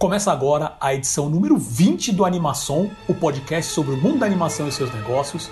Começa agora a edição número 20 do Animação, o podcast sobre o mundo da animação e seus negócios.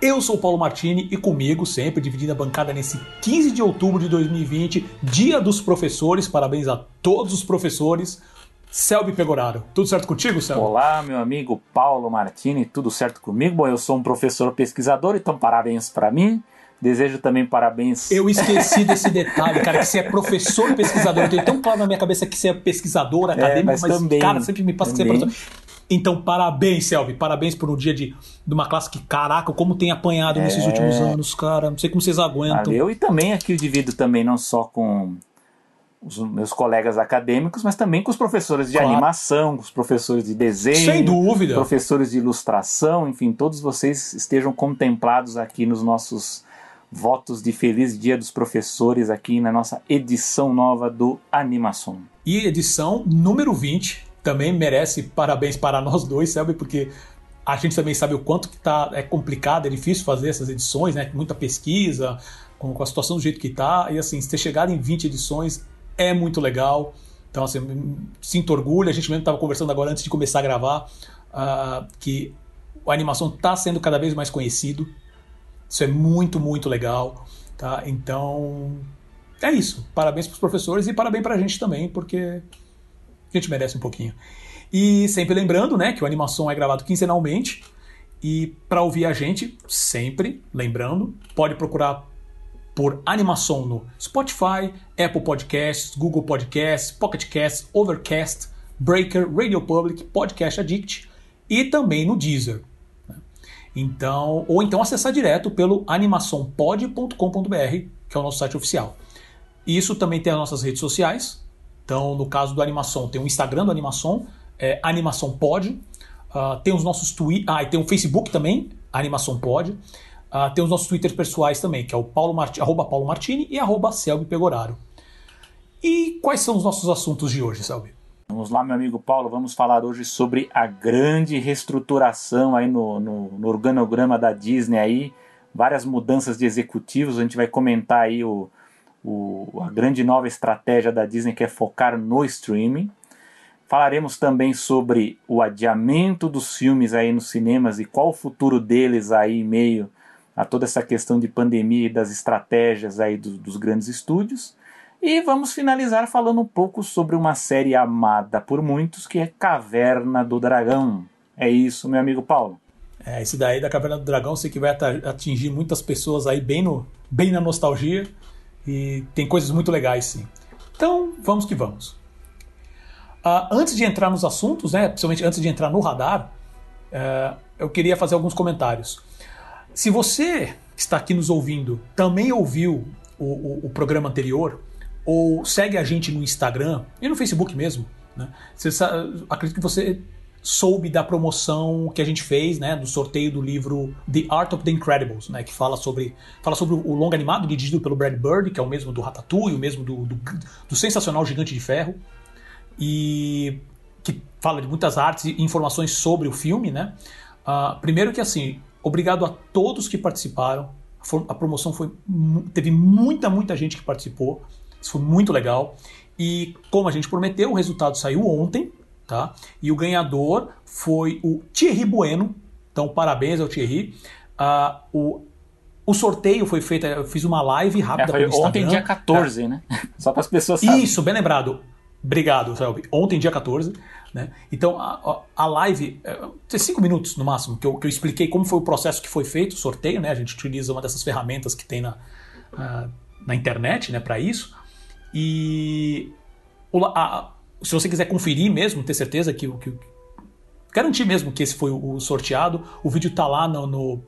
Eu sou Paulo Martini e comigo, sempre dividindo a bancada nesse 15 de outubro de 2020, Dia dos Professores. Parabéns a todos os professores. Selby Pegoraro. Tudo certo contigo, Selby? Olá, meu amigo Paulo Martini, tudo certo comigo? Bom, eu sou um professor pesquisador, então parabéns para mim. Desejo também parabéns. Eu esqueci desse detalhe, cara, que você é professor pesquisador. Eu tenho tão claro na minha cabeça que você é pesquisador, é, acadêmico, é, mas, mas também, cara, sempre me passa também. que você é professor. Então, parabéns, Selby. Parabéns por um dia de, de uma classe que, caraca, como tem apanhado é... nesses últimos anos, cara. Não sei como vocês aguentam. Eu e também aqui eu divido também não só com os meus colegas acadêmicos, mas também com os professores de claro. animação, com os professores de desenho, sem dúvida, professores de ilustração, enfim, todos vocês estejam contemplados aqui nos nossos votos de feliz Dia dos Professores aqui na nossa edição nova do Animação. E edição número 20 também merece parabéns para nós dois, sabe? Porque a gente também sabe o quanto que tá, é complicado, é difícil fazer essas edições, né? Muita pesquisa, com, com a situação do jeito que está. E assim, ter chegado em 20 edições é muito legal. Então, assim, sinto orgulho. A gente mesmo estava conversando agora antes de começar a gravar uh, que a animação está sendo cada vez mais conhecido. Isso é muito, muito legal. Tá? Então, é isso. Parabéns para os professores e parabéns para a gente também, porque a gente merece um pouquinho. E sempre lembrando, né, que o Animação é gravado quinzenalmente. E para ouvir a gente, sempre lembrando, pode procurar por Animação no Spotify, Apple Podcasts, Google Podcasts, Pocket Casts, Overcast, Breaker, Radio Public, Podcast Addict e também no Deezer. Então, ou então acessar direto pelo animaçãopod.com.br, que é o nosso site oficial. Isso também tem as nossas redes sociais, então, no caso do Animação, tem o Instagram do Animação, é Animação Pod. Uh, tem os nossos tweets. Ah, e tem o Facebook também, Animação Pod. Uh, tem os nossos Twitters pessoais também, que é o Paulo Marti, arroba Paulo Martini e arroba Selby Pegoraro. E quais são os nossos assuntos de hoje, Selby? Vamos lá, meu amigo Paulo, vamos falar hoje sobre a grande reestruturação aí no, no, no organograma da Disney aí, várias mudanças de executivos, a gente vai comentar aí o, o, a grande nova estratégia da Disney que é focar no streaming. Falaremos também sobre o adiamento dos filmes aí nos cinemas e qual o futuro deles aí em meio a toda essa questão de pandemia e das estratégias aí do, dos grandes estúdios. E vamos finalizar falando um pouco sobre uma série amada por muitos que é Caverna do Dragão. É isso, meu amigo Paulo. É, esse daí da Caverna do Dragão, sei que vai atingir muitas pessoas aí bem, no, bem na nostalgia. E tem coisas muito legais, sim. Então, vamos que vamos. Uh, antes de entrar nos assuntos, né, principalmente antes de entrar no radar, uh, eu queria fazer alguns comentários. Se você está aqui nos ouvindo também ouviu o, o, o programa anterior, ou segue a gente no Instagram e no Facebook mesmo, né, você, acredito que você soube da promoção que a gente fez, né, do sorteio do livro The Art of the Incredibles, né, que fala sobre, fala sobre o longa animado dirigido pelo Brad Bird, que é o mesmo do Ratatouille, o mesmo do, do, do sensacional Gigante de Ferro, e que fala de muitas artes e informações sobre o filme, né. Uh, primeiro que assim, obrigado a todos que participaram. A promoção foi teve muita muita gente que participou. Isso foi muito legal. E como a gente prometeu, o resultado saiu ontem, tá? E o ganhador foi o Thierry Bueno. Então, parabéns ao Thierry. Uh, o, o sorteio foi feito, eu fiz uma live rápida é, foi Ontem, dia 14, né? Só para as pessoas saberem. Isso, bem lembrado. Obrigado, Selby. Ontem, dia 14. Né? Então, a, a live, é, cinco minutos no máximo, que eu, que eu expliquei como foi o processo que foi feito, o sorteio. Né? A gente utiliza uma dessas ferramentas que tem na, uh, na internet né, para isso. E o, a, se você quiser conferir mesmo, ter certeza que, que garantir mesmo que esse foi o sorteado, o vídeo tá lá no, no,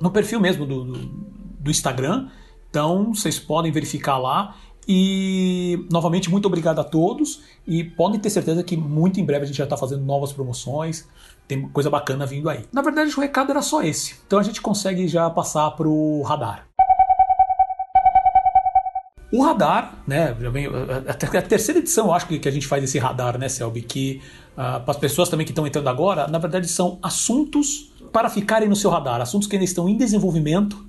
no perfil mesmo do, do, do, Instagram. Então vocês podem verificar lá. E novamente, muito obrigado a todos. E podem ter certeza que muito em breve a gente já está fazendo novas promoções. Tem coisa bacana vindo aí. Na verdade, o recado era só esse. Então a gente consegue já passar pro radar. O radar, né, já vem a, terceira edição, eu acho que, a gente faz esse radar, né, Selby, que uh, para as pessoas também que estão entrando agora, na verdade são assuntos para ficarem no seu radar, assuntos que ainda estão em desenvolvimento,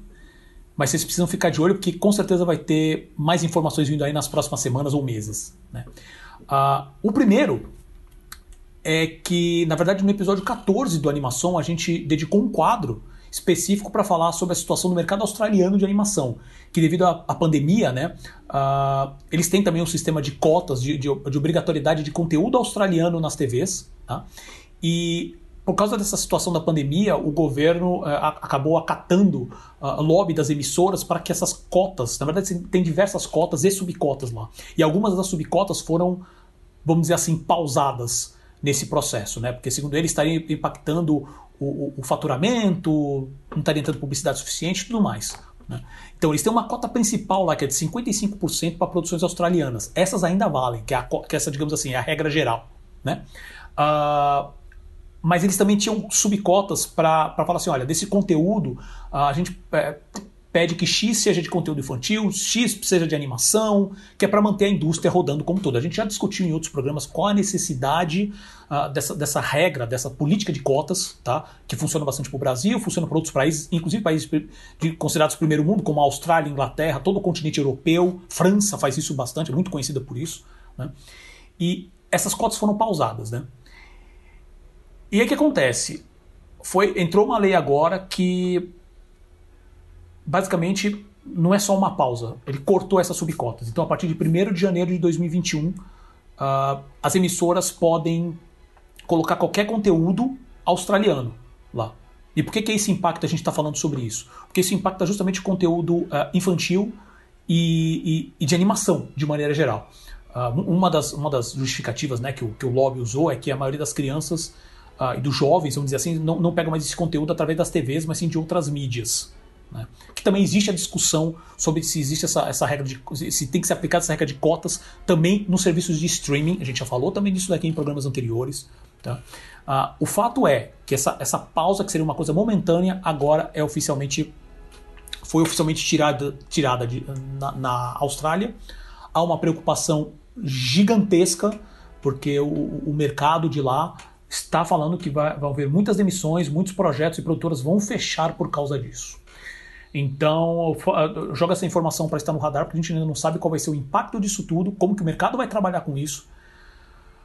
mas vocês precisam ficar de olho porque com certeza vai ter mais informações vindo aí nas próximas semanas ou meses. Né? Uh, o primeiro é que, na verdade, no episódio 14 do Animação, a gente dedicou um quadro específico para falar sobre a situação do mercado australiano de animação, que devido à, à pandemia, né, uh, eles têm também um sistema de cotas, de, de, de obrigatoriedade de conteúdo australiano nas TVs, tá? e por causa dessa situação da pandemia, o governo uh, acabou acatando uh, lobby das emissoras para que essas cotas, na verdade tem diversas cotas e subcotas lá, e algumas das subcotas foram, vamos dizer assim, pausadas nesse processo, né? Porque segundo ele estaria impactando o, o, faturamento, não estaria entrando publicidade suficiente e tudo mais. Né? Então eles têm uma cota principal lá que é de 55% para produções australianas. Essas ainda valem, que, é a, que essa, digamos assim, é a regra geral. Né? Uh, mas eles também tinham subcotas para falar assim: olha, desse conteúdo, a gente é, pede que X seja de conteúdo infantil, X seja de animação, que é para manter a indústria rodando como toda. A gente já discutiu em outros programas qual a necessidade uh, dessa, dessa regra, dessa política de cotas, tá? que funciona bastante para o Brasil, funciona para outros países, inclusive países de, considerados primeiro mundo, como a Austrália, Inglaterra, todo o continente europeu, França faz isso bastante, é muito conhecida por isso. Né? E essas cotas foram pausadas. Né? E aí o que acontece? Foi, entrou uma lei agora que basicamente não é só uma pausa, ele cortou essas subcotas. Então, a partir de 1 de janeiro de 2021, uh, ah, as emissoras podem colocar qualquer conteúdo australiano lá. E por que, que esse impacto a gente está falando sobre isso? Porque isso impacta justamente o conteúdo uh, infantil e, e, e, de animação, de maneira geral. Uh, uma, das, uma das justificativas né, que, o, que o lobby usou é que a maioria das crianças e dos jovens, vamos dizer assim, não, não pegam mais esse conteúdo através das TVs, mas sim de outras mídias. Né? Que também existe a discussão sobre se existe essa, essa regra de. se tem que ser aplicada essa regra de cotas também nos serviços de streaming. A gente já falou também disso daqui em programas anteriores. Tá? Uh, o fato é que essa, essa pausa, que seria uma coisa momentânea, agora é oficialmente. foi oficialmente tirada, tirada de, na, na Austrália. Há uma preocupação gigantesca, porque o, o mercado de lá está falando que vai, vai haver muitas demissões, muitos projetos e produtoras vão fechar por causa disso. Então, joga essa informação para estar no radar, porque a gente ainda não sabe qual vai ser o impacto disso tudo, como que o mercado vai trabalhar com isso.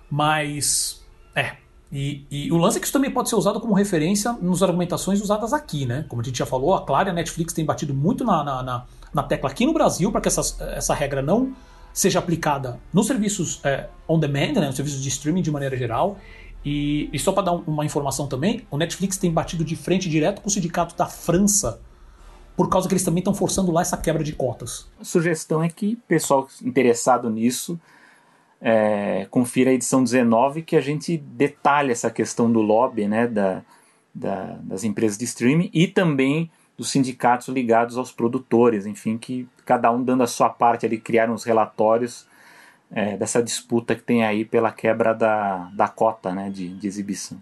Mas, é. E, e o lance é que isso também pode ser usado como referência nas argumentações usadas aqui, né? Como a gente já falou, a Claro e a Netflix têm batido muito na, na, na, na tecla aqui no Brasil para que essa, essa regra não seja aplicada nos serviços é, on demand, né, nos serviços de streaming de maneira geral. E, e só para dar uma informação também, o Netflix tem batido de frente direto com o sindicato da França por causa que eles também estão forçando lá essa quebra de cotas. A sugestão é que pessoal interessado nisso é, confira a edição 19 que a gente detalha essa questão do lobby né, da, da, das empresas de streaming e também dos sindicatos ligados aos produtores, enfim, que cada um dando a sua parte ali, criaram uns relatórios é, dessa disputa que tem aí pela quebra da, da cota né, de, de exibição.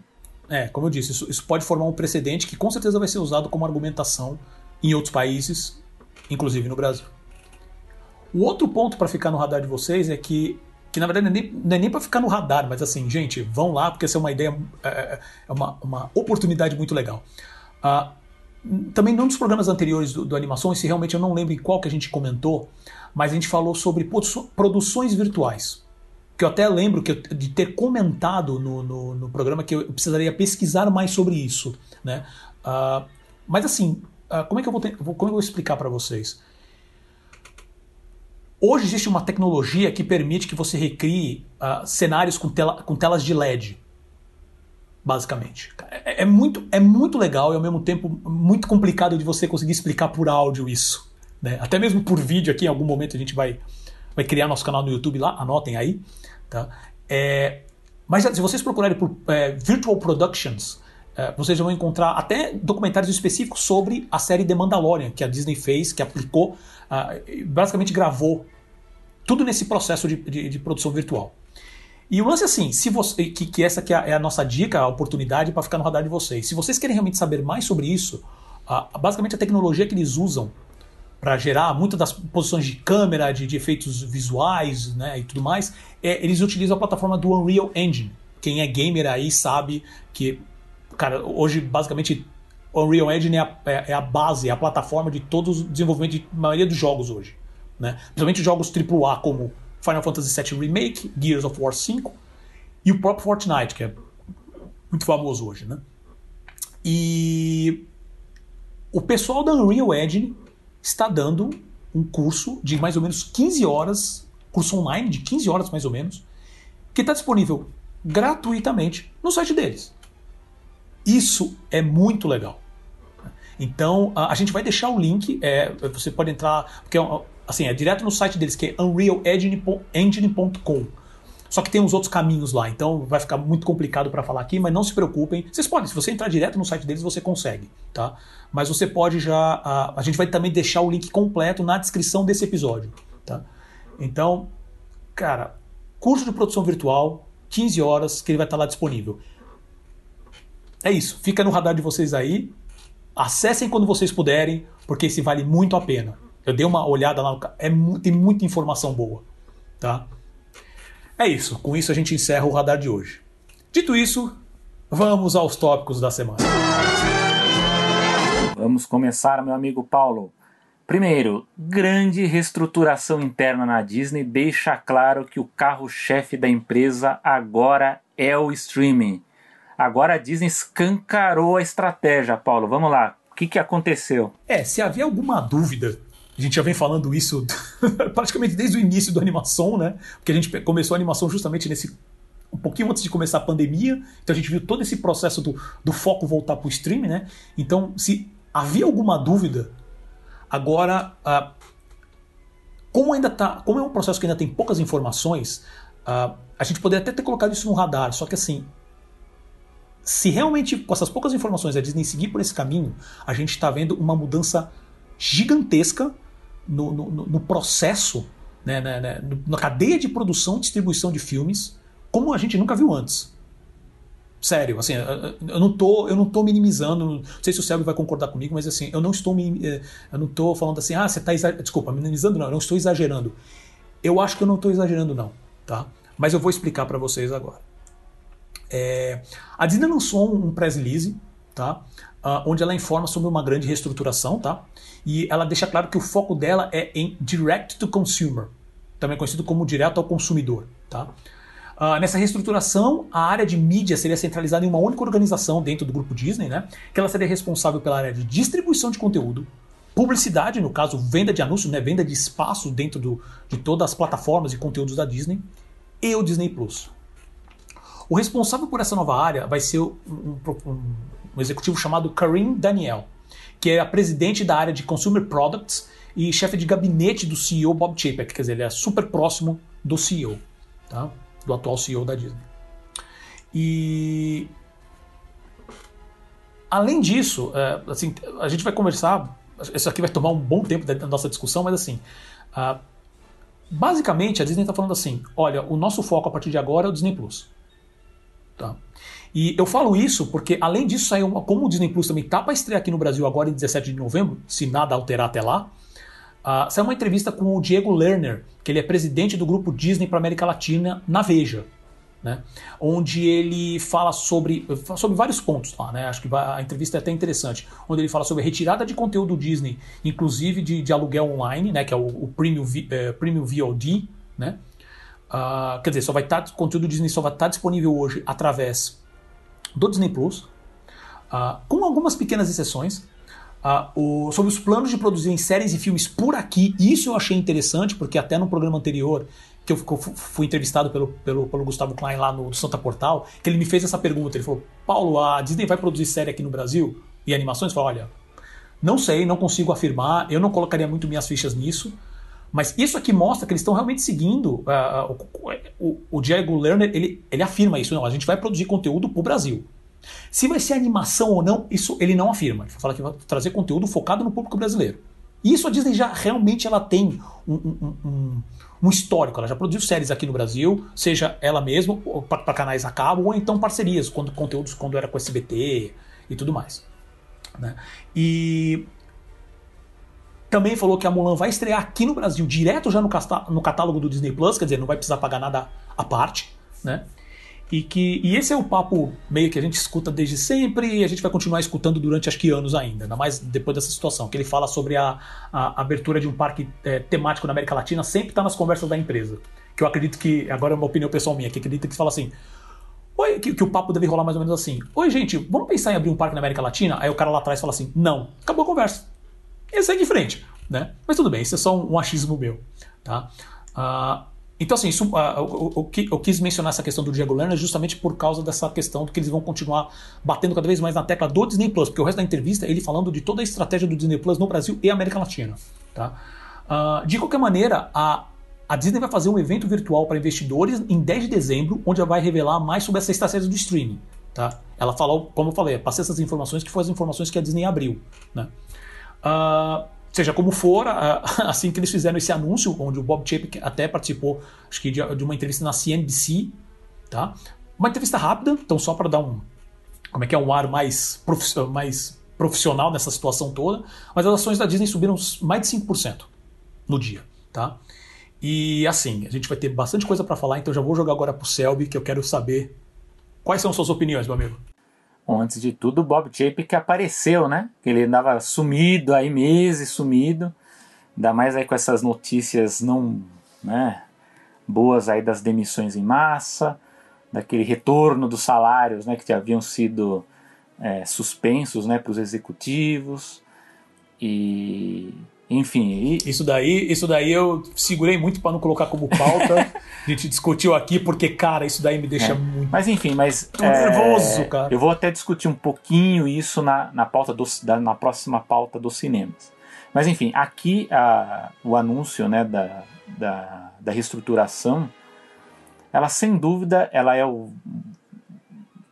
É, como eu disse, isso, isso pode formar um precedente que com certeza vai ser usado como argumentação em outros países, inclusive no Brasil. O outro ponto para ficar no radar de vocês é que, que na verdade não é nem, é nem para ficar no radar, mas assim, gente, vão lá porque essa é uma ideia, é, é, é uma, uma oportunidade muito legal. Uh, também num dos programas anteriores do, do Animação, esse realmente eu não lembro em qual que a gente comentou, mas a gente falou sobre produções virtuais. Que eu até lembro que eu, de ter comentado no, no, no, programa que eu precisaria pesquisar mais sobre isso. Né? Uh, mas assim, Uh, como é que eu vou, ter, como eu vou explicar para vocês? Hoje existe uma tecnologia que permite que você recrie uh, cenários com, tela, com telas de LED, basicamente. É, é, muito, é muito legal e ao mesmo tempo muito complicado de você conseguir explicar por áudio isso. Né? Até mesmo por vídeo aqui, em algum momento a gente vai, vai criar nosso canal no YouTube lá, anotem aí. Tá? É, mas se vocês procurarem por é, Virtual Productions, vocês vão encontrar até documentários específicos sobre a série The Mandalorian, que a Disney fez, que aplicou, uh, basicamente gravou tudo nesse processo de, de, de, produção virtual. E o lance é assim, se você, que, que essa que é a nossa dica, a oportunidade para ficar no radar de vocês. Se vocês querem realmente saber mais sobre isso, basicamente a tecnologia que eles usam para gerar muitas das posições de câmera, de, de efeitos visuais né, e tudo mais, é, eles utilizam a plataforma do Unreal Engine. Quem é gamer aí sabe que cara, hoje basicamente o Unreal Engine é a, é, é a base, é a plataforma de todos o desenvolvimento de maioria dos jogos hoje. Né? Principalmente jogos AAA como Final Fantasy VII Remake, Gears of War 5 e o próprio Fortnite, que é muito famoso hoje, né? E o pessoal da Unreal Engine está dando um curso de mais ou menos 15 horas, curso online de 15 horas mais ou menos, que está disponível gratuitamente no site deles. Isso é muito legal. Então a, a gente vai deixar o link, é, você pode entrar, porque é assim, é direto no site deles, que é unrealengine.com. Só que tem uns outros caminhos lá, então vai ficar muito complicado para falar aqui, mas não se preocupem. Vocês podem, se você entrar direto no site deles, você consegue, tá? Mas você pode já. A, a gente vai também deixar o link completo na descrição desse episódio, tá? Então, cara, curso de produção virtual, 15 horas, que ele vai estar lá disponível. É isso, fica no radar de vocês aí. Acessem quando vocês puderem, porque esse vale muito a pena. Eu dei uma olhada lá, é, tem muita informação boa, tá? É isso, com isso a gente encerra o radar de hoje. Dito isso, vamos aos tópicos da semana. Vamos começar, meu amigo Paulo. Primeiro, grande reestruturação interna na Disney deixa claro que o carro-chefe da empresa agora é o streaming. Agora a Disney escancarou a estratégia, Paulo. Vamos lá, o que, que aconteceu? É, se havia alguma dúvida a gente já vem falando isso praticamente desde o início da animação, né? Porque a gente começou a animação justamente nesse. um pouquinho antes de começar a pandemia. Então a gente viu todo esse processo do, do foco voltar para o stream, né? Então, se havia alguma dúvida, agora. Como ainda tá. Como é um processo que ainda tem poucas informações, a gente poderia até ter colocado isso no radar, só que assim. Se realmente, com essas poucas informações, a Disney seguir por esse caminho, a gente está vendo uma mudança gigantesca no, no, no processo, né, né, né, na cadeia de produção e distribuição de filmes, como a gente nunca viu antes. Sério, assim, eu não tô, eu não tô minimizando, não sei se o Sérgio vai concordar comigo, mas assim, eu não estou eh, eu não tô falando assim, ah, você está desculpa, minimizando não, eu não estou exagerando. Eu acho que eu não estou exagerando não, tá? Mas eu vou explicar para vocês agora. É, a Disney lançou um press release, tá? Uh, onde ela informa sobre uma grande reestruturação, tá? E ela deixa claro que o foco dela é em direct to consumer, também conhecido como direto ao consumidor. Tá? Uh, nessa reestruturação, a área de mídia seria centralizada em uma única organização dentro do grupo Disney, né? que ela seria responsável pela área de distribuição de conteúdo, publicidade, no caso, venda de anúncios, né? venda de espaço dentro do, de todas as plataformas e conteúdos da Disney, e o Disney Plus. O responsável por essa nova área vai ser um, um, um executivo chamado Karim Daniel que é a presidente da área de Consumer Products e chefe de gabinete do CEO Bob Chapek, quer dizer, ele é super próximo do CEO, tá? do atual CEO da Disney. E além disso, é, assim, a gente vai conversar. Isso aqui vai tomar um bom tempo da nossa discussão, mas assim, basicamente a Disney está falando assim: olha, o nosso foco a partir de agora é o Disney Plus. Tá? E eu falo isso porque, além disso, saiu uma, como o Disney Plus também tá para estrear aqui no Brasil agora em 17 de novembro, se nada alterar até lá, uh, saiu uma entrevista com o Diego Lerner, que ele é presidente do grupo Disney para América Latina na Veja. Né? Onde ele fala sobre, sobre vários pontos lá, né? Acho que a entrevista é até interessante. Onde ele fala sobre a retirada de conteúdo Disney, inclusive de, de aluguel online, né? Que é o, o Premium, eh, Premium VOD, né? Uh, quer dizer, só vai estar tá, conteúdo Disney só vai estar tá disponível hoje através do Disney Plus, uh, com algumas pequenas exceções. Uh, o, sobre os planos de produzir séries e filmes por aqui, isso eu achei interessante, porque até no programa anterior, que eu fui entrevistado pelo, pelo, pelo Gustavo Klein lá no Santa Portal, que ele me fez essa pergunta. Ele falou: Paulo, a Disney vai produzir série aqui no Brasil e animações? Eu falei: olha, não sei, não consigo afirmar, eu não colocaria muito minhas fichas nisso. Mas isso aqui mostra que eles estão realmente seguindo. Uh, o, o, Diego Lerner ele, ele afirma isso. Não, a gente vai produzir conteúdo para o Brasil. Se vai ser animação ou não, isso ele não afirma. Ele fala que vai trazer conteúdo focado no público brasileiro. E isso a Disney já realmente ela tem um, um, um, um histórico. Ela já produziu séries aqui no Brasil, seja ela mesma, para canais a cabo, ou então parcerias, quando conteúdos quando era com o SBT e tudo mais. Né? E também falou que a Mulan vai estrear aqui no Brasil, direto já no, no catálogo do Disney Plus, quer dizer, não vai precisar pagar nada à parte, né? E que e esse é o papo meio que a gente escuta desde sempre e a gente vai continuar escutando durante acho que anos ainda, ainda mais depois dessa situação, que ele fala sobre a, a abertura de um parque é, temático na América Latina, sempre está nas conversas da empresa. Que eu acredito que, agora é uma opinião pessoal minha, que acredita que fala assim, Oi, que, que, o papo deve rolar mais ou menos assim. Oi, gente, vamos pensar em abrir um parque na América Latina? Aí o cara lá atrás fala assim: não, acabou a conversa. E segue em frente, né? Mas tudo bem, isso é só um, achismo meu, tá? Uh, então, assim, isso, uh, eu, eu, eu, quis mencionar essa questão do Diego Lerner justamente por causa dessa questão de que eles vão continuar batendo cada vez mais na tecla do Disney Plus, porque o resto da entrevista ele falando de toda a estratégia do Disney Plus no Brasil e América Latina, tá? Uh, de qualquer maneira, a, a Disney vai fazer um evento virtual para investidores em 10 de dezembro, onde ela vai revelar mais sobre essa estratégia do streaming. Tá? Ela falou, como eu falei, passei essas informações que foram as informações que a Disney abriu. Né? Uh, seja como for, uh, assim que eles fizeram esse anúncio, onde o Bob Chapek até participou, acho que de, uma entrevista na CNBC, tá? Uma entrevista rápida, então só para dar um, como é que é, um ar mais, mais profissional nessa situação toda, mas as ações da Disney subiram mais de 5% no dia, tá? E assim, a gente vai ter bastante coisa para falar, então já vou jogar agora pro Selby, que eu quero saber quais são suas opiniões, meu amigo. Antes de tudo, o Bob Chapek apareceu, né? Ele andava sumido aí meses, sumido. Ainda mais aí com essas notícias não, né, boas aí das demissões em massa, daquele retorno dos salários, né, que haviam sido é, suspensos, né, para os executivos. E enfim. E... Isso daí, isso daí eu segurei muito para não colocar como pauta. a gente discutiu aqui porque, cara, isso daí me deixa é. muito. Mas enfim, mas. Tô é, nervoso, cara. Eu vou até discutir um pouquinho isso na, na pauta do, da, na próxima pauta dos cinemas. Mas enfim, aqui a, o anúncio né, da, da, da reestruturação, ela sem dúvida ela é o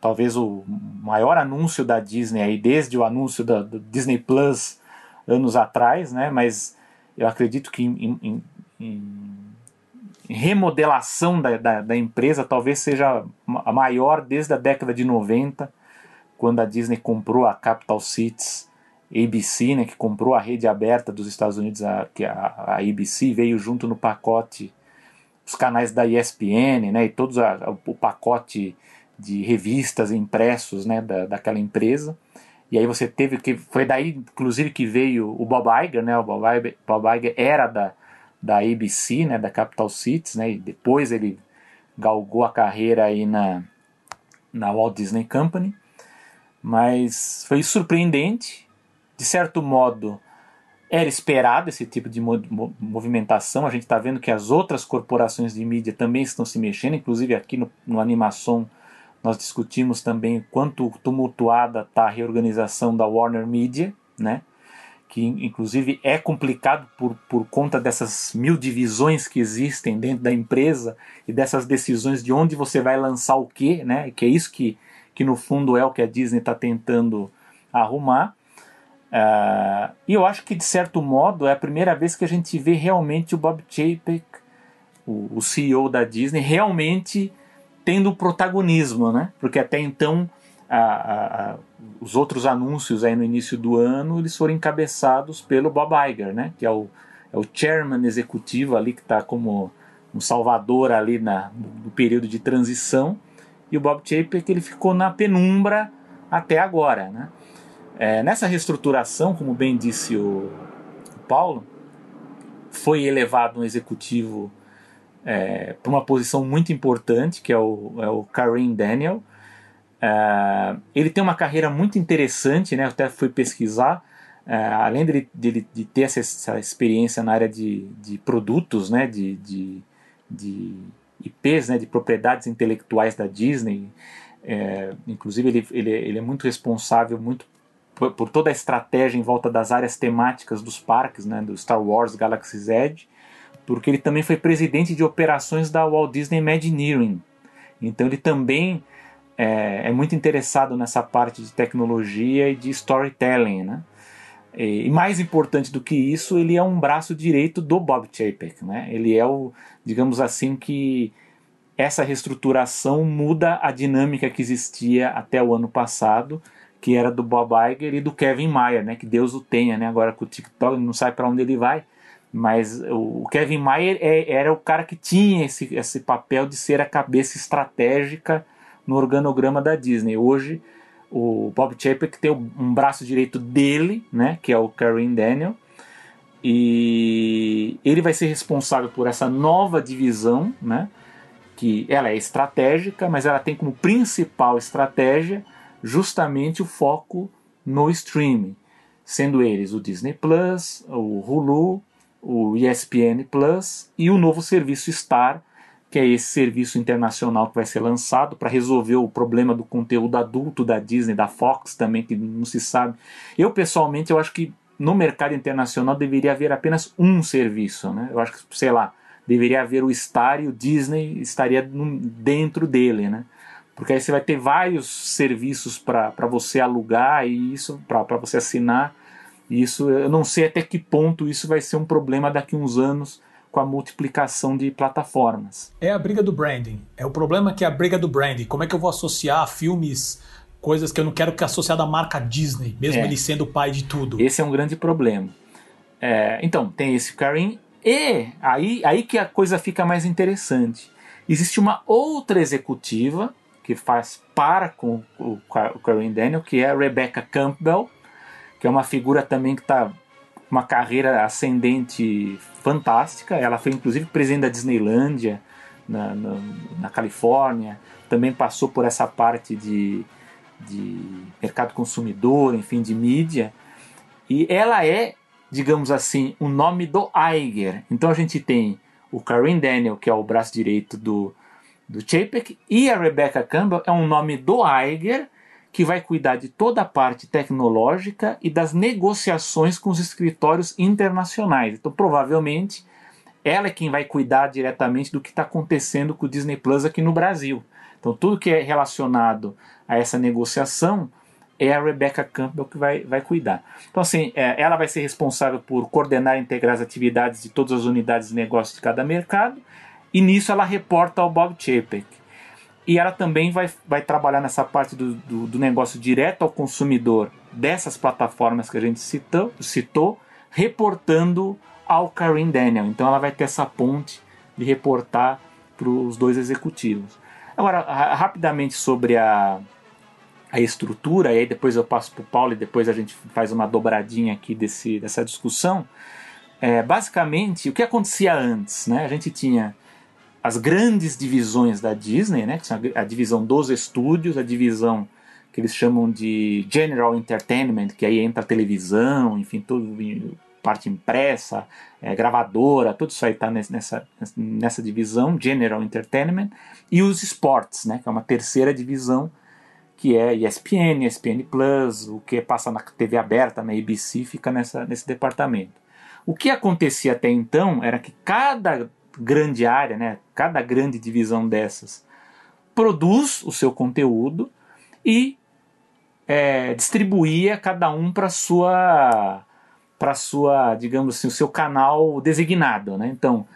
talvez o maior anúncio da Disney aí desde o anúncio da, do Disney Plus anos atrás, né? mas eu acredito que em, em, em remodelação da, da, da, empresa talvez seja a maior desde a década de 90, quando a Disney comprou a Capital Cities ABC, né, que comprou a rede aberta dos Estados Unidos, a, a, a ABC veio junto no pacote os canais da ESPN, né, e todos a, o pacote de revistas impressos, né, da, daquela empresa. E aí você teve que. Foi daí, inclusive, que veio o Bob Iger, né? O Bob Iger, Bob Iger era da, da ABC, né? Da Capital Cities, né? E depois ele galgou a carreira aí na, na Walt Disney Company. Mas foi surpreendente. De certo modo, era esperado esse tipo de movimentação. A gente está vendo que as outras corporações de mídia também estão se mexendo, inclusive aqui no, no Animação nós discutimos também quanto tumultuada está a reorganização da Warner Media, né? que inclusive é complicado por, por conta dessas mil divisões que existem dentro da empresa e dessas decisões de onde você vai lançar o quê, né? que é isso que, que no fundo é o que a Disney está tentando arrumar. Uh, e eu acho que de certo modo é a primeira vez que a gente vê realmente o Bob Chapek, o, o CEO da Disney, realmente tendo protagonismo, né? Porque até então a, a, a, os outros anúncios aí no início do ano eles foram encabeçados pelo Bob Iger, né? Que é o, é o chairman executivo ali que está como um salvador ali na, no, período de transição e o Bob Chapek ele ficou na penumbra até agora, né? É, nessa reestruturação, como bem disse o, o Paulo, foi elevado um executivo é, para uma posição muito importante, que é o, é o Kareem Daniel. É, ele tem uma carreira muito interessante, né? Eu até fui pesquisar. É, além de, de, de ter essa, essa, experiência na área de, de produtos, né? De, de, de IPs, né? De propriedades intelectuais da Disney. É, inclusive ele, ele, ele é muito responsável muito por, por, toda a estratégia em volta das áreas temáticas dos parques, né? Do Star Wars Galaxy's Edge porque ele também foi presidente de operações da Walt Disney Imagineering. Então ele também é, é muito interessado nessa parte de tecnologia e de storytelling, né? E, mais importante do que isso, ele é um braço direito do Bob Chapek, né? Ele é o, digamos assim, que essa reestruturação muda a dinâmica que existia até o ano passado, que era do Bob Iger e do Kevin Mayer, né? Que Deus o tenha, né? Agora com o TikTok, ele não sabe para onde ele vai, mas o Kevin Mayer é, era o cara que tinha esse, esse papel de ser a cabeça estratégica no organograma da Disney. Hoje, o Bob Chapek tem um braço direito dele, né, que é o Karen Daniel, e ele vai ser responsável por essa nova divisão, né, que ela é estratégica, mas ela tem como principal estratégia justamente o foco no streaming, sendo eles o Disney Plus, o Hulu, o ESPN Plus e o novo serviço Star, que é esse serviço internacional que vai ser lançado para resolver o problema do conteúdo adulto da Disney, da Fox também, que não se sabe. Eu, pessoalmente, eu acho que no mercado internacional deveria haver apenas um serviço, né? Eu acho que, sei lá, deveria haver o Star e o Disney estaria dentro dele, né? Porque aí você vai ter vários serviços para você alugar e isso, para você assinar. E isso, eu não sei até que ponto isso vai ser um problema daqui a uns anos com a multiplicação de plataformas. É a briga do branding. É o problema que é a briga do branding. Como é que eu vou associar filmes, coisas que eu não quero que associar à marca Disney, mesmo é. ele sendo o pai de tudo? Esse é um grande problema. É, então, tem esse Karim e aí, aí que a coisa fica mais interessante. Existe uma outra executiva que faz para com o, o Karim Daniel, que é a Rebecca Campbell, que é uma figura também que está uma carreira ascendente fantástica. Ela foi inclusive presidente da Disneylândia na, na, na Califórnia. Também passou por essa parte de, de mercado consumidor, enfim, de mídia. E ela é, digamos assim, o nome do Iger. Então a gente tem o Karim Daniel, que é o braço direito do, do Chapek, e a Rebecca Campbell é um nome do Iger, que vai cuidar de toda a parte tecnológica e das negociações com os escritórios internacionais. Então, provavelmente, ela é quem vai cuidar diretamente do que está acontecendo com o Disney Plus aqui no Brasil. Então, tudo que é relacionado a essa negociação é a Rebecca Campbell que vai, vai cuidar. Então, assim, é, ela vai ser responsável por coordenar e integrar as atividades de todas as unidades de negócio de cada mercado, e nisso ela reporta ao Bob Chapek. E ela também vai, vai trabalhar nessa parte do, do, do negócio direto ao consumidor dessas plataformas que a gente citou, citou reportando ao Karim Daniel. Então ela vai ter essa ponte de reportar para os dois executivos. Agora, rapidamente sobre a, a estrutura, e aí depois eu passo para o Paulo e depois a gente faz uma dobradinha aqui desse, dessa discussão. É, basicamente, o que acontecia antes? Né? A gente tinha as grandes divisões da Disney, né, que são a, divisão dos estúdios, a divisão que eles chamam de General Entertainment, que aí entra a televisão, enfim, tudo parte impressa, é, gravadora, tudo isso aí está nessa, nessa divisão, General Entertainment, e os esportes, né, que é uma terceira divisão, que é ESPN, ESPN Plus, o que passa na TV aberta, na ABC, fica nessa, nesse departamento. O que acontecia até então era que cada grande área, né, cada grande divisão dessas, produz o seu conteúdo e é, distribuía cada um para sua para sua, digamos assim, o seu canal designado, né? Então,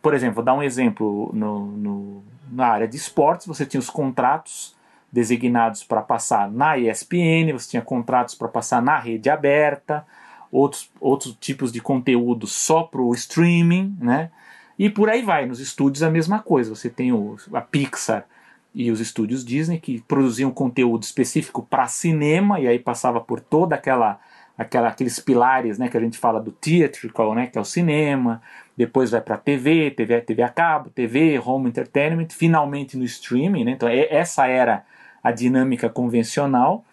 por exemplo, vou dar um exemplo no, no na área de esportes, você tinha os contratos designados para passar na ESPN, você tinha contratos para passar na rede aberta, outros, outros tipos de conteúdo só para o streaming, né? E por aí vai, nos estúdios a mesma coisa. Você tem o, a Pixar e os estúdios Disney que produziam conteúdo específico para cinema e aí passava por toda aquela, aquela aqueles pilares, né, que a gente fala do theatrical, né, que é o cinema, depois vai para TV, TV, TV a cabo, TV, home entertainment, finalmente no streaming, né? Então é, essa era a dinâmica convencional.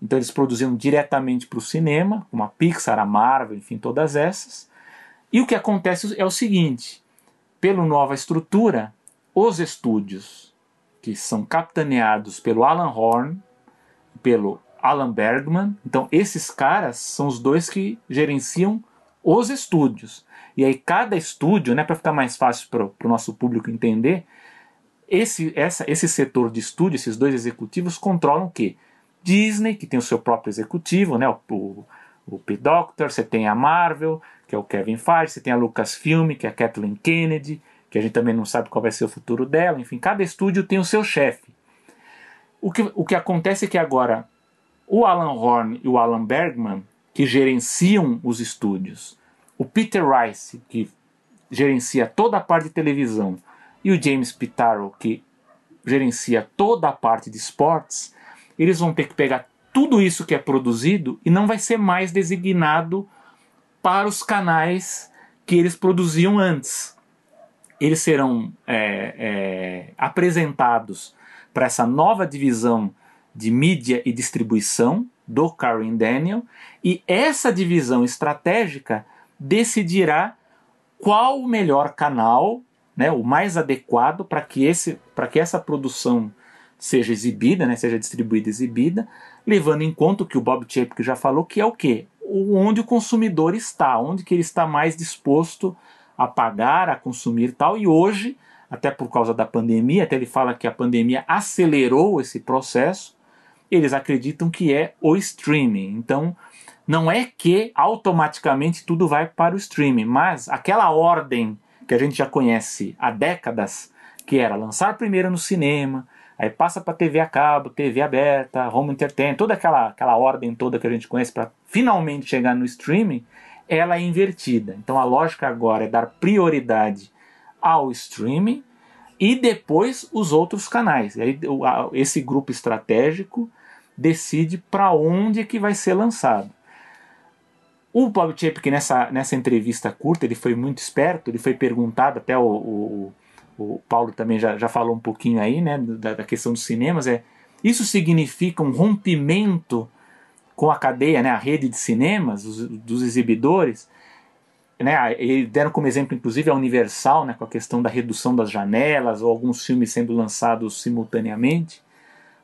Então eles produziam diretamente para o cinema, como a Pixar, a Marvel, enfim, todas essas. E o que acontece é o seguinte: pela nova estrutura, os estúdios que são capitaneados pelo Alan Horn, pelo Alan Bergman, então esses caras são os dois que gerenciam os estúdios. E aí cada estúdio, né, para ficar mais fácil para o nosso público entender, esse, essa, esse setor de estúdio, esses dois executivos controlam o quê? Disney, que tem o seu próprio executivo, né, o, o, o P. Doctor, você tem a Marvel, que é o Kevin Feige, você tem a Lucasfilm, que é a Kathleen Kennedy, que a gente também não sabe qual vai ser o futuro dela, enfim, cada estúdio tem o seu chefe. O que, o que acontece é que agora o Alan Horn e o Alan Bergman, que gerenciam os estúdios, o Peter Rice, que gerencia toda a parte de televisão, e o James Pitaro, que gerencia toda a parte de esportes, eles vão ter que pegar tudo isso que é produzido e não vai ser mais designado para os canais que eles produziam antes. eles serão é, é, apresentados para essa nova divisão de mídia e distribuição do Karen Daniel, e essa divisão estratégica decidirá qual o melhor canal, né, o mais adequado para que, esse, que essa produção seja exibida, né, seja distribuída e exibida, levando em conta o que o Bob Chapek já falou, que é o quê? Onde o consumidor está, onde que ele está mais disposto a pagar, a consumir tal, e hoje, até por causa da pandemia, até ele fala que a pandemia acelerou esse processo, eles acreditam que é o streaming. Então, não é que automaticamente tudo vai para o streaming, mas aquela ordem que a gente já conhece há décadas, que era lançar primeiro no cinema, aí passa para TV a cabo, TV aberta, home entertainment, toda aquela, aquela ordem toda que a gente conhece para finalmente chegar no streaming, ela é invertida. Então a lógica agora é dar prioridade ao streaming e depois os outros canais. E aí, esse grupo estratégico decide para onde que vai ser lançado. O Bob Chapek, nessa, nessa entrevista curta, ele foi muito esperto, ele foi perguntado, até o, o, o Paulo também já, já falou um pouquinho aí, né, da, da, questão dos cinemas, é, isso significa um rompimento com a cadeia, né, a rede de cinemas, os, dos exibidores, né, eles deram como exemplo, inclusive, a Universal, né, com a questão da redução das janelas, ou alguns filmes sendo lançados simultaneamente,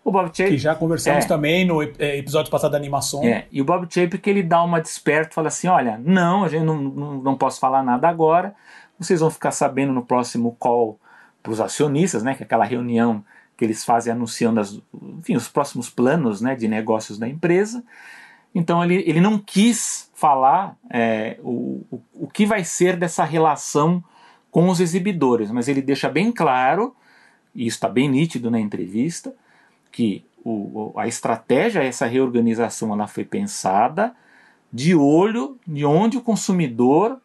o Bob Chapek. Que já conversamos é, também no é, episódio passado da animação. É, e o Bob Chapek ele dá uma desperto, fala assim: olha, não, a gente não, não, não posso falar nada agora. Vocês vão ficar sabendo no próximo call para os acionistas, né? Que é aquela reunião que eles fazem anunciando as, enfim, os próximos planos né, de negócios da empresa. Então ele, ele não quis falar é, o, o, o que vai ser dessa relação com os exibidores, mas ele deixa bem claro, e isso está bem nítido na entrevista, que o, a estratégia, essa reorganização, ela foi pensada de olho de onde o consumidor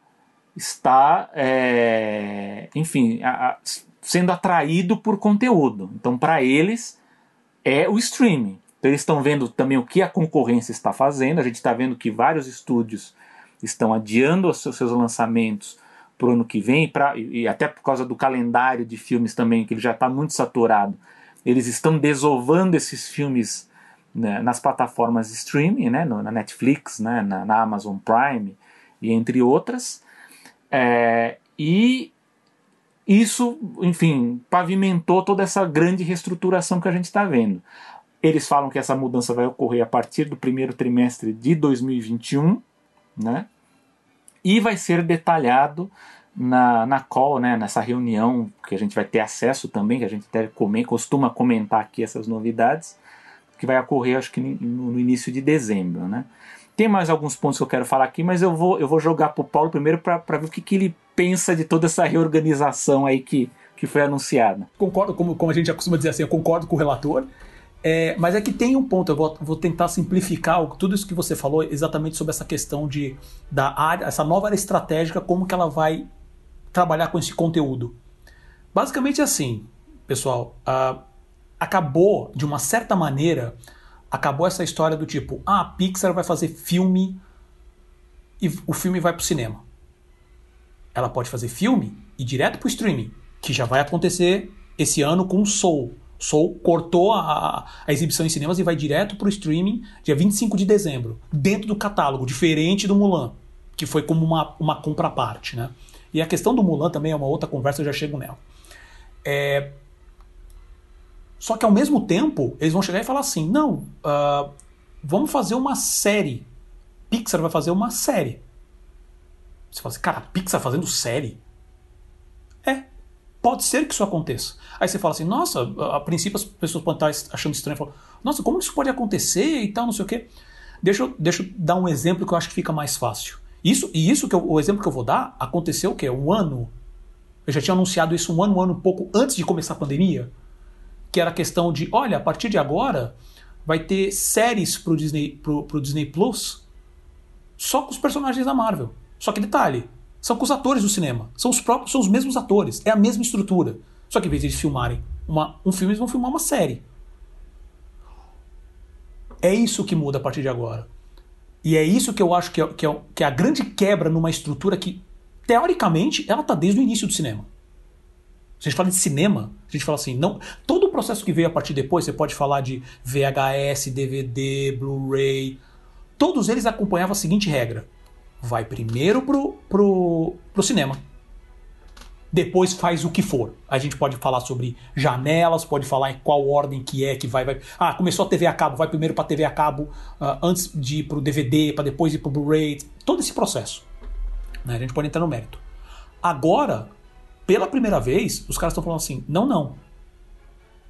está, é, enfim, a, sendo atraído por conteúdo. Então, para eles, é o streaming. Então, eles estão vendo também o que a concorrência está fazendo. A gente está vendo que vários estúdios estão adiando os seus, lançamentos para o ano que vem, pra, e, até por causa do calendário de filmes também, que ele já está muito saturado eles estão desovando esses filmes né, nas plataformas streaming, né, na Netflix, né, na, na, Amazon Prime e entre outras. É, e isso, enfim, pavimentou toda essa grande reestruturação que a gente está vendo. Eles falam que essa mudança vai ocorrer a partir do primeiro trimestre de 2021, né? E vai ser detalhado na, na call, né, nessa reunião que a gente vai ter acesso também, que a gente até come, costuma comentar aqui essas novidades, que vai ocorrer acho que no início de dezembro. Né? Tem mais alguns pontos que eu quero falar aqui, mas eu vou, eu vou jogar para o Paulo primeiro para ver o que, que ele pensa de toda essa reorganização aí que, que foi anunciada. Concordo, como, como a gente já costuma dizer assim, eu concordo com o relator. É, mas é que tem um ponto, eu vou, vou, tentar simplificar tudo isso que você falou exatamente sobre essa questão de da área, essa nova área estratégica, como que ela vai trabalhar com esse conteúdo? Basicamente assim, pessoal, uh, acabou, de uma certa maneira, acabou essa história do tipo, ah, a Pixar vai fazer filme e o filme vai para o cinema. Ela pode fazer filme e direto para o streaming, que já vai acontecer esse ano com Soul. Soul cortou a, a exibição em cinemas e vai direto para o streaming dia 25 de dezembro, dentro do catálogo, diferente do Mulan, que foi como uma, uma compra à parte, né? E a questão do Mulan também é uma outra conversa, eu já chego nela. É... Só que ao mesmo tempo, eles vão chegar e falar assim: não, uh, vamos fazer uma série. Pixar vai fazer uma série. Você fala assim, cara, Pixar fazendo série? É, pode ser que isso aconteça. Aí você fala assim, nossa, a princípio as pessoas podem estar achando estranho. Falam, nossa, como isso pode acontecer e tal, não sei o quê. Deixa eu, deixa eu dar um exemplo que eu acho que fica mais fácil. Isso, e isso que eu, o exemplo que eu vou dar aconteceu o quê? Um ano. Eu já tinha anunciado isso um ano, um ano pouco antes de começar a pandemia. Que era a questão de, olha, a partir de agora vai ter séries pro Disney, pro, pro Disney Plus só com os personagens da Marvel. Só que detalhe, são com os atores do cinema. São os próprios, são os mesmos atores. É a mesma estrutura. Só que em vez de eles filmarem uma, um filme, eles vão filmar uma série. É isso que muda a partir de agora. E é isso que eu acho que é, que é, que é a grande quebra numa estrutura que, teoricamente, ela está desde o início do cinema. Se a gente fala de cinema, a gente fala assim, não, todo o processo que veio a partir depois, você pode falar de VHS, DVD, Blu-ray, todos eles acompanhavam a seguinte regra: vai primeiro pro, pro, pro cinema, depois faz o que for. A gente pode falar sobre janelas, pode falar em qual ordem que é que vai. vai. Ah, começou a TV a cabo, vai primeiro para TV a cabo, uh, antes de ir pro DVD, para depois ir pro Blu-ray, todo esse processo. Né? A gente pode entrar no mérito. Agora, pela primeira vez, os caras estão falando assim: não, não.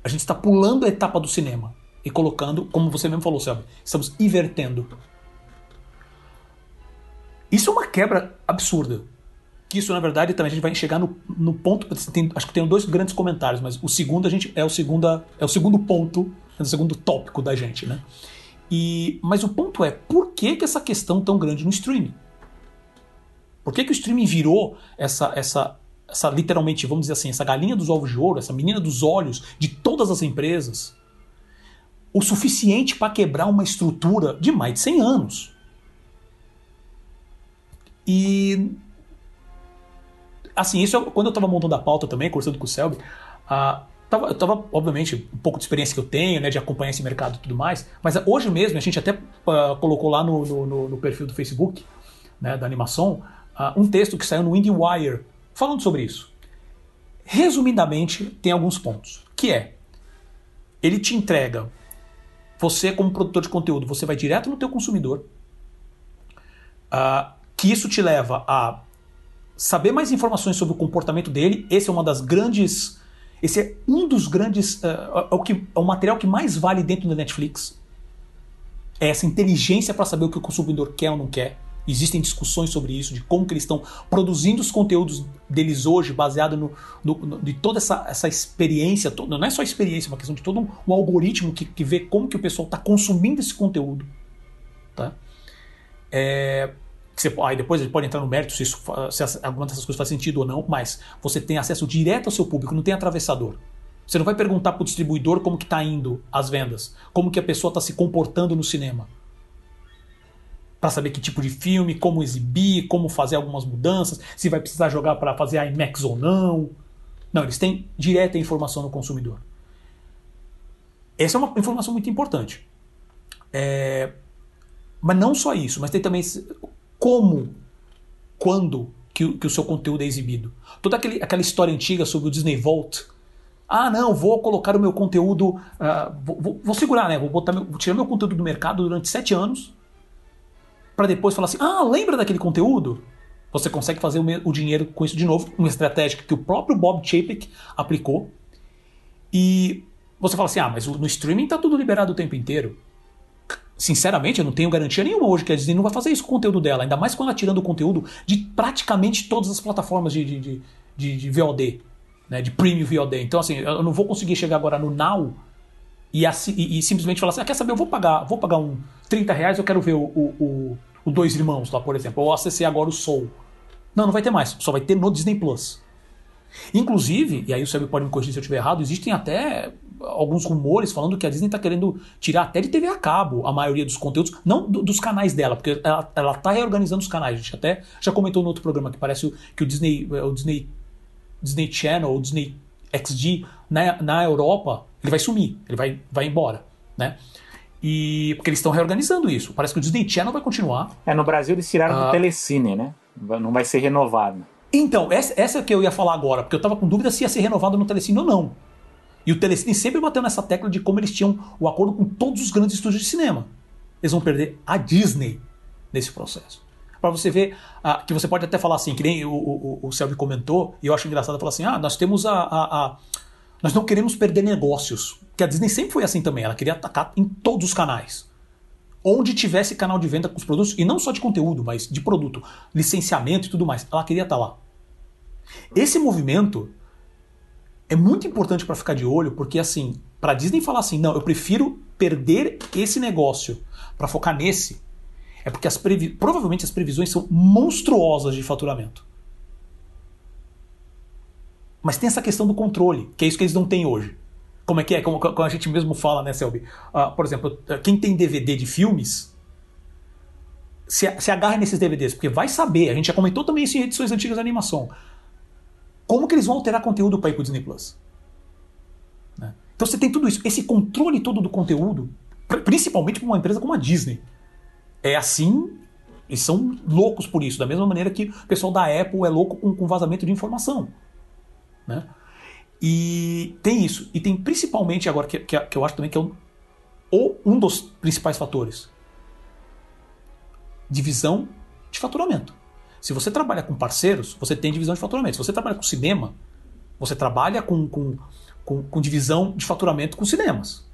A gente está pulando a etapa do cinema e colocando, como você mesmo falou, sabe? Estamos invertendo. Isso é uma quebra absurda. Que isso, na verdade, também a gente vai chegar no, no ponto. Tem, acho que tem dois grandes comentários, mas o segundo a gente é o, segunda, é o segundo ponto, é o segundo tópico da gente, né? E, mas o ponto é, por que, que essa questão tão grande no streaming? Por que, que o streaming virou essa, essa, essa literalmente, vamos dizer assim, essa galinha dos ovos de ouro, essa menina dos olhos de todas as empresas, o suficiente para quebrar uma estrutura de mais de 100 anos. E assim, isso eu, quando eu estava montando a pauta também, conversando com o Selby, tava, eu estava, obviamente, um pouco de experiência que eu tenho, né, de acompanhar esse mercado e tudo mais, mas hoje mesmo, a gente até uh, colocou lá no, no, no, perfil do Facebook, né, da animação, uh, um texto que saiu no IndieWire falando sobre isso. Resumidamente, tem alguns pontos, que é, ele te entrega, você como produtor de conteúdo, você vai direto no teu consumidor, uh, que isso te leva a saber mais informações sobre o comportamento dele. Esse é uma das grandes, esse é um dos grandes, uh, o que é o material que mais vale dentro da Netflix. É essa inteligência para saber o que o consumidor quer ou não quer. Existem discussões sobre isso, de como que eles estão produzindo os conteúdos deles hoje, baseado no, no, no de toda essa, essa experiência, toda, não é só experiência, é uma questão de todo um, um algoritmo que, que vê como que o pessoal está consumindo esse conteúdo. Tá? É, você, aí depois gente pode entrar no mérito se, isso, se alguma dessas coisas faz sentido ou não, mas você tem acesso direto ao seu público, não tem atravessador. Você não vai perguntar para o distribuidor como que está indo as vendas, como que a pessoa está se comportando no cinema para saber que tipo de filme, como exibir, como fazer algumas mudanças, se vai precisar jogar para fazer IMAX ou não. Não, eles têm direta informação no consumidor. Essa é uma informação muito importante. É... Mas não só isso, mas tem também como, quando que, que o seu conteúdo é exibido. Toda aquele, aquela história antiga sobre o Disney Vault. Ah, não, vou colocar o meu conteúdo. Uh, vou, vou, vou, segurar, né? Vou, botar meu, vou tirar meu conteúdo do mercado durante sete anos para depois falar assim: ah, lembra daquele conteúdo? Você consegue fazer o, dinheiro com isso de novo, uma estratégia que o próprio Bob Chapek aplicou. E você fala assim: ah, mas no streaming tá tudo liberado o tempo inteiro. Sinceramente, eu não tenho garantia nenhuma hoje que a Disney não vai fazer isso com o conteúdo dela, ainda mais quando ela tirando o conteúdo de praticamente todas as plataformas de, de, de, de VOD, né, de Premium VOD. Então, assim, eu não vou conseguir chegar agora no Now e, assim, e, e simplesmente falar assim: ah, quer saber, eu vou pagar, vou pagar um 30 reais, eu quero ver o, o o Dois Irmãos lá, por exemplo, ou acessei agora o Soul. Não, não vai ter mais, só vai ter no Disney Plus. Inclusive, e aí o Sérgio pode me corrigir se eu estiver errado, existem até alguns rumores falando que a Disney está querendo tirar até de TV a cabo a maioria dos conteúdos, não do, dos canais dela, porque ela está reorganizando os canais. A gente até já comentou no outro programa que parece que o Disney, o Disney, Disney Channel, o Disney XD na, na Europa, ele vai sumir, ele vai, vai embora, né? E porque eles estão reorganizando isso. Parece que o Disney Channel vai continuar. É, no Brasil eles tiraram do ah. Telecine, né? Não vai ser renovado. Então, essa, essa é que eu ia falar agora, porque eu tava com dúvida se ia ser renovado no Telecine ou não. E o Telecine sempre bateu nessa tecla de como eles tinham o acordo com todos os grandes estúdios de cinema. Eles vão perder a Disney nesse processo. Para você ver uh, que você pode até falar assim, que nem o, o, o Selby comentou, e eu acho engraçado falar assim: ah, nós temos a, a, a nós não queremos perder negócios. Que a Disney sempre foi assim também. Ela queria atacar em todos os canais. Onde tivesse canal de venda com os produtos, e não só de conteúdo, mas de produto, licenciamento e tudo mais. Ela queria estar lá. Esse movimento é muito importante para ficar de olho, porque assim, para a Disney falar assim, não, eu prefiro perder esse negócio para focar nesse, é porque as provavelmente as previsões são monstruosas de faturamento. Mas tem essa questão do controle, que é isso que eles não têm hoje. Como é que é? Como, como a gente mesmo fala, né, Selby? Uh, por exemplo, quem tem DVD de filmes, se, se agarra nesses DVDs, porque vai saber, a gente já comentou também isso em edições antigas da animação. Como que eles vão alterar conteúdo para ir para o Disney Plus? Né? Então você tem tudo isso, esse controle todo do conteúdo, principalmente para uma empresa como a Disney. É assim, eles são loucos por isso, da mesma maneira que o pessoal da Apple é louco com, com vazamento de informação. Né? E tem isso. E tem principalmente agora, que, que, que eu acho também que é um, ou um dos principais fatores: divisão de faturamento. Se você trabalha com parceiros, você tem divisão de faturamento. Se você trabalha com cinema, você trabalha com, com, com, com divisão de faturamento com cinemas.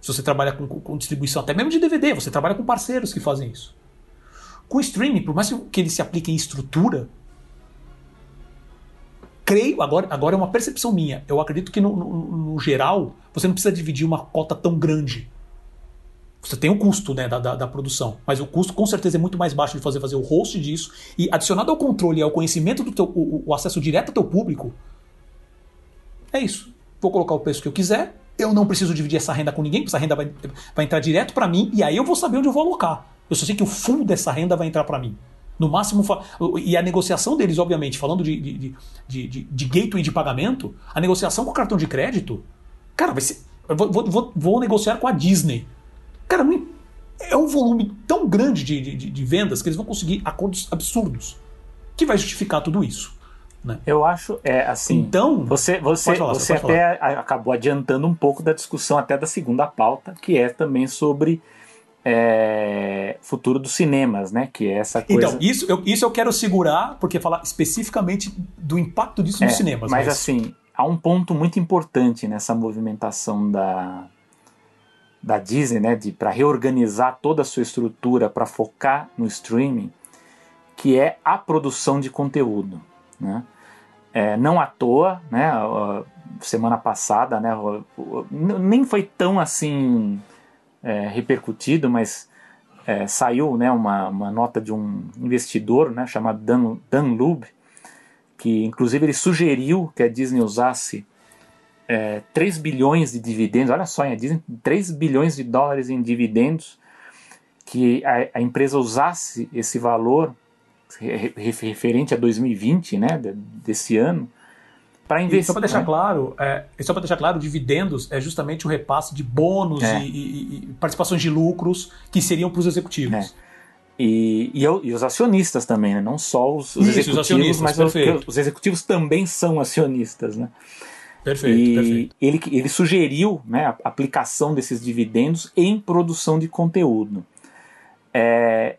Se você trabalha com, com, distribuição até mesmo de DVD, você trabalha com parceiros que fazem isso. Com streaming, por mais que ele se aplique em estrutura, creio, agora, agora é uma percepção minha, eu acredito que no, no, no geral você não precisa dividir uma cota tão grande você tem o custo né, da, da, da, produção, mas o custo com certeza é muito mais baixo de fazer, fazer o host disso e adicionado ao controle e ao conhecimento do teu, o, o, acesso direto ao teu público. É isso. Vou colocar o preço que eu quiser, eu não preciso dividir essa renda com ninguém, porque essa renda vai, vai entrar direto para mim e aí eu vou saber onde eu vou alocar. Eu só sei que o fundo dessa renda vai entrar para mim. No máximo, e a negociação deles, obviamente, falando de, de, de, de, de gateway de pagamento, a negociação com o cartão de crédito, cara, vai ser. Vou, vou, vou negociar com a Disney Cara, é um volume tão grande de, de, de vendas que eles vão conseguir acordos absurdos que vai justificar tudo isso. Né? Eu acho, é assim. Então, você, você, falar, você até falar. acabou adiantando um pouco da discussão até da segunda pauta, que é também sobre é, futuro dos cinemas, né? Que é essa coisa. Então, isso eu, isso eu quero segurar, porque falar especificamente do impacto disso é, nos cinemas. Mas, mas assim, há um ponto muito importante nessa movimentação da, da Disney, né, de para reorganizar toda a sua estrutura para focar no streaming, que é a produção de conteúdo, né? É, não à toa, né? Semana passada, né? Nem foi tão assim é, repercutido, mas é, saiu, né? Uma, uma nota de um investidor, né? Chamado Dan, Dan Lube, que inclusive ele sugeriu que a Disney usasse é, 3 bilhões de dividendos, olha só, dizem 3 bilhões de dólares em dividendos, que a, a empresa usasse esse valor referente a 2020, né, desse ano, para investir. E só para deixar né? claro, é, só para deixar claro, dividendos é justamente o repasse de bônus é. e, e, e, participações de lucros que seriam para os executivos. É. E, e, e, os acionistas também, né? não só os, os Isso, executivos, os mas os, os, executivos também são acionistas. Né? Perfeito, e perfeito. Ele, ele sugeriu né, a aplicação desses dividendos em produção de conteúdo. É,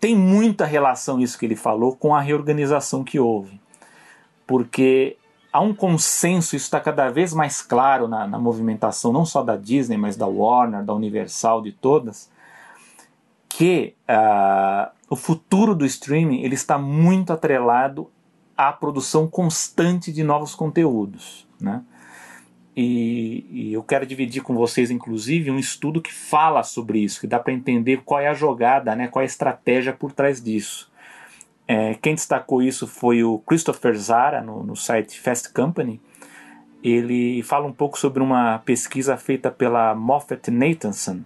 tem muita relação isso que ele falou com a reorganização que houve, porque há um consenso, isso está cada vez mais claro na, na, movimentação não só da Disney, mas da Warner, da Universal, de todas, que uh, o futuro do streaming ele está muito atrelado à produção constante de novos conteúdos. Né? E, e, eu quero dividir com vocês, inclusive, um estudo que fala sobre isso, que dá para entender qual é a jogada, né, qual é a estratégia por trás disso. É, quem destacou isso foi o Christopher Zara, no, no site Fast Company. Ele fala um pouco sobre uma pesquisa feita pela Moffett Nathanson,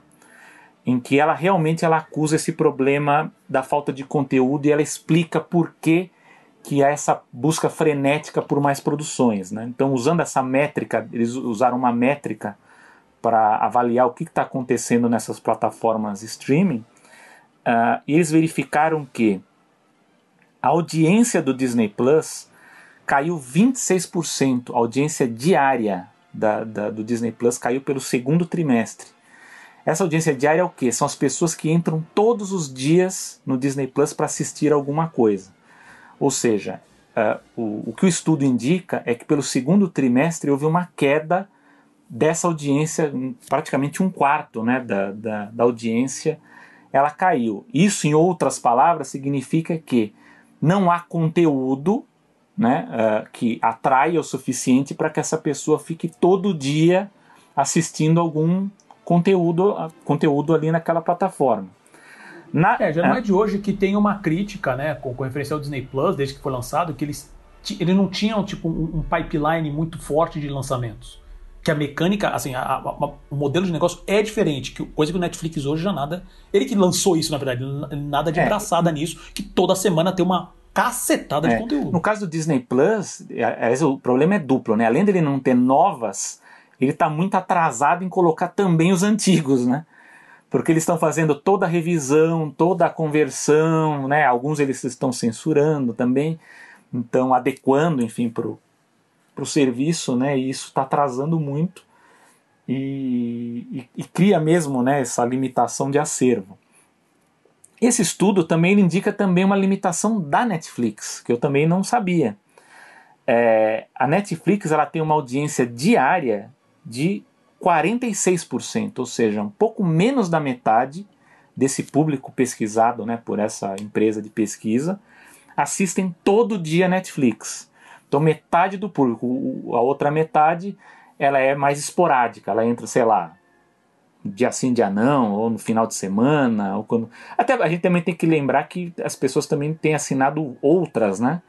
em que ela realmente ela acusa esse problema da falta de conteúdo e ela explica por que que é essa busca frenética por mais produções. Né? Então, usando essa métrica, eles usaram uma métrica para avaliar o que está acontecendo nessas plataformas streaming, uh, e eles verificaram que a audiência do Disney Plus caiu 26%, a audiência diária da, da, do Disney Plus caiu pelo segundo trimestre. Essa audiência diária é o que? São as pessoas que entram todos os dias no Disney Plus para assistir alguma coisa. Ou seja, uh, o, o que o estudo indica é que pelo segundo trimestre houve uma queda dessa audiência, praticamente um quarto né, da, da, da audiência ela caiu. Isso, em outras palavras, significa que não há conteúdo né, uh, que atraia o suficiente para que essa pessoa fique todo dia assistindo algum conteúdo, conteúdo ali naquela plataforma. Na... É, já não é. é de hoje que tem uma crítica, né, com, com referência ao Disney Plus, desde que foi lançado, que eles, eles não tinham tipo, um, um pipeline muito forte de lançamentos. Que a mecânica, assim, a, a, o modelo de negócio é diferente, que coisa que o Netflix hoje já nada. Ele que lançou isso, na verdade, nada de é. braçada nisso, que toda semana tem uma cacetada é. de conteúdo. No caso do Disney Plus, é, é, o problema é duplo, né? Além dele não ter novas, ele está muito atrasado em colocar também os antigos, né? Porque eles estão fazendo toda a revisão, toda a conversão, né? Alguns eles estão censurando também, então adequando, enfim, para o serviço, né? E isso está atrasando muito e, e, e, cria mesmo, né? Essa limitação de acervo. Esse estudo também indica também uma limitação da Netflix, que eu também não sabia. É, a Netflix ela tem uma audiência diária de 46%, ou seja, um pouco menos da metade desse público pesquisado né, por essa empresa de pesquisa assistem todo dia Netflix. Então metade do público, a outra metade, ela é mais esporádica, ela entra, sei lá, dia sim, dia não, ou no final de semana, ou quando. Até a gente também tem que lembrar que as pessoas também têm assinado outras, né?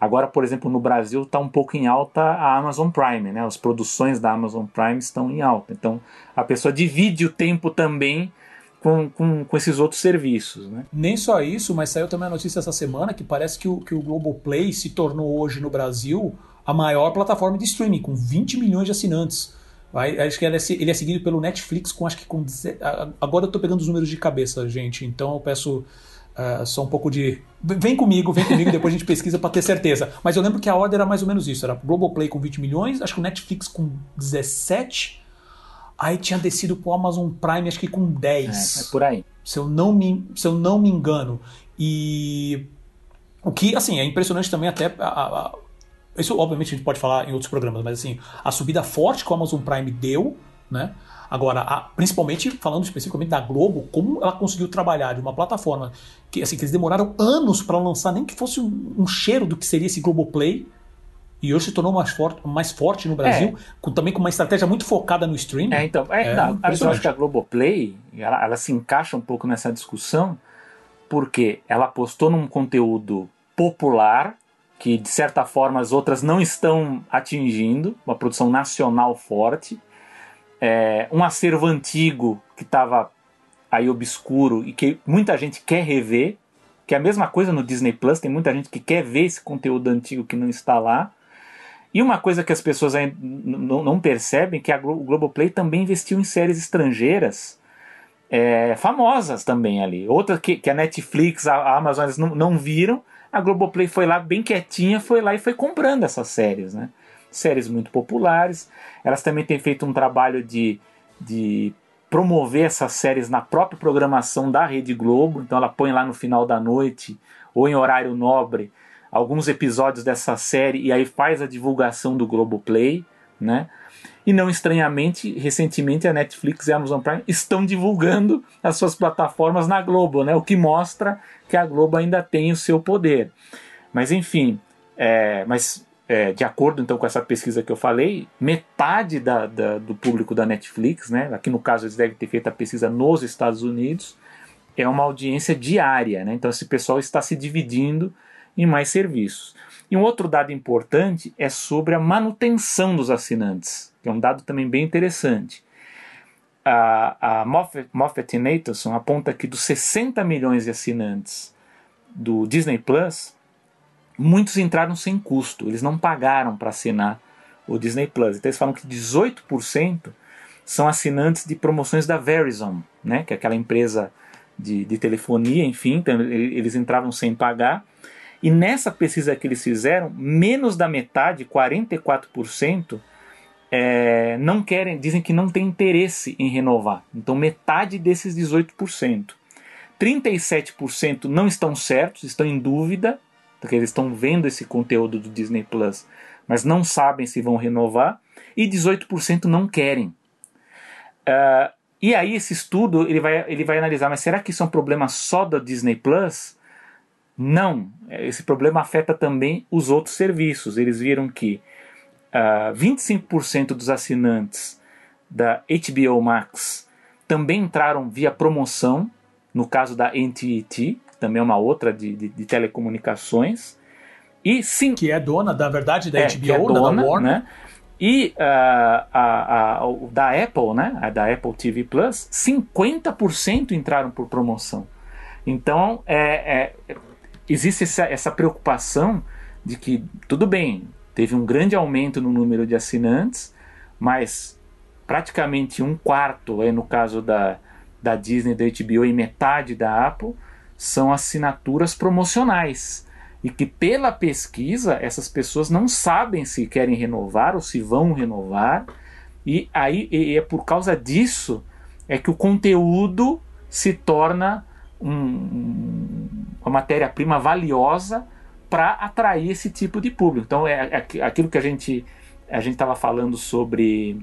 Agora, por exemplo, no Brasil está um pouco em alta a Amazon Prime, né? As produções da Amazon Prime estão em alta. Então a pessoa divide o tempo também com, com, com esses outros serviços. Né? Nem só isso, mas saiu também a notícia essa semana que parece que o, que o Globoplay se tornou hoje no Brasil a maior plataforma de streaming, com 20 milhões de assinantes. Vai, acho que ele é, ele é, seguido pelo Netflix com acho que com. Agora eu tô pegando os números de cabeça, gente. Então eu peço uh, só um pouco de. Vem comigo, vem comigo, depois a gente pesquisa para ter certeza. Mas eu lembro que a ordem era mais ou menos isso: era Globoplay com 20 milhões, acho que o Netflix com 17. Aí tinha descido pro Amazon Prime, acho que com 10. É, é por aí. Se eu não me, se eu não me engano. E. O que, assim, é impressionante também até a, a, isso, obviamente, a gente pode falar em outros programas, mas assim, a subida forte que o Amazon Prime deu, né? Agora, a, principalmente falando especificamente da Globo, como ela conseguiu trabalhar de uma plataforma que, assim, que eles demoraram anos para lançar, nem que fosse um, um, cheiro do que seria esse Globoplay. E hoje se tornou mais forte, mais forte no Brasil, é. com, também com uma estratégia muito focada no streaming. É, então, é, é não, eu acho que a Globoplay ela, ela se encaixa um pouco nessa discussão, porque ela apostou num conteúdo popular que de certa forma as outras não estão atingindo, uma produção nacional forte, é, um acervo antigo que estava aí obscuro e que muita gente quer rever, que é a mesma coisa no Disney Plus, tem muita gente que quer ver esse conteúdo antigo que não está lá. E uma coisa que as pessoas não percebem que a Glo o Globoplay também investiu em séries estrangeiras é, famosas também ali. Outra que, que a Netflix, a, a Amazon não, não viram, a Globoplay foi lá bem quietinha, foi lá e foi comprando essas séries, né? Séries muito populares. Elas também têm feito um trabalho de, de promover essas séries na própria programação da Rede Globo. Então ela põe lá no final da noite ou em horário nobre alguns episódios dessa série e aí faz a divulgação do Globoplay, né? E não estranhamente, recentemente a Netflix e a Amazon Prime estão divulgando as suas plataformas na Globo, né? O que mostra que a Globo ainda tem o seu poder. Mas enfim, é, mas é, de acordo então com essa pesquisa que eu falei, metade da, da, do público da Netflix, né? Aqui no caso eles devem ter feito a pesquisa nos Estados Unidos, é uma audiência diária, né? Então esse pessoal está se dividindo em mais serviços. E um outro dado importante é sobre a manutenção dos assinantes, que é um dado também bem interessante. A, a Moffett, Moffett Nathanson aponta que dos 60 milhões de assinantes do Disney Plus, muitos entraram sem custo, eles não pagaram para assinar o Disney Plus. Então eles falam que 18% são assinantes de promoções da Verizon, né, que é aquela empresa de, de telefonia, enfim, então eles entravam sem pagar. E nessa pesquisa que eles fizeram, menos da metade, 44%, é, não querem, dizem que não tem interesse em renovar. Então, metade desses 18%. 37% não estão certos, estão em dúvida, porque eles estão vendo esse conteúdo do Disney Plus, mas não sabem se vão renovar, e 18% não querem. Uh, e aí esse estudo ele vai, ele vai analisar, mas será que isso é um problema só da Disney Plus? Não, esse problema afeta também os outros serviços. Eles viram que uh, ah, 25% dos assinantes da HBO Max também entraram via promoção, no caso da NTT, também é uma outra de, de, de telecomunicações. E sim, que é dona, da verdade, da é, HBO, é dona, da Warner. Né? E uh, a, a, a, da Apple, né? A da Apple TV Plus, 50% entraram por promoção. Então, é, é existe essa, essa preocupação de que, tudo bem, teve um grande aumento no número de assinantes, mas praticamente um quarto, é no caso da, da Disney, da HBO e metade da Apple, são assinaturas promocionais. E que pela pesquisa essas pessoas não sabem se querem renovar ou se vão renovar. E aí e é por causa disso é que o conteúdo se torna um, uma matéria-prima valiosa para atrair esse tipo de público. Então é, é aquilo que a gente a gente estava falando sobre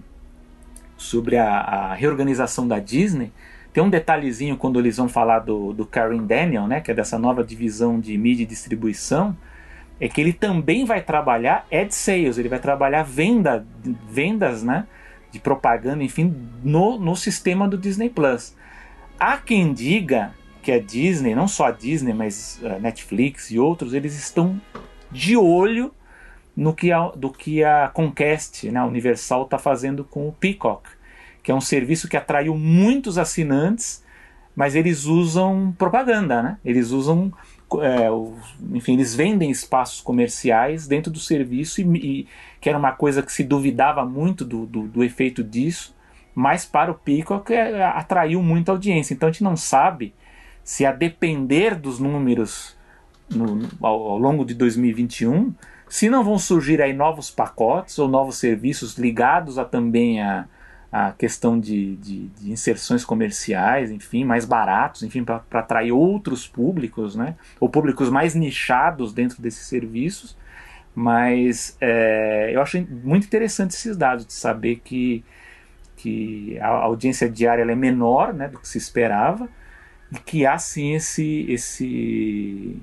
sobre a, a, reorganização da Disney. Tem um detalhezinho quando eles vão falar do, do Karen Daniel, né, que é dessa nova divisão de mídia e distribuição, é que ele também vai trabalhar ad sales, ele vai trabalhar venda, vendas, né, de propaganda, enfim, no, no sistema do Disney Plus. Há quem diga que a Disney, não só a Disney, mas a Netflix e outros, eles estão de olho no que a, do que a Comcast, né, a Universal, está fazendo com o Peacock, que é um serviço que atraiu muitos assinantes, mas eles usam propaganda, né? Eles usam, é, enfim, eles vendem espaços comerciais dentro do serviço e, e que era uma coisa que se duvidava muito do, do, do efeito disso, mas para o Peacock é, atraiu muita audiência. Então a gente não sabe se a depender dos números no, ao, ao longo de 2021 se não vão surgir aí novos pacotes ou novos serviços ligados a também a, a questão de, de, de inserções comerciais, enfim, mais baratos, enfim, para atrair outros públicos, né? Ou públicos mais nichados dentro desses serviços. Mas é, eu acho muito interessante esses dados de saber que, que a audiência diária é menor né, do que se esperava e que há sim esse, esse,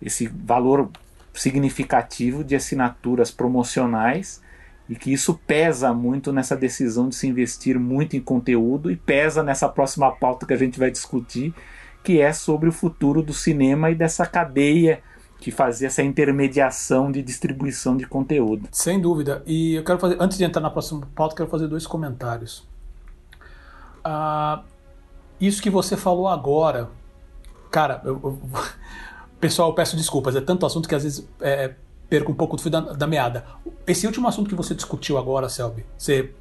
esse valor significativo de assinaturas promocionais e que isso pesa muito nessa decisão de se investir muito em conteúdo e pesa nessa próxima pauta que a gente vai discutir, que é sobre o futuro do cinema e dessa cadeia que fazia essa intermediação de distribuição de conteúdo. Sem dúvida. E eu quero fazer, antes de entrar na próxima pauta, quero fazer dois comentários. Uh, isso que você falou agora, cara, eu, eu, Pessoal, peço desculpas, é tanto assunto que às vezes é, perco um pouco do fio da, da, meada. Esse último assunto que você discutiu agora, Selby, você.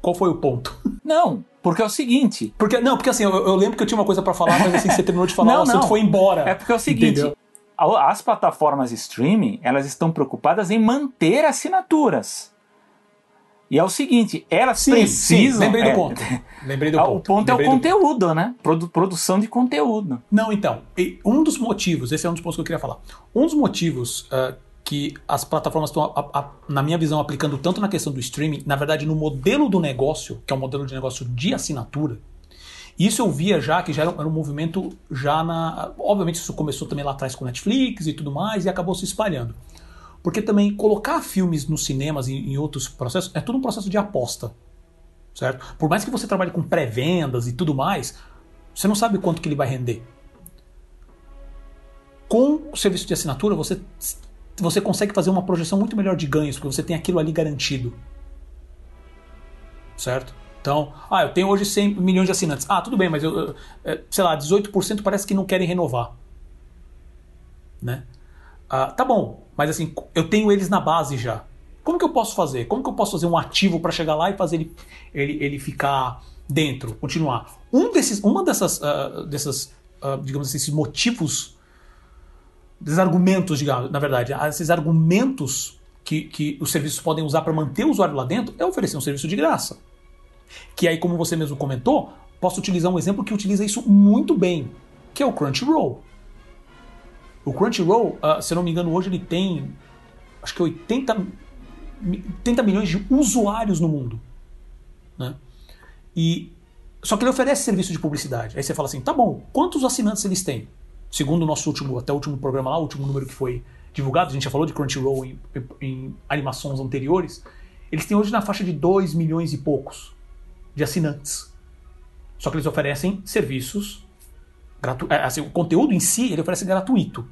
Qual foi o ponto? Não, porque é o seguinte. Porque, não, porque assim, eu, eu lembro que eu tinha uma coisa para falar, mas assim, você terminou de falar, não, o assunto não. foi embora. É porque é o seguinte. Entendeu? As plataformas streaming, elas estão preocupadas em manter assinaturas. E é o seguinte, elas sim, precisam. Sim, lembrei do é, ponto. Lembrei do ponto. O ponto lembrei é o conteúdo, ponto. né? Produ produção de conteúdo. Não, então. Um dos motivos, esse é um dos pontos que eu queria falar. Um dos motivos uh, que as plataformas estão, na minha visão, aplicando tanto na questão do streaming, na verdade, no modelo do negócio, que é um modelo de negócio de assinatura. Isso eu via já que já era um, era um movimento já na. Obviamente, isso começou também lá atrás com Netflix e tudo mais, e acabou se espalhando. Porque também colocar filmes nos cinemas e em outros processos é tudo um processo de aposta. Certo? Por mais que você trabalhe com pré-vendas e tudo mais, você não sabe quanto que ele vai render. Com o serviço de assinatura, você, você consegue fazer uma projeção muito melhor de ganhos, porque você tem aquilo ali garantido. Certo? Então, ah, eu tenho hoje 100 milhões de assinantes. Ah, tudo bem, mas eu, eu é, sei lá, 18% parece que não querem renovar. Né? Ah, tá bom, mas assim, eu tenho eles na base já. Como que eu posso fazer? Como que eu posso fazer um ativo para chegar lá e fazer ele, ele, ele ficar dentro, continuar? Um desses, uma dessas, uh, dessas uh, digamos assim, esses motivos, desses argumentos, digamos, na verdade, esses argumentos que, que os serviços podem usar para manter o usuário lá dentro é oferecer um serviço de graça. Que aí, como você mesmo comentou, posso utilizar um exemplo que utiliza isso muito bem, que é o Crunchyroll. O Crunchyroll, uh, se eu não me engano, hoje ele tem acho que 80, 80 milhões de usuários no mundo. Né? E só que ele oferece serviço de publicidade. Aí você fala assim, tá bom, quantos assinantes eles têm? Segundo o nosso último, até o último programa lá, o último número que foi divulgado, a gente já falou de Crunchyroll em, em animações anteriores, eles têm hoje na faixa de 2 milhões e poucos de assinantes. Só que eles oferecem serviços Gratu é, assim, o conteúdo em si ele oferece gratuito.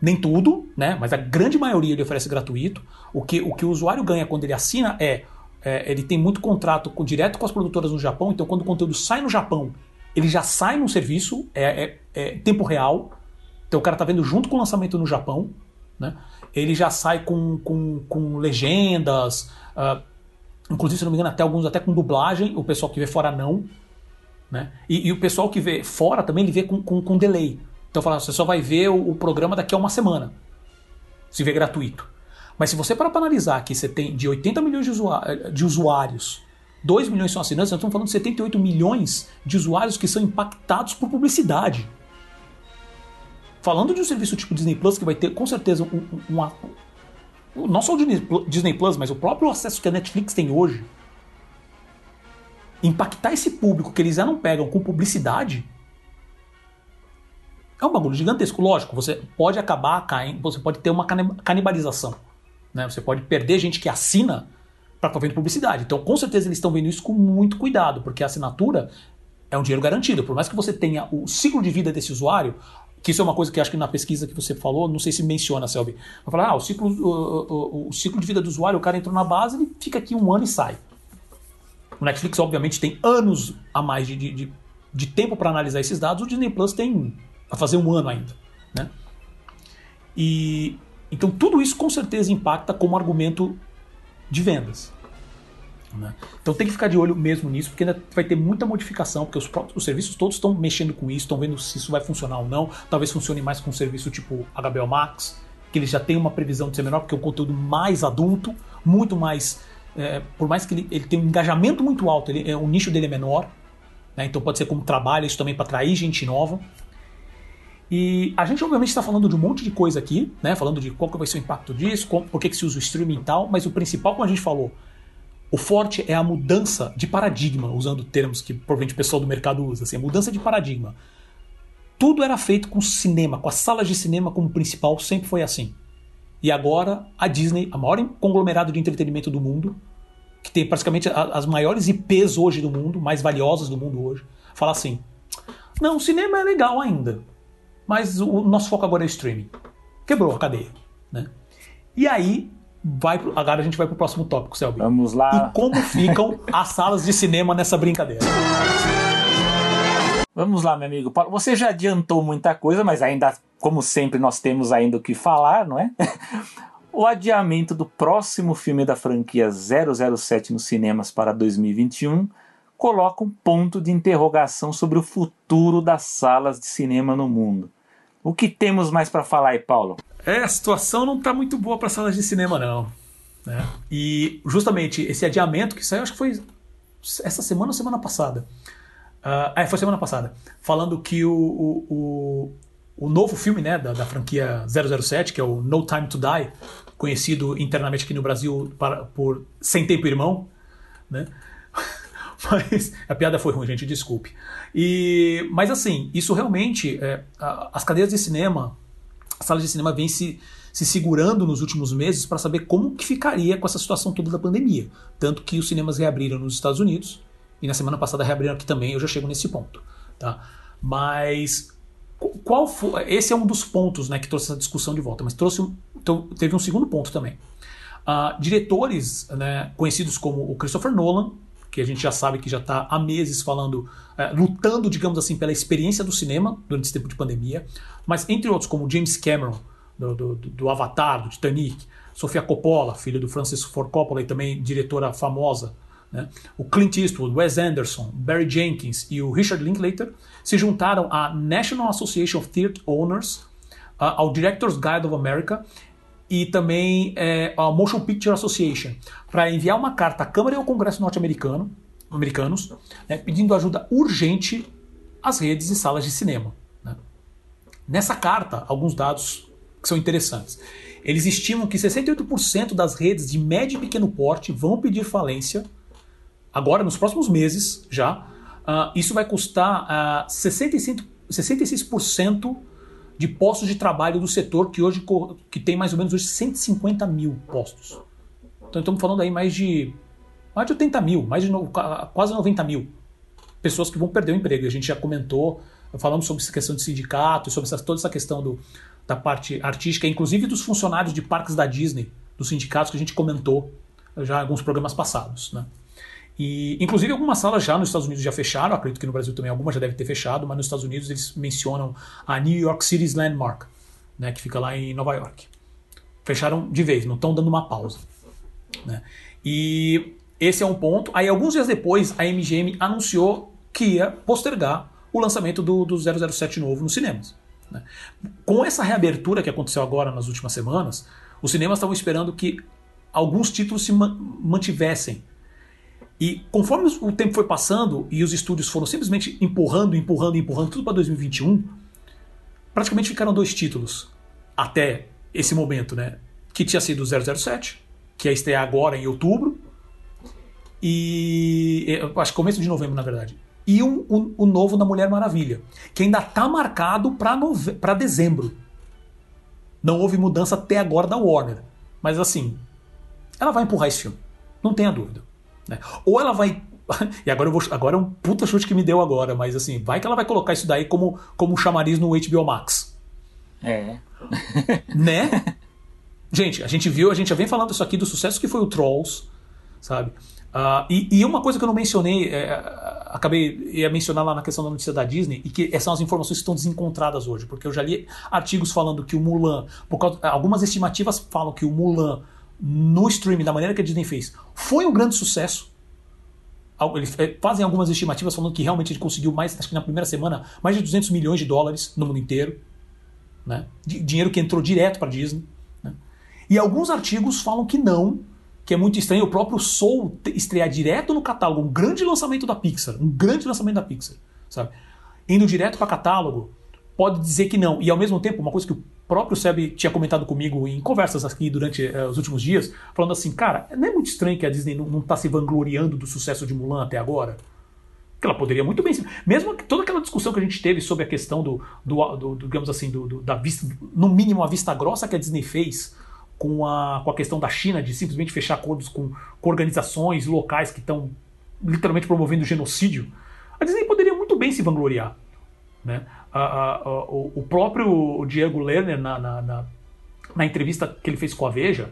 Nem tudo, né? Mas a grande maioria ele oferece gratuito. O que o, que o usuário ganha quando ele assina é, é ele tem muito contrato com, direto com as produtoras no Japão, então quando o conteúdo sai no Japão, ele já sai no serviço, é, é, é tempo real. Então o cara tá vendo junto com o lançamento no Japão, né? Ele já sai com, com, com legendas, uh, inclusive, se não me engano, até alguns até com dublagem, o pessoal que vê fora não. Né? E, e o pessoal que vê fora também ele vê com, com, com delay. Então fala, você só vai ver o, o, programa daqui a uma semana. Se vê gratuito. Mas se você parar para analisar que você tem de 80 milhões de, usuários, de usuários 2 milhões são assinantes, nós estamos falando de 78 milhões de usuários que são impactados por publicidade. Falando de um serviço tipo Disney Plus, que vai ter com certeza um, um, um, não só o Disney Plus, mas o próprio acesso que a Netflix tem hoje, impactar esse público que eles já não pegam com publicidade é um bagulho gigantesco. Lógico, você pode acabar caindo, você pode ter uma canibalização. Né? Você pode perder gente que assina para estar vendo publicidade. Então, com certeza, eles estão vendo isso com muito cuidado, porque a assinatura é um dinheiro garantido. Por mais que você tenha o ciclo de vida desse usuário, que isso é uma coisa que acho que na pesquisa que você falou, não sei se menciona, Selby. Vai falar, ah, o ciclo, o, o, o, ciclo de vida do usuário, o cara entrou na base, ele fica aqui um ano e sai. O Netflix, obviamente, tem anos a mais de, de, de tempo para analisar esses dados, o Disney Plus tem a fazer um ano ainda. Né? E então tudo isso com certeza impacta como argumento de vendas. Né? Então tem que ficar de olho mesmo nisso, porque ainda vai ter muita modificação, porque os, próprios, os serviços todos estão mexendo com isso, estão vendo se isso vai funcionar ou não. Talvez funcione mais com um serviço tipo HBO Max, que ele já tem uma previsão de ser menor, porque é um conteúdo mais adulto, muito mais. É, por mais que ele, ele tenha um engajamento muito alto, ele, é, o nicho dele é menor, né? então pode ser como trabalho isso também para atrair gente nova. E a gente obviamente está falando de um monte de coisa aqui, né? Falando de qual que vai ser o impacto disso, por que, que se usa o streaming e tal, mas o principal, como a gente falou, o forte é a mudança de paradigma, usando termos que provavelmente o pessoal do mercado usa, assim, a mudança de paradigma. Tudo era feito com cinema, com as salas de cinema como principal, sempre foi assim. E agora a Disney, a maior conglomerado de entretenimento do mundo, que tem praticamente as maiores IPs hoje do mundo, mais valiosas do mundo hoje, fala assim: não, o cinema é legal ainda, mas o nosso foco agora é streaming. Quebrou a cadeia. Né? E aí, vai pro, agora a gente vai para o próximo tópico, Selby. Vamos lá. E como ficam as salas de cinema nessa brincadeira? Vamos lá, meu amigo Paulo. Você já adiantou muita coisa, mas ainda, como sempre, nós temos ainda o que falar, não é? o adiamento do próximo filme da franquia 007 nos cinemas para 2021 coloca um ponto de interrogação sobre o futuro das salas de cinema no mundo. O que temos mais para falar aí, Paulo? É, a situação não está muito boa para salas de cinema, não. Né? E justamente esse adiamento que saiu, acho que foi essa semana ou semana passada. Uh, é, foi semana passada. Falando que o, o, o, o novo filme né, da, da, franquia 007, que é o No Time to Die, conhecido internamente aqui no Brasil para, por Sem Tempo Irmão, né? Mas a piada foi ruim, gente, desculpe. E, mas assim, isso realmente, é, as cadeiras de cinema, as salas de cinema vêm se, se segurando nos últimos meses para saber como que ficaria com essa situação toda da pandemia. Tanto que os cinemas reabriram nos Estados Unidos e na semana passada reabriram aqui também, eu já chego nesse ponto. Tá? Mas qual foi, esse é um dos pontos né, que trouxe essa discussão de volta, mas trouxe então, teve um segundo ponto também. Uh, diretores né, conhecidos como o Christopher Nolan que a gente já sabe que já está há meses falando, é, lutando, digamos assim, pela experiência do cinema durante esse tempo de pandemia, mas entre outros, como James Cameron, do, do, do Avatar, do Titanic, Sofia Coppola, filho do Francis Ford Coppola e também diretora famosa, né? o Clint Eastwood, Wes Anderson, Barry Jenkins e o Richard Linklater se juntaram à National Association of Theatre Owners, ao Directors Guild of America e também é, Motion Picture Association, para enviar uma carta à Câmara e ao Congresso norte-americano, americanos, né, pedindo ajuda urgente às redes e salas de cinema. Né. Nessa carta, alguns dados que são interessantes. Eles estimam que 68% das redes de médio e pequeno porte vão pedir falência agora, nos próximos meses já. Uh, isso vai custar uh, 65, 66% de postos de trabalho do setor que hoje que tem mais ou menos hoje 150 mil postos. Então estamos falando aí mais de mais de 80 mil, mais de quase 90 mil pessoas que vão perder o emprego. A gente já comentou, falamos sobre essa questão de sindicato, sobre essa, toda essa questão do, da parte artística, inclusive dos funcionários de parques da Disney, dos sindicatos que a gente comentou já em alguns programas passados. Né? E, inclusive, algumas salas já nos Estados Unidos já fecharam, acredito que no Brasil também algumas já devem ter fechado, mas nos Estados Unidos eles mencionam a New York City's Landmark, né, que fica lá em Nova York. Fecharam de vez, não estão dando uma pausa. Né? E esse é um ponto. Aí, alguns dias depois, a MGM anunciou que ia postergar o lançamento do, do 007 novo nos cinemas. Né? Com essa reabertura que aconteceu agora nas últimas semanas, os cinemas estavam esperando que alguns títulos se mantivessem e conforme o tempo foi passando e os estúdios foram simplesmente empurrando, empurrando, empurrando tudo para 2021, praticamente ficaram dois títulos até esse momento, né? Que tinha sido o 007, que ia estrear agora em outubro, e acho que começo de novembro, na verdade. E o um, um, um, novo da Mulher Maravilha, que ainda está marcado para dezembro. Não houve mudança até agora da Warner. Mas assim, ela vai empurrar esse filme. Não tenha dúvida. Né? Ou ela vai. E agora eu vou. Agora é um puta chute que me deu agora, mas assim, vai que ela vai colocar isso daí como, como chamariz no HBO Max. É. Né? Gente, a gente viu, a gente já vem falando isso aqui do sucesso que foi o Trolls, sabe? Uh, e, e, uma coisa que eu não mencionei, é, acabei ia mencionar lá na questão da notícia da Disney, e que são as informações que estão desencontradas hoje, porque eu já li artigos falando que o Mulan, por causa, algumas estimativas falam que o Mulan no streaming, da maneira que a Disney fez, foi um grande sucesso. Eles é, fazem algumas estimativas falando que realmente ele conseguiu mais, acho que na primeira semana, mais de 200 milhões de dólares no mundo inteiro. Né? Dinheiro que entrou direto para a Disney. Né? E alguns artigos falam que não, que é muito estranho o próprio Soul estrear direto no catálogo, um grande lançamento da Pixar, um grande lançamento da Pixar, sabe? Indo direto para catálogo, pode dizer que não. E ao mesmo tempo, uma coisa que o próprio Seb tinha comentado comigo em conversas aqui durante uh, os últimos dias, falando assim, cara, não é muito estranho que a Disney não está se vangloriando do sucesso de Mulan até agora? Que ela poderia muito bem. Mesmo toda aquela discussão que a gente teve sobre a questão do, do, do, do digamos assim, do, do, da vista, no mínimo a vista grossa que a Disney fez com a, com a questão da China de simplesmente fechar acordos com, com organizações locais que estão literalmente promovendo genocídio, a Disney poderia muito bem se vangloriar. Né? A, a, a, o, próprio Diego Lerner, na, na, na, na, entrevista que ele fez com a Veja,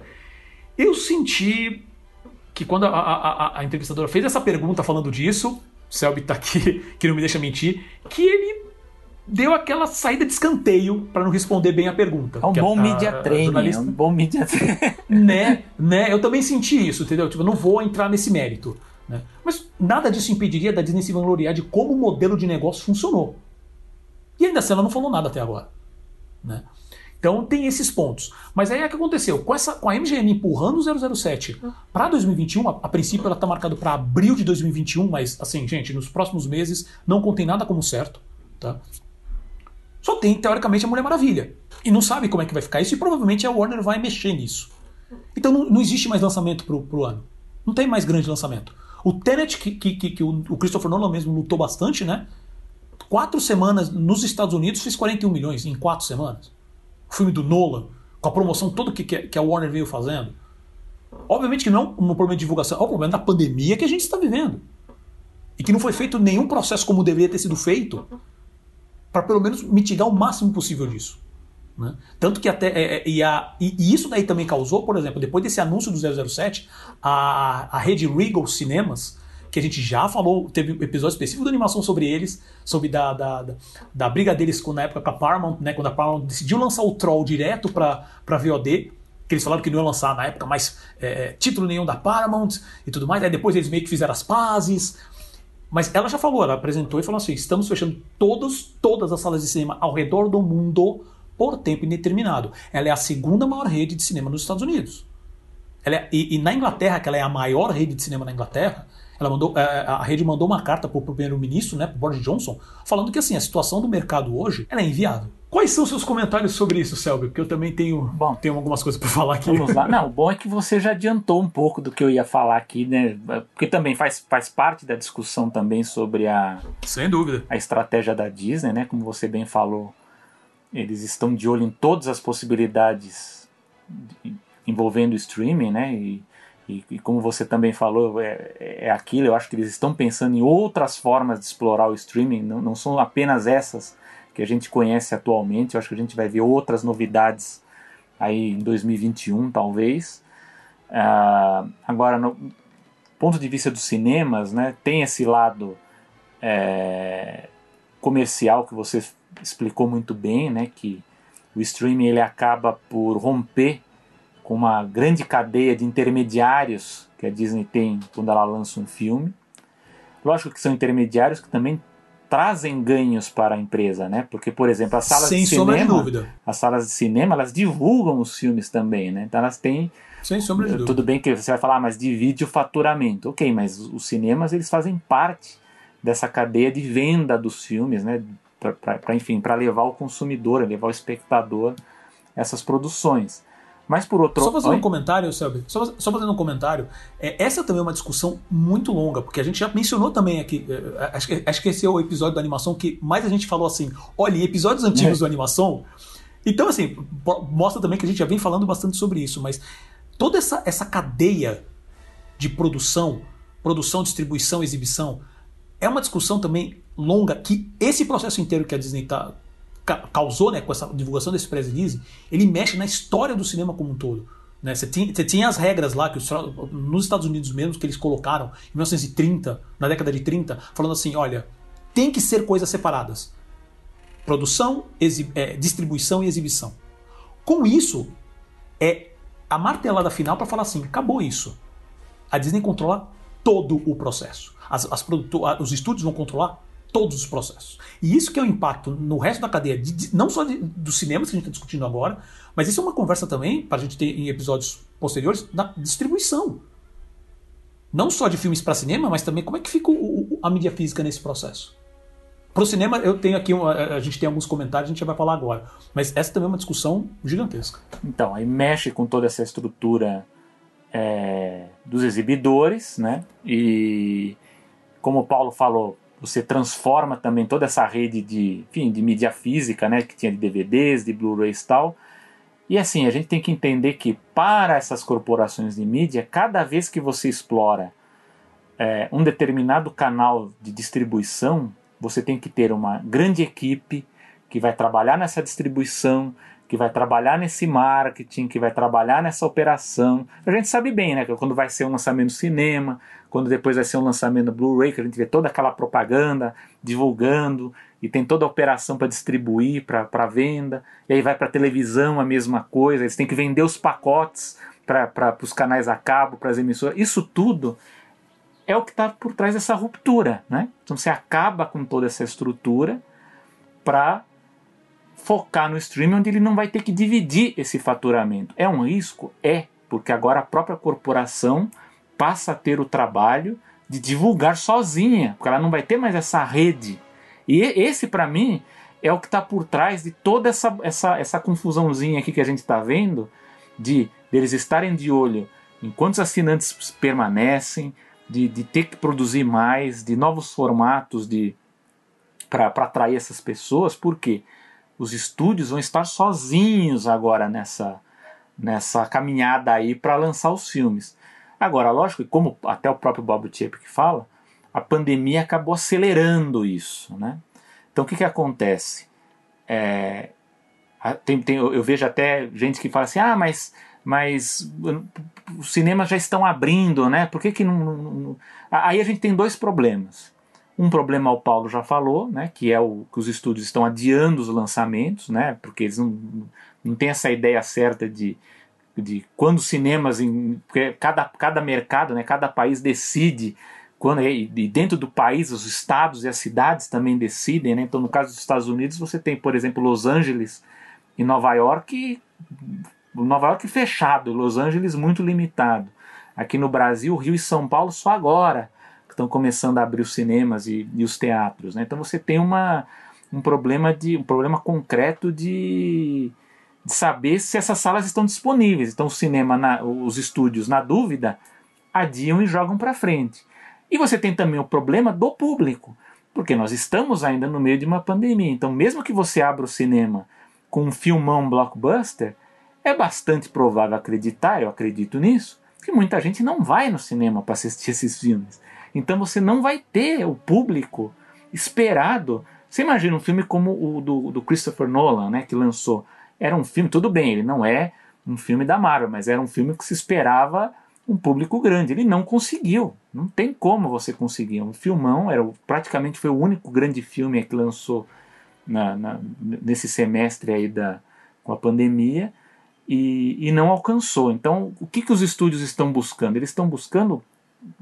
eu senti que quando a, entrevistadora fez essa pergunta falando disso, Selby está aqui, que não me deixa mentir, que ele deu aquela saída de escanteio para não responder bem a pergunta. É um bom media training, é um bom media né, né? Eu também senti isso, entendeu? Tipo, não vou entrar nesse mérito. Né? Mas nada disso impediria da Disney se vangloriar de como o modelo de negócio funcionou. E ainda assim ela não falou nada até agora. Né? Então tem esses pontos. Mas aí é o que aconteceu. Com, essa, com a MGM empurrando o 007 para 2021, a, a, princípio ela está marcada para abril de 2021, mas assim, gente, nos próximos meses não contém nada como certo. Tá? Só tem, teoricamente, a Mulher Maravilha. E não sabe como é que vai ficar isso, e provavelmente a Warner vai mexer nisso. Então não, não existe mais lançamento pro, pro ano. Não tem mais grande lançamento. O Tenet, que, que, que, que o Christopher Nolan mesmo lutou bastante, né? Quatro semanas nos Estados Unidos fez 41 milhões em quatro semanas. O filme do Nolan, com a promoção toda que, que a Warner veio fazendo. Obviamente que não é um problema de divulgação, é um problema da pandemia que a gente está vivendo. E que não foi feito nenhum processo como deveria ter sido feito para pelo menos mitigar o máximo possível disso. Né? Tanto que até. É, é, e, a, e, isso daí também causou, por exemplo, depois desse anúncio do 007, a, a rede Regal Cinemas que a gente já falou, teve um episódio específico da animação sobre eles, sobre da, da, da, da briga deles na época com a Paramount, né, quando a Paramount decidiu lançar o Troll direto para VOD, que eles falaram que não iam lançar na época mais é, é, título nenhum da Paramount e tudo mais, aí depois eles meio que fizeram as pazes, mas ela já falou, ela apresentou e falou assim, estamos fechando todos, todas as salas de cinema ao redor do mundo por tempo indeterminado. Ela é a segunda maior rede de cinema nos Estados Unidos. Ela é, e, e na Inglaterra, que ela é a maior rede de cinema na Inglaterra, ela mandou, é, é, a rede mandou uma carta para o primeiro-ministro, né, para Boris Johnson, falando que assim a situação do mercado hoje ela é inviável. Quais são os seus comentários sobre isso, Selby? Porque eu também tenho, bom, tenho algumas coisas para falar aqui. Vamos lá. Não, o bom é que você já adiantou um pouco do que eu ia falar aqui, né? Porque também faz, faz parte da discussão também sobre a sem dúvida a estratégia da Disney, né? Como você bem falou, eles estão de olho em todas as possibilidades envolvendo o streaming, né? E e, e, como você também falou, é, é aquilo, eu acho que eles estão pensando em outras formas de explorar o streaming, não, não são apenas essas que a gente conhece atualmente, eu acho que a gente vai ver outras novidades aí em 2021, talvez. Uh, agora, no, ponto de vista dos cinemas, né, tem esse lado é, comercial que você explicou muito bem, né, que o streaming ele acaba por romper com uma grande cadeia de intermediários que a Disney tem quando ela lança um filme. Lógico que são intermediários que também trazem ganhos para a empresa, né? Porque, por exemplo, as salas Sem de cinema, de dúvida. as salas de cinema, elas divulgam os filmes também, né? Então elas têm sem sombra de dúvida. Tudo bem que você vai falar, ah, mas divide o faturamento. Ok, mas os cinemas eles fazem parte dessa cadeia de venda dos filmes, né? Para enfim, para levar o consumidor, levar o espectador essas produções. Mas por outro Só fazendo Oi? um comentário, Selby, só, só fazendo um comentário, é, essa também é uma discussão muito longa, porque a gente já mencionou também aqui, é, é acho, que, acho que esse é o episódio da animação que mais a gente falou assim, olha, episódios antigos é. da animação, então assim, mostra também que a gente já vem falando bastante sobre isso, mas toda essa, essa cadeia de produção, produção, distribuição, exibição, é uma discussão também longa que esse processo inteiro que a Disney tá, causou né, com essa divulgação desse press release, ele mexe na história do cinema como um todo. Né? Você, tinha, você tinha as regras lá, que os, nos Estados Unidos mesmo, que eles colocaram em 1930, na década de 30, falando assim: olha, tem que ser coisas separadas. Produção, é, distribuição e exibição. Com isso, é a martelada final para falar assim: acabou isso. A Disney controla todo o processo. As, as os estúdios vão controlar todos os processos. E isso que é o impacto no resto da cadeia, de, de, não só de, dos cinemas que a gente está discutindo agora, mas isso é uma conversa também, para a gente ter em episódios posteriores, da distribuição. Não só de filmes para cinema, mas também como é que fica o, o, a mídia física nesse processo. Para o cinema, eu tenho aqui, a gente tem alguns comentários, a gente vai falar agora. Mas essa também é uma discussão gigantesca. Então, aí mexe com toda essa estrutura é, dos exibidores, né? E como o Paulo falou, você transforma também toda essa rede de, enfim, de mídia física, né? Que tinha de DVDs, de Blu-rays e tal. E assim, a gente tem que entender que para essas corporações de mídia, cada vez que você explora é, um determinado canal de distribuição, você tem que ter uma grande equipe que vai trabalhar nessa distribuição, que vai trabalhar nesse marketing, que vai trabalhar nessa operação. A gente sabe bem, né? Quando vai ser um lançamento no cinema, quando depois vai ser um lançamento Blu-ray, que a gente vê toda aquela propaganda divulgando e tem toda a operação para distribuir, para venda. E aí vai para televisão a mesma coisa, eles têm que vender os pacotes para os canais a cabo, para as emissoras. Isso tudo é o que está por trás dessa ruptura. Né? Então você acaba com toda essa estrutura para focar no streaming onde ele não vai ter que dividir esse faturamento. É um risco? É, porque agora a própria corporação passa a ter o trabalho de divulgar sozinha, porque ela não vai ter mais essa rede. E esse, para mim, é o que está por trás de toda essa, essa, essa confusãozinha aqui que a gente está vendo, de eles estarem de olho em quantos assinantes permanecem, de, de ter que produzir mais, de novos formatos de para atrair essas pessoas, porque os estúdios vão estar sozinhos agora nessa, nessa caminhada aí para lançar os filmes. Agora, lógico que como até o próprio Bob Chapek fala, a pandemia acabou acelerando isso, né? Então o que, que acontece? É, tem, tem, eu vejo até gente que fala assim, ah, mas mas os cinemas já estão abrindo, né? Por que, que não, não, Aí a gente tem dois problemas. Um problema o Paulo já falou, né? Que é o que os estúdios estão adiando os lançamentos, né? Porque eles não, não têm essa ideia certa de, de quando cinemas, em, cada, cada mercado, né? Cada país decide quando e dentro do país os estados e as cidades também decidem, né? Então no caso dos Estados Unidos você tem, por exemplo, Los Angeles e Nova York Nova York fechado, Los Angeles muito limitado. Aqui no Brasil, Rio e São Paulo só agora estão começando a abrir os cinemas e, e os teatros. Né? Então você tem uma, um problema de um problema concreto de saber se essas salas estão disponíveis. Então o cinema, na, os estúdios, na dúvida, adiam e jogam para frente. E você tem também o problema do público, porque nós estamos ainda no meio de uma pandemia. Então mesmo que você abra o cinema com um filmão blockbuster, é bastante provável acreditar, eu acredito nisso, que muita gente não vai no cinema para assistir esses filmes. Então você não vai ter o público esperado. Você imagina um filme como o do, do Christopher Nolan, né, que lançou. Era um filme, tudo bem, ele não é um filme da Marvel, mas era um filme que se esperava um público grande. Ele não conseguiu. Não tem como você conseguir. Um filmão, era, praticamente foi o único grande filme que lançou na, na, nesse semestre aí da, com a pandemia e, e não alcançou. Então, o que, que os estúdios estão buscando? Eles estão buscando,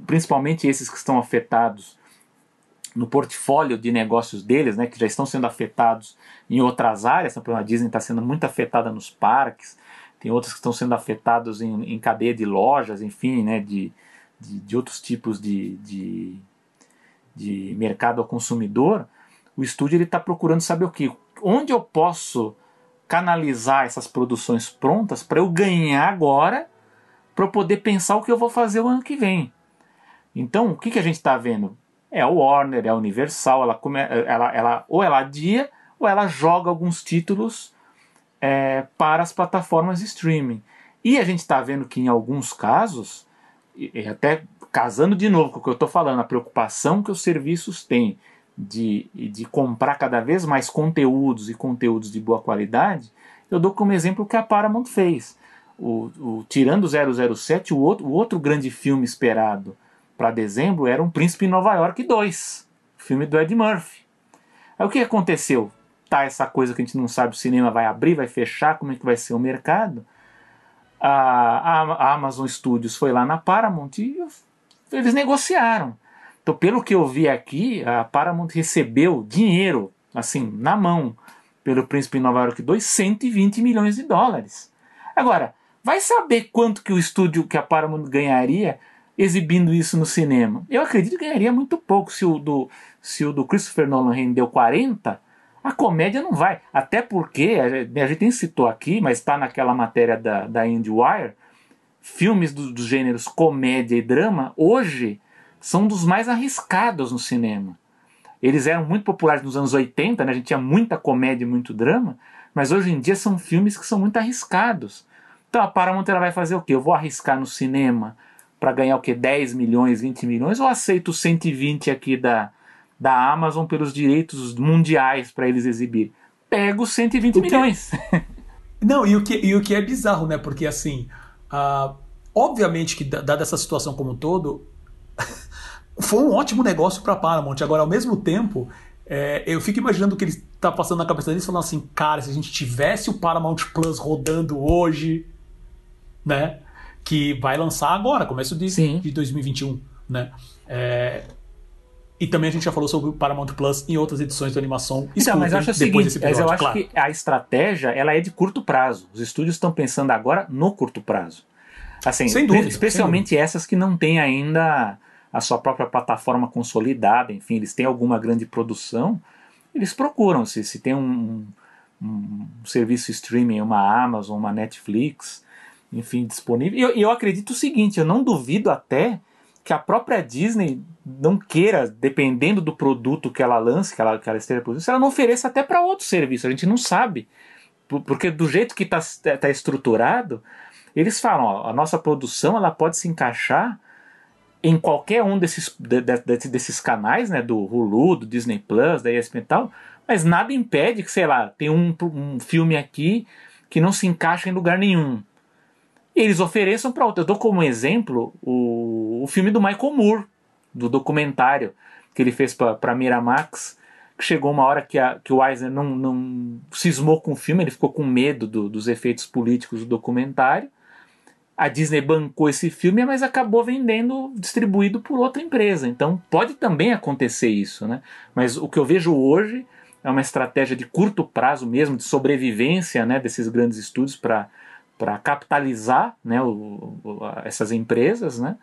principalmente esses que estão afetados no portfólio de negócios deles, né, que já estão sendo afetados em outras áreas. A Disney está sendo muito afetada nos parques, tem outras que estão sendo afetados em, em cadeia de lojas, enfim, né, de, de, de outros tipos de, de, de, mercado ao consumidor. O estúdio está procurando saber o que, onde eu posso canalizar essas produções prontas para eu ganhar agora, para eu poder pensar o que eu vou fazer o ano que vem. Então, o que, que a gente está vendo? É a Warner, é a Universal, ela, come, ela, ela ou ela adia ou ela joga alguns títulos é, para as plataformas de streaming. E a gente está vendo que em alguns casos, e até casando de novo com o que eu estou falando, a preocupação que os serviços têm de, de comprar cada vez mais conteúdos e conteúdos de boa qualidade, eu dou como exemplo o que a Paramount fez. O, o, tirando 007, o outro, o outro grande filme esperado para dezembro era um Príncipe em Nova York 2, filme do Ed Murphy. Aí o que aconteceu? Tá essa coisa que a gente não sabe, o cinema vai abrir, vai fechar, como é que vai ser o mercado. A, a Amazon Studios foi lá na Paramount e eles negociaram. Então, pelo que eu vi aqui, a Paramount recebeu dinheiro, assim, na mão, pelo Príncipe em Nova York 2, 120 milhões de dólares. Agora, vai saber quanto que o estúdio que a Paramount ganharia exibindo isso no cinema? Eu acredito que ganharia muito pouco se o do, se o do Christopher Nolan rendeu 40, a comédia não vai. Até porque, a gente nem citou aqui, mas está naquela matéria da, da IndieWire, filmes dos do gêneros comédia e drama, hoje, são dos mais arriscados no cinema. Eles eram muito populares nos anos 80, né? a gente tinha muita comédia e muito drama, mas hoje em dia são filmes que são muito arriscados. Então a Paramount ela vai fazer o quê? Eu vou arriscar no cinema para ganhar o que 10 milhões, 20 milhões, ou aceito 120 aqui da, da Amazon pelos direitos mundiais para eles exibir? Pego 120 milhões. Não, e o, que, e o que é bizarro, né? Porque assim, uh, obviamente que dada essa situação como um todo, foi um ótimo negócio para Paramount. Agora, ao mesmo tempo, é, eu fico imaginando o que ele está passando na cabeça deles, falando assim, cara, se a gente tivesse o Paramount Plus rodando hoje, né? Que vai lançar agora, começo de, de 2021, né? É, e também a gente já falou sobre o Paramount Plus em outras edições de animação. Então, mas eu acho o seguinte, episódio, eu acho claro. que a estratégia ela é de curto prazo. Os estúdios estão pensando agora no curto prazo. Assim, sem dúvida, especialmente sem dúvida. essas que não têm ainda a sua própria plataforma consolidada, enfim, eles têm alguma grande produção, eles procuram se, se tem um, um, um serviço streaming, uma Amazon, uma Netflix, enfim, disponível. E eu, eu acredito o seguinte, eu não duvido até que a própria Disney não queira, dependendo do produto que ela lance, que ela, que ela esteja produzindo, ela não ofereça até para outro serviço. A gente não sabe. Porque do jeito que está tá estruturado, eles falam, ó, a nossa produção ela pode se encaixar em qualquer um desses, de, de, desses canais, né, do Hulu, do Disney Plus, da ESPN e tal, mas nada impede que, sei lá, tem um, um filme aqui que não se encaixa em lugar nenhum eles ofereçam para outro. Eu dou como exemplo o, o filme do Michael Moore, do documentário que ele fez para Miramax, que chegou uma hora que, a, que o Eisner não, não cismou com o filme, ele ficou com medo do, dos efeitos políticos do documentário. A Disney bancou esse filme, mas acabou vendendo, distribuído por outra empresa. Então pode também acontecer isso, né? Mas o que eu vejo hoje é uma estratégia de curto prazo mesmo, de sobrevivência né, desses grandes estúdios para para capitalizar né, o, o, essas empresas, né?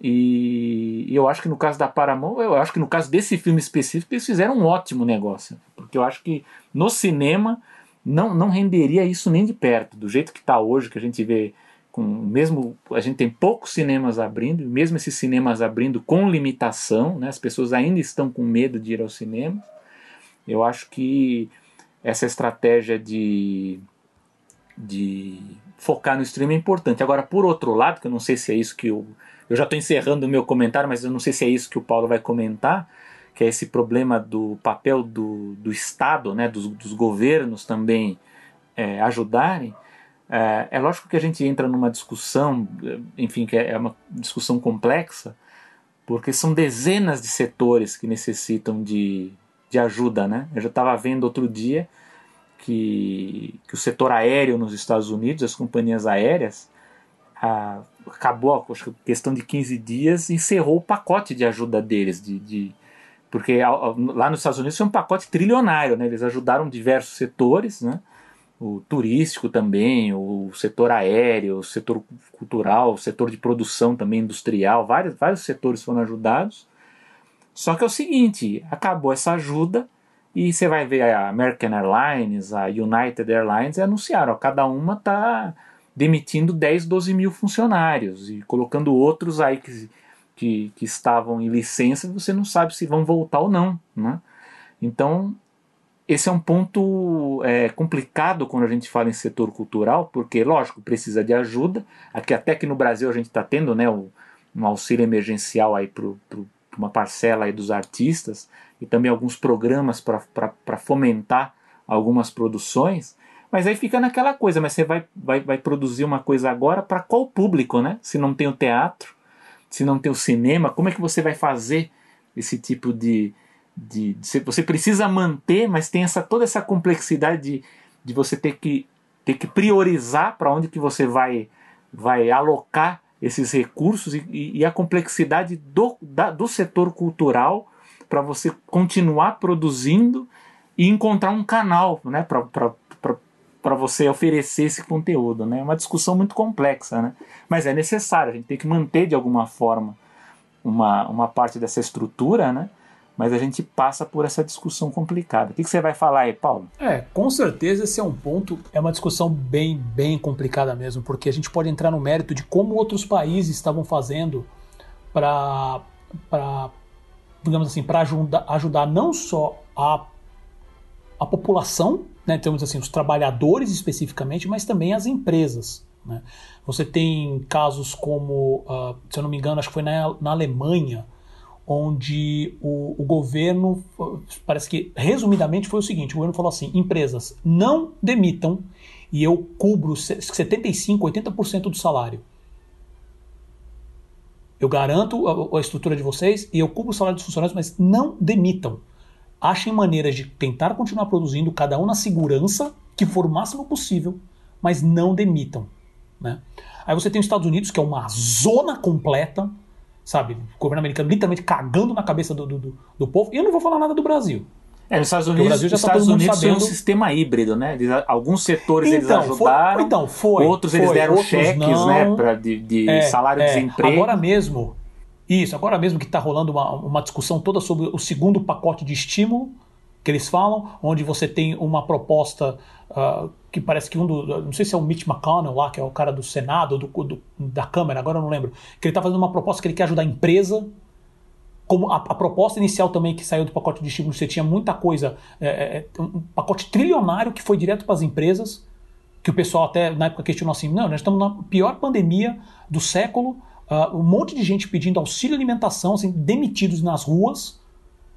E, e, eu acho que no caso da Paramount, eu acho que no caso desse filme específico, eles fizeram um ótimo negócio. Porque eu acho que no cinema não, não renderia isso nem de perto. Do jeito que está hoje, que a gente vê com mesmo a gente tem poucos cinemas abrindo, mesmo esses cinemas abrindo com limitação, né, as pessoas ainda estão com medo de ir ao cinema. Eu acho que essa estratégia de de focar no streaming é importante. Agora, por outro lado, que eu não sei se é isso que eu. Eu já estou encerrando o meu comentário, mas eu não sei se é isso que o Paulo vai comentar, que é esse problema do papel do, do Estado, né, dos, dos governos também é, ajudarem. É, é, lógico que a gente entra numa discussão, enfim, que é uma discussão complexa, porque são dezenas de setores que necessitam de, de ajuda, né? Eu já estava vendo outro dia que, que o setor aéreo nos Estados Unidos, as companhias aéreas, a, acabou a questão de 15 dias, encerrou o pacote de ajuda deles, de, de porque lá nos Estados Unidos foi um pacote trilionário, né? Eles ajudaram diversos setores, né? O turístico também, o setor aéreo, o setor cultural, o setor de produção também industrial, vários, vários setores foram ajudados. Só que é o seguinte, acabou essa ajuda e você vai ver a American Airlines, a United Airlines anunciaram, ó, cada uma está demitindo 10, 12 mil funcionários e colocando outros aí que que, que estavam em licença, você não sabe se vão voltar ou não. Né? Então, esse é um ponto é, complicado quando a gente fala em setor cultural, porque, lógico, precisa de ajuda. Aqui, até que no Brasil, a gente está tendo né, um, auxílio emergencial para uma parcela aí dos artistas e também alguns programas para fomentar algumas produções. Mas aí fica naquela coisa, mas você vai, vai, vai produzir uma coisa agora para qual público, né? Se não tem o teatro, se não tem o cinema, como é que você vai fazer esse tipo de, de, de você precisa manter, mas tem essa toda essa complexidade de, de você ter que ter que priorizar para onde que você vai vai alocar esses recursos e, e a complexidade do, da, do setor cultural para você continuar produzindo e encontrar um canal né, para você oferecer esse conteúdo. Né? É uma discussão muito complexa, né? mas é necessário, a gente tem que manter de alguma forma uma, uma parte dessa estrutura, né? mas a gente passa por essa discussão complicada. O que, você vai falar aí, Paulo? É, com certeza esse é um ponto, é uma discussão bem, bem complicada mesmo, porque a gente pode entrar no mérito de como outros países estavam fazendo para, digamos assim, para ajudar, ajudar não só a, a população né, temos assim os trabalhadores especificamente, mas também as empresas. Né? Você tem casos como, uh, se eu não me engano, acho que foi na, na Alemanha, onde o, o, governo, parece que resumidamente foi o seguinte: o governo falou assim, empresas não demitam e eu cubro 75, 80% do salário. Eu garanto a, a estrutura de vocês e eu cubro o salário dos funcionários, mas não demitam achem maneiras de tentar continuar produzindo, cada um na segurança, que for o máximo possível, mas não demitam. Né? Aí você tem os Estados Unidos, que é uma zona completa, sabe? O governo americano literalmente cagando na cabeça do, do, do povo. E eu não vou falar nada do Brasil. É, nos Estados Unidos, Brasil já tá Estados Unidos sabendo... um sistema híbrido, né? alguns setores então, eles ajudaram, foi, então, foi, outros foi, eles deram outros cheques, não, né? Pra, de, de é, salário-desemprego. É, agora mesmo, isso, agora mesmo que está rolando uma, uma discussão toda sobre o segundo pacote de estímulo que eles falam, onde você tem uma proposta uh, que parece que um do. Não sei se é o Mitch McConnell lá, que é o cara do Senado, do, do, da Câmara, agora eu não lembro. Que ele está fazendo uma proposta que ele quer ajudar a empresa. Como a, a, proposta inicial também que saiu do pacote de estímulo, você tinha muita coisa. É, é, é um pacote trilionário que foi direto para as empresas. Que o pessoal até na época questionou assim: não, nós estamos na pior pandemia do século Uh, um monte de gente pedindo auxílio alimentação, assim, demitidos nas ruas,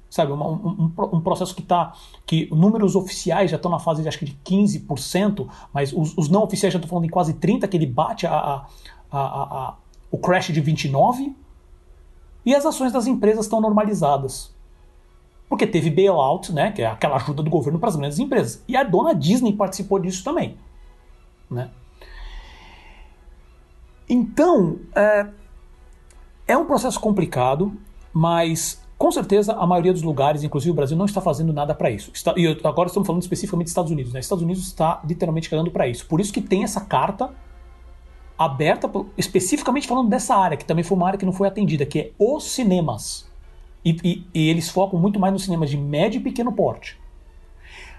sabe? Um, um, um processo que está. que números oficiais já estão na fase de acho que de 15%, mas os, os não oficiais já estão falando em quase 30%, que ele bate a, a, a, a, o crash de 29%. E as ações das empresas estão normalizadas. Porque teve bailout, né, que é aquela ajuda do governo para as grandes empresas. E a dona Disney participou disso também. Né? Então, é, é um processo complicado, mas com certeza a maioria dos lugares, inclusive o Brasil, não está fazendo nada para isso. Está, e agora estamos falando especificamente dos Estados Unidos. Né? Estados Unidos está literalmente cagando para isso. Por isso que tem essa carta aberta, especificamente falando dessa área, que também foi uma área que não foi atendida, que é os cinemas. E, e, e eles focam muito mais nos cinemas de médio e pequeno porte.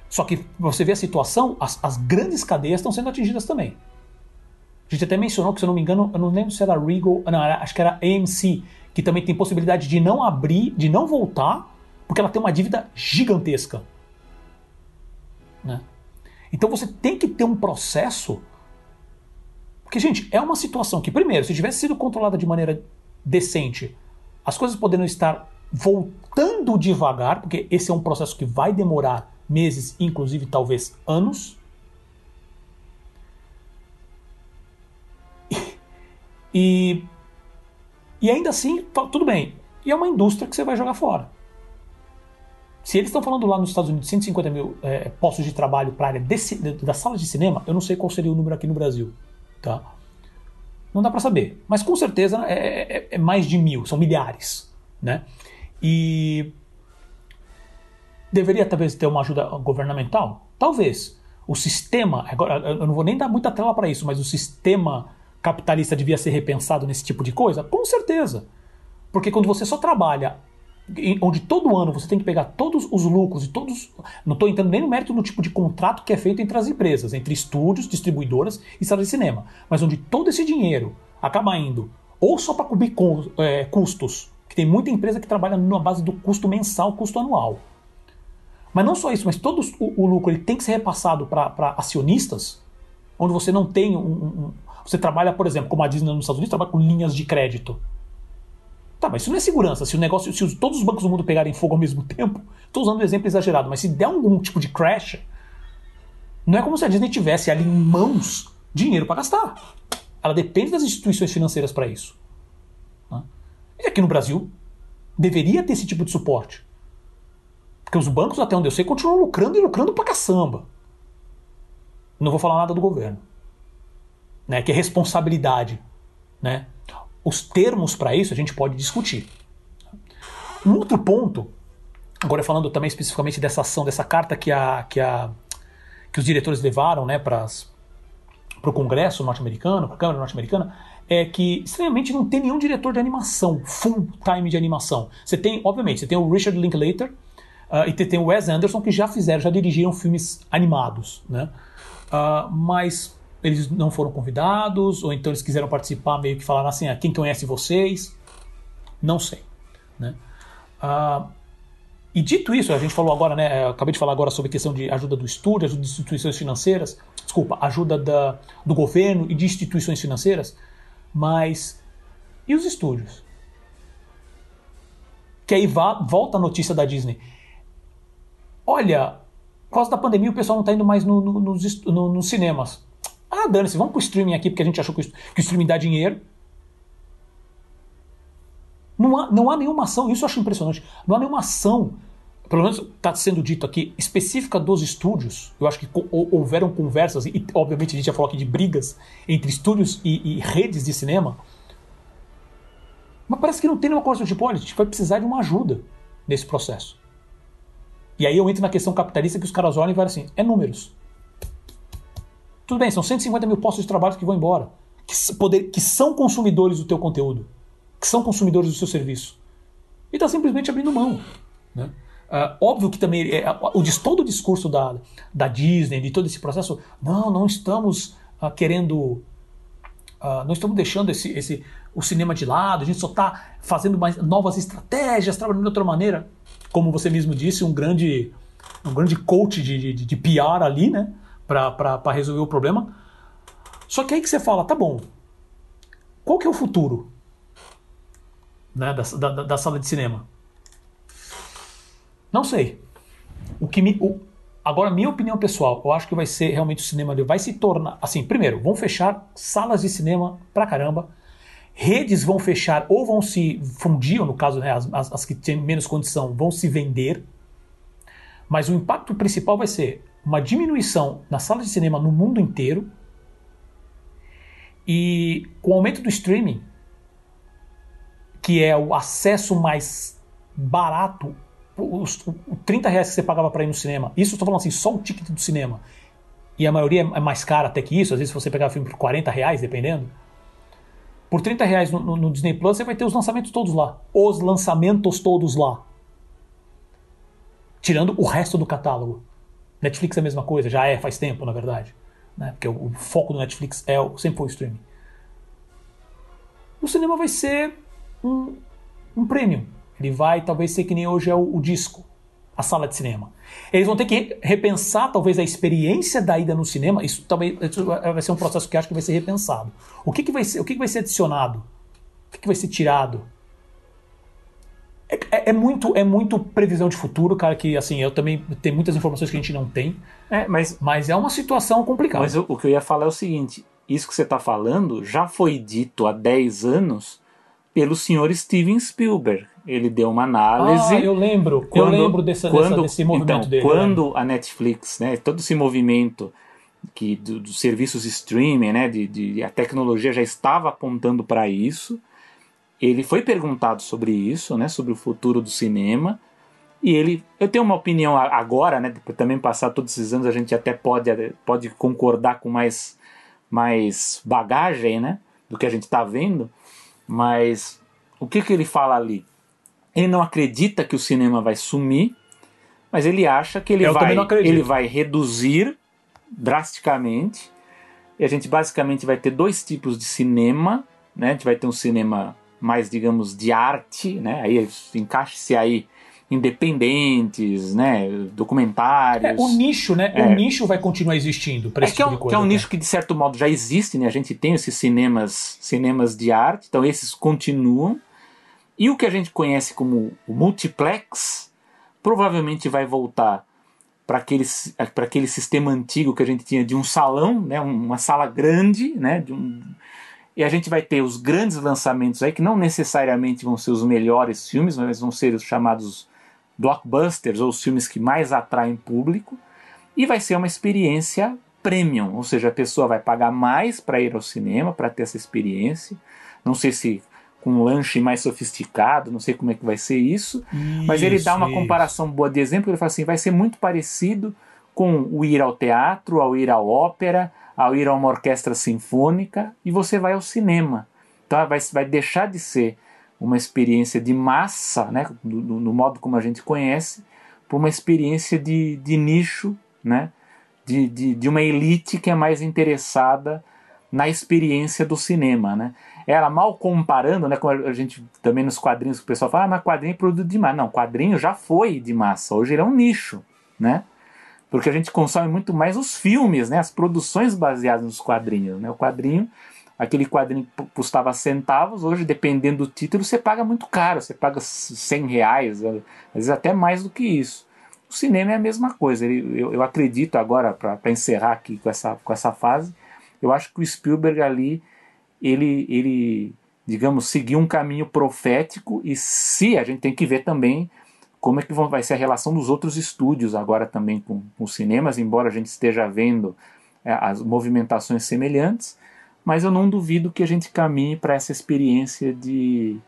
Só que você vê a situação, as, as grandes cadeias estão sendo atingidas também. A gente até mencionou que, se eu não me engano, eu não lembro se era Regal, não, era, acho que era AMC, que também tem possibilidade de não abrir, de não voltar, porque ela tem uma dívida gigantesca. Né? Então você tem que ter um processo. Porque, gente, é uma situação que, primeiro, se tivesse sido controlada de maneira decente, as coisas poderiam estar voltando devagar, porque esse é um processo que vai demorar meses, inclusive talvez anos. E, e ainda assim, tudo bem. e é uma indústria que você vai jogar fora. Se eles estão falando lá nos Estados Unidos 150 mil é, postos de trabalho para a área desse, das salas de cinema, eu não sei qual seria o número aqui no Brasil. Tá? Não dá para saber. Mas com certeza é, é, é, mais de mil, são milhares. Né? E deveria talvez ter uma ajuda governamental? Talvez. O sistema, agora eu não vou nem dar muita tela para isso, mas o sistema capitalista devia ser repensado nesse tipo de coisa? Com certeza. Porque quando você só trabalha onde todo ano você tem que pegar todos os lucros e todos. Não estou entrando nem no mérito do tipo de contrato que é feito entre as empresas, entre estúdios, distribuidoras e salas de cinema, mas onde todo esse dinheiro acaba indo ou só para cobrir é, custos, que tem muita empresa que trabalha na base do custo mensal, custo anual. Mas não só isso, mas todo o, o lucro ele tem que ser repassado para acionistas, onde você não tem um, um, Você trabalha, por exemplo, como a Disney nos Estados Unidos, trabalha com linhas de crédito. Tá, mas isso não é segurança. Se o negócio, se todos os bancos do mundo pegarem fogo ao mesmo tempo, estou usando um exemplo exagerado, mas se der algum tipo de crash, não é como se a Disney tivesse ali em mãos dinheiro para gastar. Ela depende das instituições financeiras para isso. Né? E aqui no Brasil deveria ter esse tipo de suporte. Porque os bancos, até onde eu sei, continuam lucrando e lucrando pra caçamba. Não vou falar nada do governo. Né, que é responsabilidade. Né? Os termos para isso a gente pode discutir. Um outro ponto, agora falando também especificamente dessa ação, dessa carta que, a, que, a, que os diretores levaram né, para o Congresso norte-americano, para a Câmara norte-americana, é que estranhamente não tem nenhum diretor de animação, full time de animação. Você tem, obviamente, você tem o Richard Linklater uh, e tem o Wes Anderson que já fizeram, já dirigiram filmes animados, né? Uh, mas eles não foram convidados, ou então eles quiseram participar, meio que falaram assim: ah, quem conhece vocês? Não sei. Né? Ah, e dito isso, a gente falou agora, né? acabei de falar agora sobre a questão de ajuda do estúdio, ajuda de instituições financeiras, desculpa, ajuda da, do governo e de instituições financeiras, mas e os estúdios? Que aí volta a notícia da Disney. Olha, por causa da pandemia o pessoal não está indo mais no, no, nos, no, nos cinemas. Ah, dane-se, vamos pro streaming aqui porque a gente achou que o streaming dá dinheiro. Não há, não há nenhuma ação, isso eu acho impressionante. Não há nenhuma ação, pelo menos está sendo dito aqui, específica dos estúdios. Eu acho que houveram conversas, e obviamente a gente já falou aqui de brigas entre estúdios e, e redes de cinema. Mas parece que não tem nenhuma coisa tipo, olha, a gente vai precisar de uma ajuda nesse processo. E aí eu entro na questão capitalista que os caras olham e falam assim: é números. Tudo bem, são 150 mil postos de trabalho que vão embora, que, poder, que são consumidores do teu conteúdo, que são consumidores do seu serviço. E está simplesmente abrindo mão. Né? Uh, óbvio que também é, o, todo o discurso da, da Disney, de todo esse processo, não, não estamos uh, querendo, uh, não estamos deixando esse, esse, o cinema de lado, a gente só está fazendo mais novas estratégias, trabalhando de outra maneira. Como você mesmo disse, um grande, um grande coach de, de, de PR ali, né? Para resolver o problema. Só que aí que você fala, tá bom, qual que é o futuro né, da, da, da sala de cinema? Não sei. O que me, o, agora, minha opinião pessoal, eu acho que vai ser realmente o cinema ali vai se tornar. Assim, primeiro, vão fechar salas de cinema pra caramba. Redes vão fechar ou vão se fundir, ou no caso, né, as, as, as que têm menos condição vão se vender. Mas o impacto principal vai ser uma diminuição na sala de cinema no mundo inteiro. E com o aumento do streaming, que é o acesso mais barato, os, os 30 reais que você pagava para ir no cinema, isso eu estou falando assim, só o ticket do cinema, e a maioria é mais cara até que isso, às vezes você pegar filme por 40 reais, dependendo. Por 30 reais no, no, no Disney Plus você vai ter os lançamentos todos lá. Os lançamentos todos lá. Tirando o resto do catálogo. Netflix é a mesma coisa, já é faz tempo, na verdade. Né? Porque o, o foco do Netflix é sempre foi o streaming. O cinema vai ser um, um premium. Ele vai talvez ser que nem hoje é o, o disco, a sala de cinema. Eles vão ter que repensar talvez a experiência da ida no cinema. Isso também isso vai ser um processo que acho que vai ser repensado. O que, que vai ser, o que, que vai ser adicionado? O que, que vai ser tirado? É, é, é, muito, é muito previsão de futuro, cara, que assim, eu também tenho muitas informações que a gente não tem. É, mas, mas é uma situação complicada. Mas o, o que eu ia falar é o seguinte: isso que você está falando já foi dito há 10 anos pelo senhor Steven Spielberg. ele deu uma análise. Ah, eu lembro, quando, eu lembro dessa, quando, dessa, desse movimento então, dele. Quando a Netflix, né, todo esse movimento que dos do serviços streaming, né, de, de, a tecnologia já estava apontando para isso, ele foi perguntado sobre isso, né, sobre o futuro do cinema, e ele, eu tenho uma opinião agora, né, depois também passar todos esses anos, a gente até pode, pode concordar com mais, mais bagagem, né, do que a gente está vendo, mas o que, que ele fala ali? Ele não acredita que o cinema vai sumir, mas ele acha que ele, vai, ele vai reduzir drasticamente. E a gente basicamente vai ter dois tipos de cinema. Né? A gente vai ter um cinema mais, digamos, de arte, né? aí encaixe-se aí independentes, né, documentários. É, o nicho, né? É. O nicho vai continuar existindo para é esse é tipo um, coisa, que é um nicho que de certo modo já existe, né? A gente tem esses cinemas, cinemas de arte, então esses continuam. E o que a gente conhece como o multiplex provavelmente vai voltar para aquele, aquele sistema antigo que a gente tinha de um salão, né? Uma sala grande, né? De um, e a gente vai ter os grandes lançamentos aí que não necessariamente vão ser os melhores filmes, mas vão ser os chamados blockbusters ou os filmes que mais atraem público, e vai ser uma experiência premium, ou seja, a pessoa vai pagar mais para ir ao cinema, para ter essa experiência. Não sei se com um lanche mais sofisticado, não sei como é que vai ser isso, isso mas ele dá uma isso. comparação boa de exemplo, ele fala assim, vai ser muito parecido com o ir ao teatro, ao ir à ópera, ao ir a uma orquestra sinfônica, e você vai ao cinema. Então vai, vai deixar de ser uma experiência de massa, né, no, no modo como a gente conhece, para uma experiência de, de nicho, né, de, de, de, uma elite que é mais interessada na experiência do cinema. Né. Ela mal comparando, né, como a gente também nos quadrinhos que o pessoal fala, ah, mas quadrinho é produto de massa. Não, quadrinho já foi de massa, hoje ele é um nicho, né? Porque a gente consome muito mais os filmes, né, as produções baseadas nos quadrinhos. Né? O quadrinho aquele quadrinho custava centavos, hoje, dependendo do título, você paga muito caro, você paga 100 reais, às vezes até mais do que isso. O cinema é a mesma coisa, eu, eu acredito agora, para encerrar aqui com essa, com essa fase, eu acho que o Spielberg ali, ele, ele, digamos, seguiu um caminho profético, e se a gente tem que ver também como é que vai ser a relação dos outros estúdios agora também com, com os cinemas, embora a gente esteja vendo é, as movimentações semelhantes, mas eu não duvido que a gente caminhe para essa experiência de,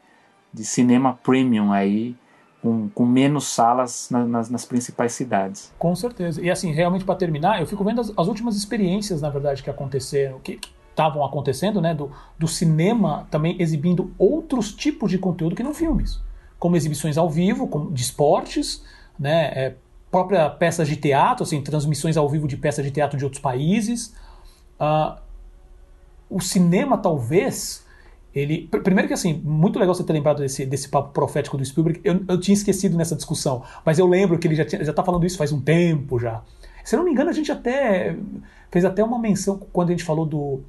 de cinema premium aí, com, com menos salas na, nas, nas, principais cidades. Com certeza. E assim, realmente para terminar, eu fico vendo as, as, últimas experiências, na verdade, que aconteceram, que estavam acontecendo, né, do, do cinema também exibindo outros tipos de conteúdo que não filmes, como exibições ao vivo, de esportes, né, é, própria peças de teatro, assim, transmissões ao vivo de peças de teatro de outros países. Uh, o cinema talvez ele primeiro que assim muito legal você ter lembrado desse, desse papo profético do Spielberg. Eu, eu tinha esquecido nessa discussão mas eu lembro que ele já tinha, já está falando isso faz um tempo já. Se não me engano a gente até fez até uma menção quando a gente falou do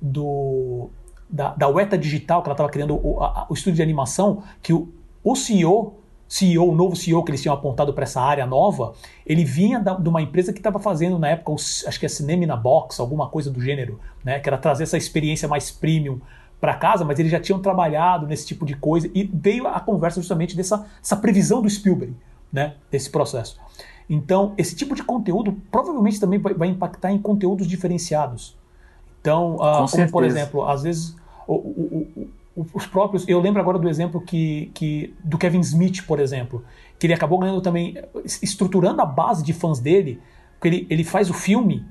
do da, da Weta Digital que ela estava criando o, a, o estúdio de animação que o, o CEO CEO, o novo CEO que eles tinham apontado para essa área nova, ele vinha da, de uma empresa que estava fazendo na época, acho que é Cinema na Box, alguma coisa do gênero, né? Que era trazer essa experiência mais premium para casa, mas eles já tinham trabalhado nesse tipo de coisa e veio a conversa justamente dessa essa previsão do Spielberg, né? Desse processo. Então, esse tipo de conteúdo provavelmente também vai, impactar em conteúdos diferenciados. Então, uh, como por exemplo, às vezes o, o, os próprios. Eu lembro agora do exemplo que, que do Kevin Smith, por exemplo, que ele acabou ganhando também, estruturando a base de fãs dele, porque ele, ele faz o filme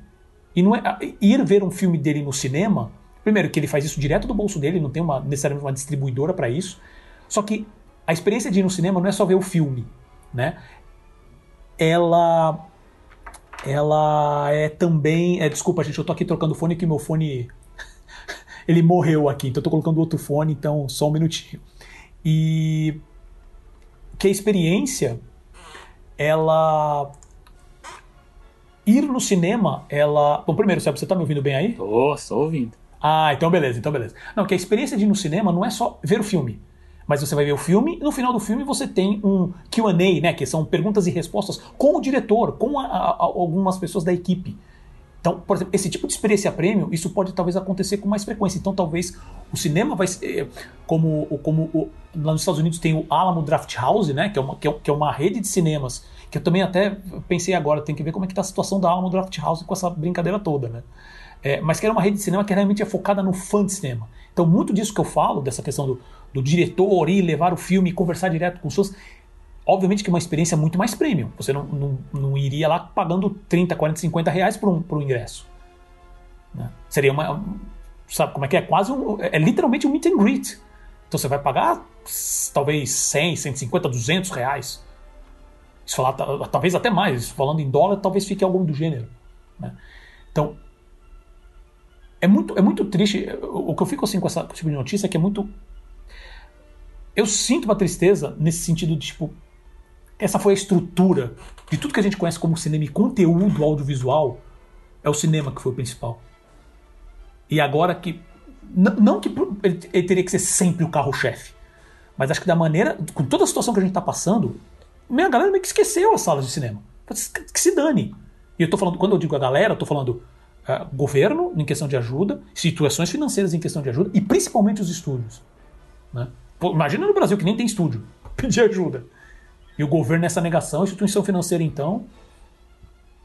e não é ir ver um filme dele no cinema. Primeiro que ele faz isso direto do bolso dele, não tem uma, necessariamente uma distribuidora para isso. Só que a experiência de ir no cinema não é só ver o filme, né? Ela ela é também, é, desculpa gente, eu tô aqui trocando fone que meu fone ele morreu aqui, então eu tô colocando outro fone, então só um minutinho. E que a experiência, ela ir no cinema, ela. Bom, primeiro, você tá me ouvindo bem aí? Tô, estou ouvindo. Ah, então beleza, então beleza. Não, que a experiência de ir no cinema não é só ver o filme. Mas você vai ver o filme e no final do filme você tem um QA, né? Que são perguntas e respostas com o diretor, com a, a, algumas pessoas da equipe. Então, por exemplo, esse tipo de experiência premium, isso pode talvez acontecer com mais frequência. Então, talvez o cinema vai ser como, como lá nos Estados Unidos tem o Alamo Draft House, né, que é uma, que é, que é uma rede de cinemas que eu também até pensei agora, tem que ver como é que está a situação da Alamo Draft House com essa brincadeira toda, né? É, mas que era uma rede de cinema que realmente é focada no fã de cinema. Então, muito disso que eu falo, dessa questão do, do diretor ir levar o filme e conversar direto com os fãs, obviamente que é uma experiência muito mais premium. Você não, não, não iria lá pagando 30, 40, 50 reais por um, por um ingresso. Né? Seria uma. Sabe como é que é? Quase um, É literalmente um meet and greet. Então você vai pagar talvez 100, 150, 200 reais. Se falar, talvez até mais. Falando em dólar, talvez fique algo do gênero. Né? Então. É muito, é muito triste. O que eu fico assim com essa tipo de notícia é que é muito. Eu sinto uma tristeza nesse sentido de, tipo, essa foi a estrutura de tudo que a gente conhece como cinema e conteúdo audiovisual. É o cinema que foi o principal. E agora que. Não que ele, teria que ser sempre o carro-chefe. Mas acho que da maneira. Com toda a situação que a gente está passando, minha galera meio que esqueceu as salas de cinema. Que se dane. E eu tô falando, quando eu digo a galera, eu tô falando uh, governo em questão de ajuda, situações financeiras em questão de ajuda e principalmente os estúdios. Né? Pô, imagina no Brasil que nem tem estúdio. Pedir ajuda. E o governo nessa negação, a instituição financeira, então,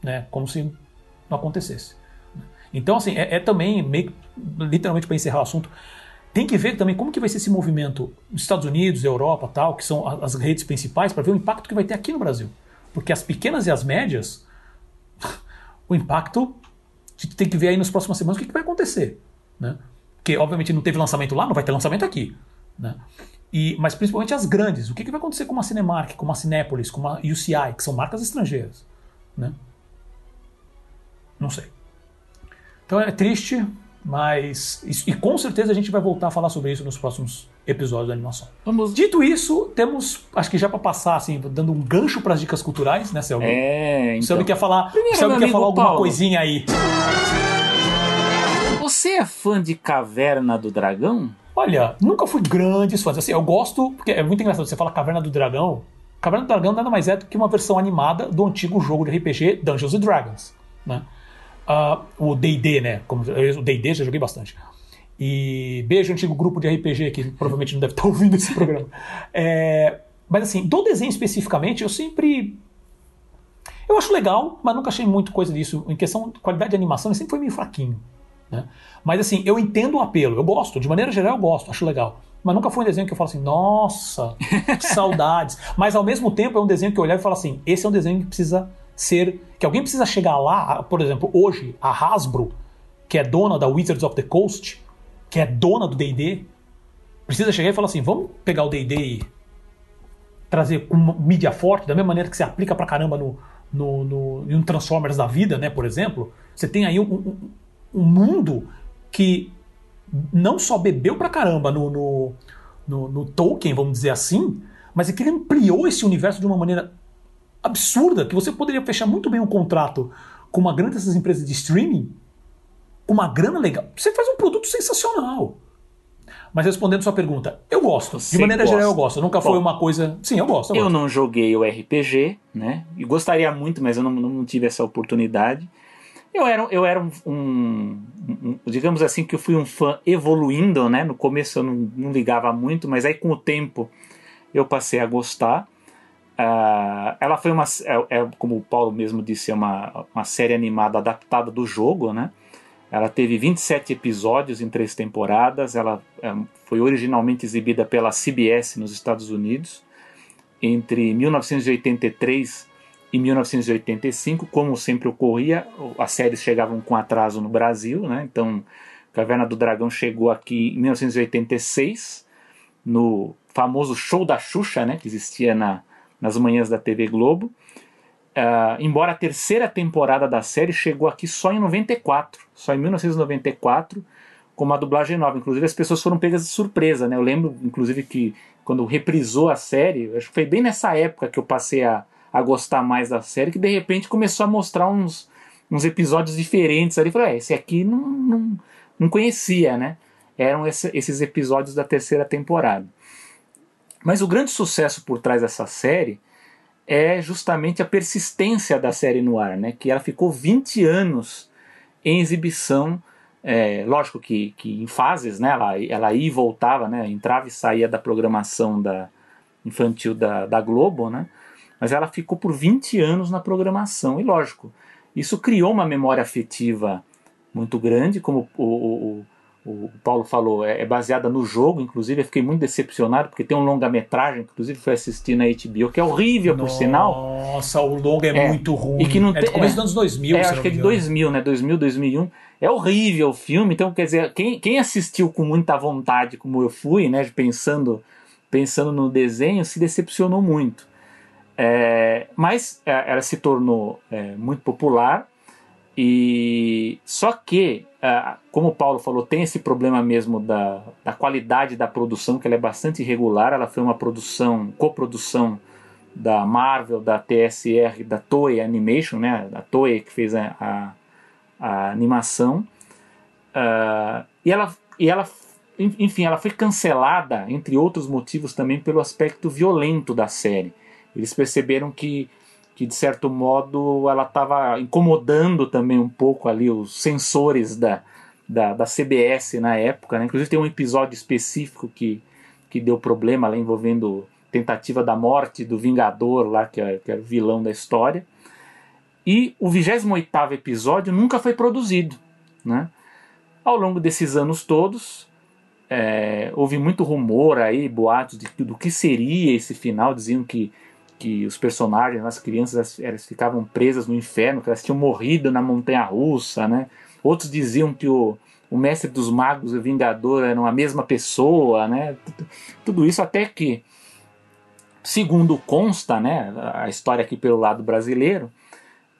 né, como se não acontecesse. Então, assim, é, é também, meio, literalmente para encerrar o assunto, tem que ver também como que vai ser esse movimento nos Estados Unidos, Europa, tal, que são as redes principais, para ver o impacto que vai ter aqui no Brasil. Porque as pequenas e as médias, o impacto a gente tem que ver aí nas próximas semanas o que, que vai acontecer. Né? Porque, obviamente, não teve lançamento lá, não vai ter lançamento aqui. Né? E, mas principalmente as grandes. O que, que vai acontecer com uma Cinemark, com uma Cinépolis, com uma UCI, que são marcas estrangeiras? Né? Não sei. Então é triste, mas. E com certeza a gente vai voltar a falar sobre isso nos próximos episódios da animação. Vamos. Dito isso, temos, acho que já para passar, assim, dando um gancho para as dicas culturais, né, Selby? É, então. Selby quer falar, Primeiro, Selby quer falar alguma Paulo. coisinha aí. Você é fã de Caverna do Dragão? Olha, nunca fui grande fã. Assim, eu gosto, porque é muito engraçado, você fala Caverna do Dragão. Caverna do Dragão nada mais é do que uma versão animada do antigo jogo de RPG Dungeons and Dragons. Né? Uh, o D&D, né? Como, o D&D já joguei bastante. E beijo antigo grupo de RPG que provavelmente não deve estar ouvindo esse programa. É, mas assim, do desenho especificamente, eu sempre eu acho legal, mas nunca achei muito coisa disso. Em questão de qualidade de animação, ele sempre foi meio fraquinho. Né? Mas assim, eu entendo o apelo, eu gosto, de maneira geral eu gosto, acho legal. Mas nunca foi um desenho que eu falo assim, nossa, que saudades. Mas ao mesmo tempo é um desenho que eu olhar e falo assim, esse é um desenho que precisa ser. que alguém precisa chegar lá, por exemplo, hoje, a Hasbro, que é dona da Wizards of the Coast, que é dona do DD, precisa chegar e falar assim: vamos pegar o DD e trazer uma mídia forte, da mesma maneira que você aplica pra caramba no, no, no, um Transformers da vida, né, por exemplo. Você tem aí um, um um mundo que não só bebeu pra caramba no, no, no, no Tolkien, vamos dizer assim, mas é que ele ampliou esse universo de uma maneira absurda que você poderia fechar muito bem um contrato com uma grande dessas empresas de streaming, com uma grana legal. Você faz um produto sensacional. Mas respondendo sua pergunta, eu gosto. Você de maneira gosta. geral, eu gosto. Nunca Bom, foi uma coisa. Sim, eu gosto. Eu, eu gosto. não joguei o RPG, né? E gostaria muito, mas eu não, não tive essa oportunidade. Eu era, eu era um, um, um, digamos assim, que eu fui um fã evoluindo, né? No começo eu não, não ligava muito, mas aí com o tempo eu passei a gostar. Uh, ela foi uma, é, é, como o Paulo mesmo disse, é uma, uma série animada adaptada do jogo, né? Ela teve 27 episódios em três temporadas. Ela é, foi originalmente exibida pela CBS nos Estados Unidos entre 1983 em 1985, como sempre ocorria, as séries chegavam com atraso no Brasil, né? Então, Caverna do Dragão chegou aqui em 1986, no famoso show da Xuxa, né? Que existia na, nas manhãs da TV Globo. Uh, embora a terceira temporada da série chegou aqui só em 94, só em 1994, com uma dublagem nova. Inclusive as pessoas foram pegas de surpresa, né? Eu lembro, inclusive, que quando reprisou a série, acho que foi bem nessa época que eu passei a, a gostar mais da série, que de repente começou a mostrar uns, uns episódios diferentes ali. Falei, é, esse aqui não, não, não conhecia, né? Eram esse, esses episódios da terceira temporada. Mas o grande sucesso por trás dessa série é justamente a persistência da série no ar, né? Que ela ficou 20 anos em exibição, é, lógico que, que em fases, né, ela, ela ia e voltava, né, entrava e saía da programação da infantil da, da Globo, né, mas ela ficou por 20 anos na programação, e lógico, isso criou uma memória afetiva muito grande, como o, o, o Paulo falou, é, é, baseada no jogo, inclusive eu fiquei muito decepcionado, porque tem um longa-metragem, inclusive foi assistir na HBO, que é horrível, Nossa, por sinal. Nossa, o longa é, é, muito ruim. E que não é do começo é, dos anos 2000, é, acho que é de 2000, né? 2000, 2001. É horrível o filme, então quer dizer, quem, quem assistiu com muita vontade, como eu fui, né, pensando, pensando no desenho, se decepcionou muito. É, mas é, ela se tornou é, muito popular, e só que ah, como o Paulo falou, tem esse problema mesmo da, da qualidade da produção, que ela é bastante irregular. Ela foi uma produção, coprodução da Marvel, da TSR, da Toei Animation, né? A Toei que fez a, a, a animação. Uh, e ela, e ela, enfim, ela foi cancelada, entre outros motivos também, pelo aspecto violento da série. Eles perceberam que que de certo modo ela estava incomodando também um pouco ali os sensores da, da, da, CBS na época. Né? Inclusive tem um episódio específico que, que deu problema lá envolvendo tentativa da morte do Vingador lá, que é, que é o vilão da história. E o 28 episódio nunca foi produzido. Né? Ao longo desses anos todos, é, houve muito rumor aí, boatos de, do que seria esse final, diziam que que os personagens, as crianças, elas ficavam presas no inferno, que elas tinham morrido na montanha russa, né? Outros diziam que o, o mestre dos magos e o vingador eram a mesma pessoa, né? Tudo isso até que, segundo consta, né, a história aqui pelo lado brasileiro,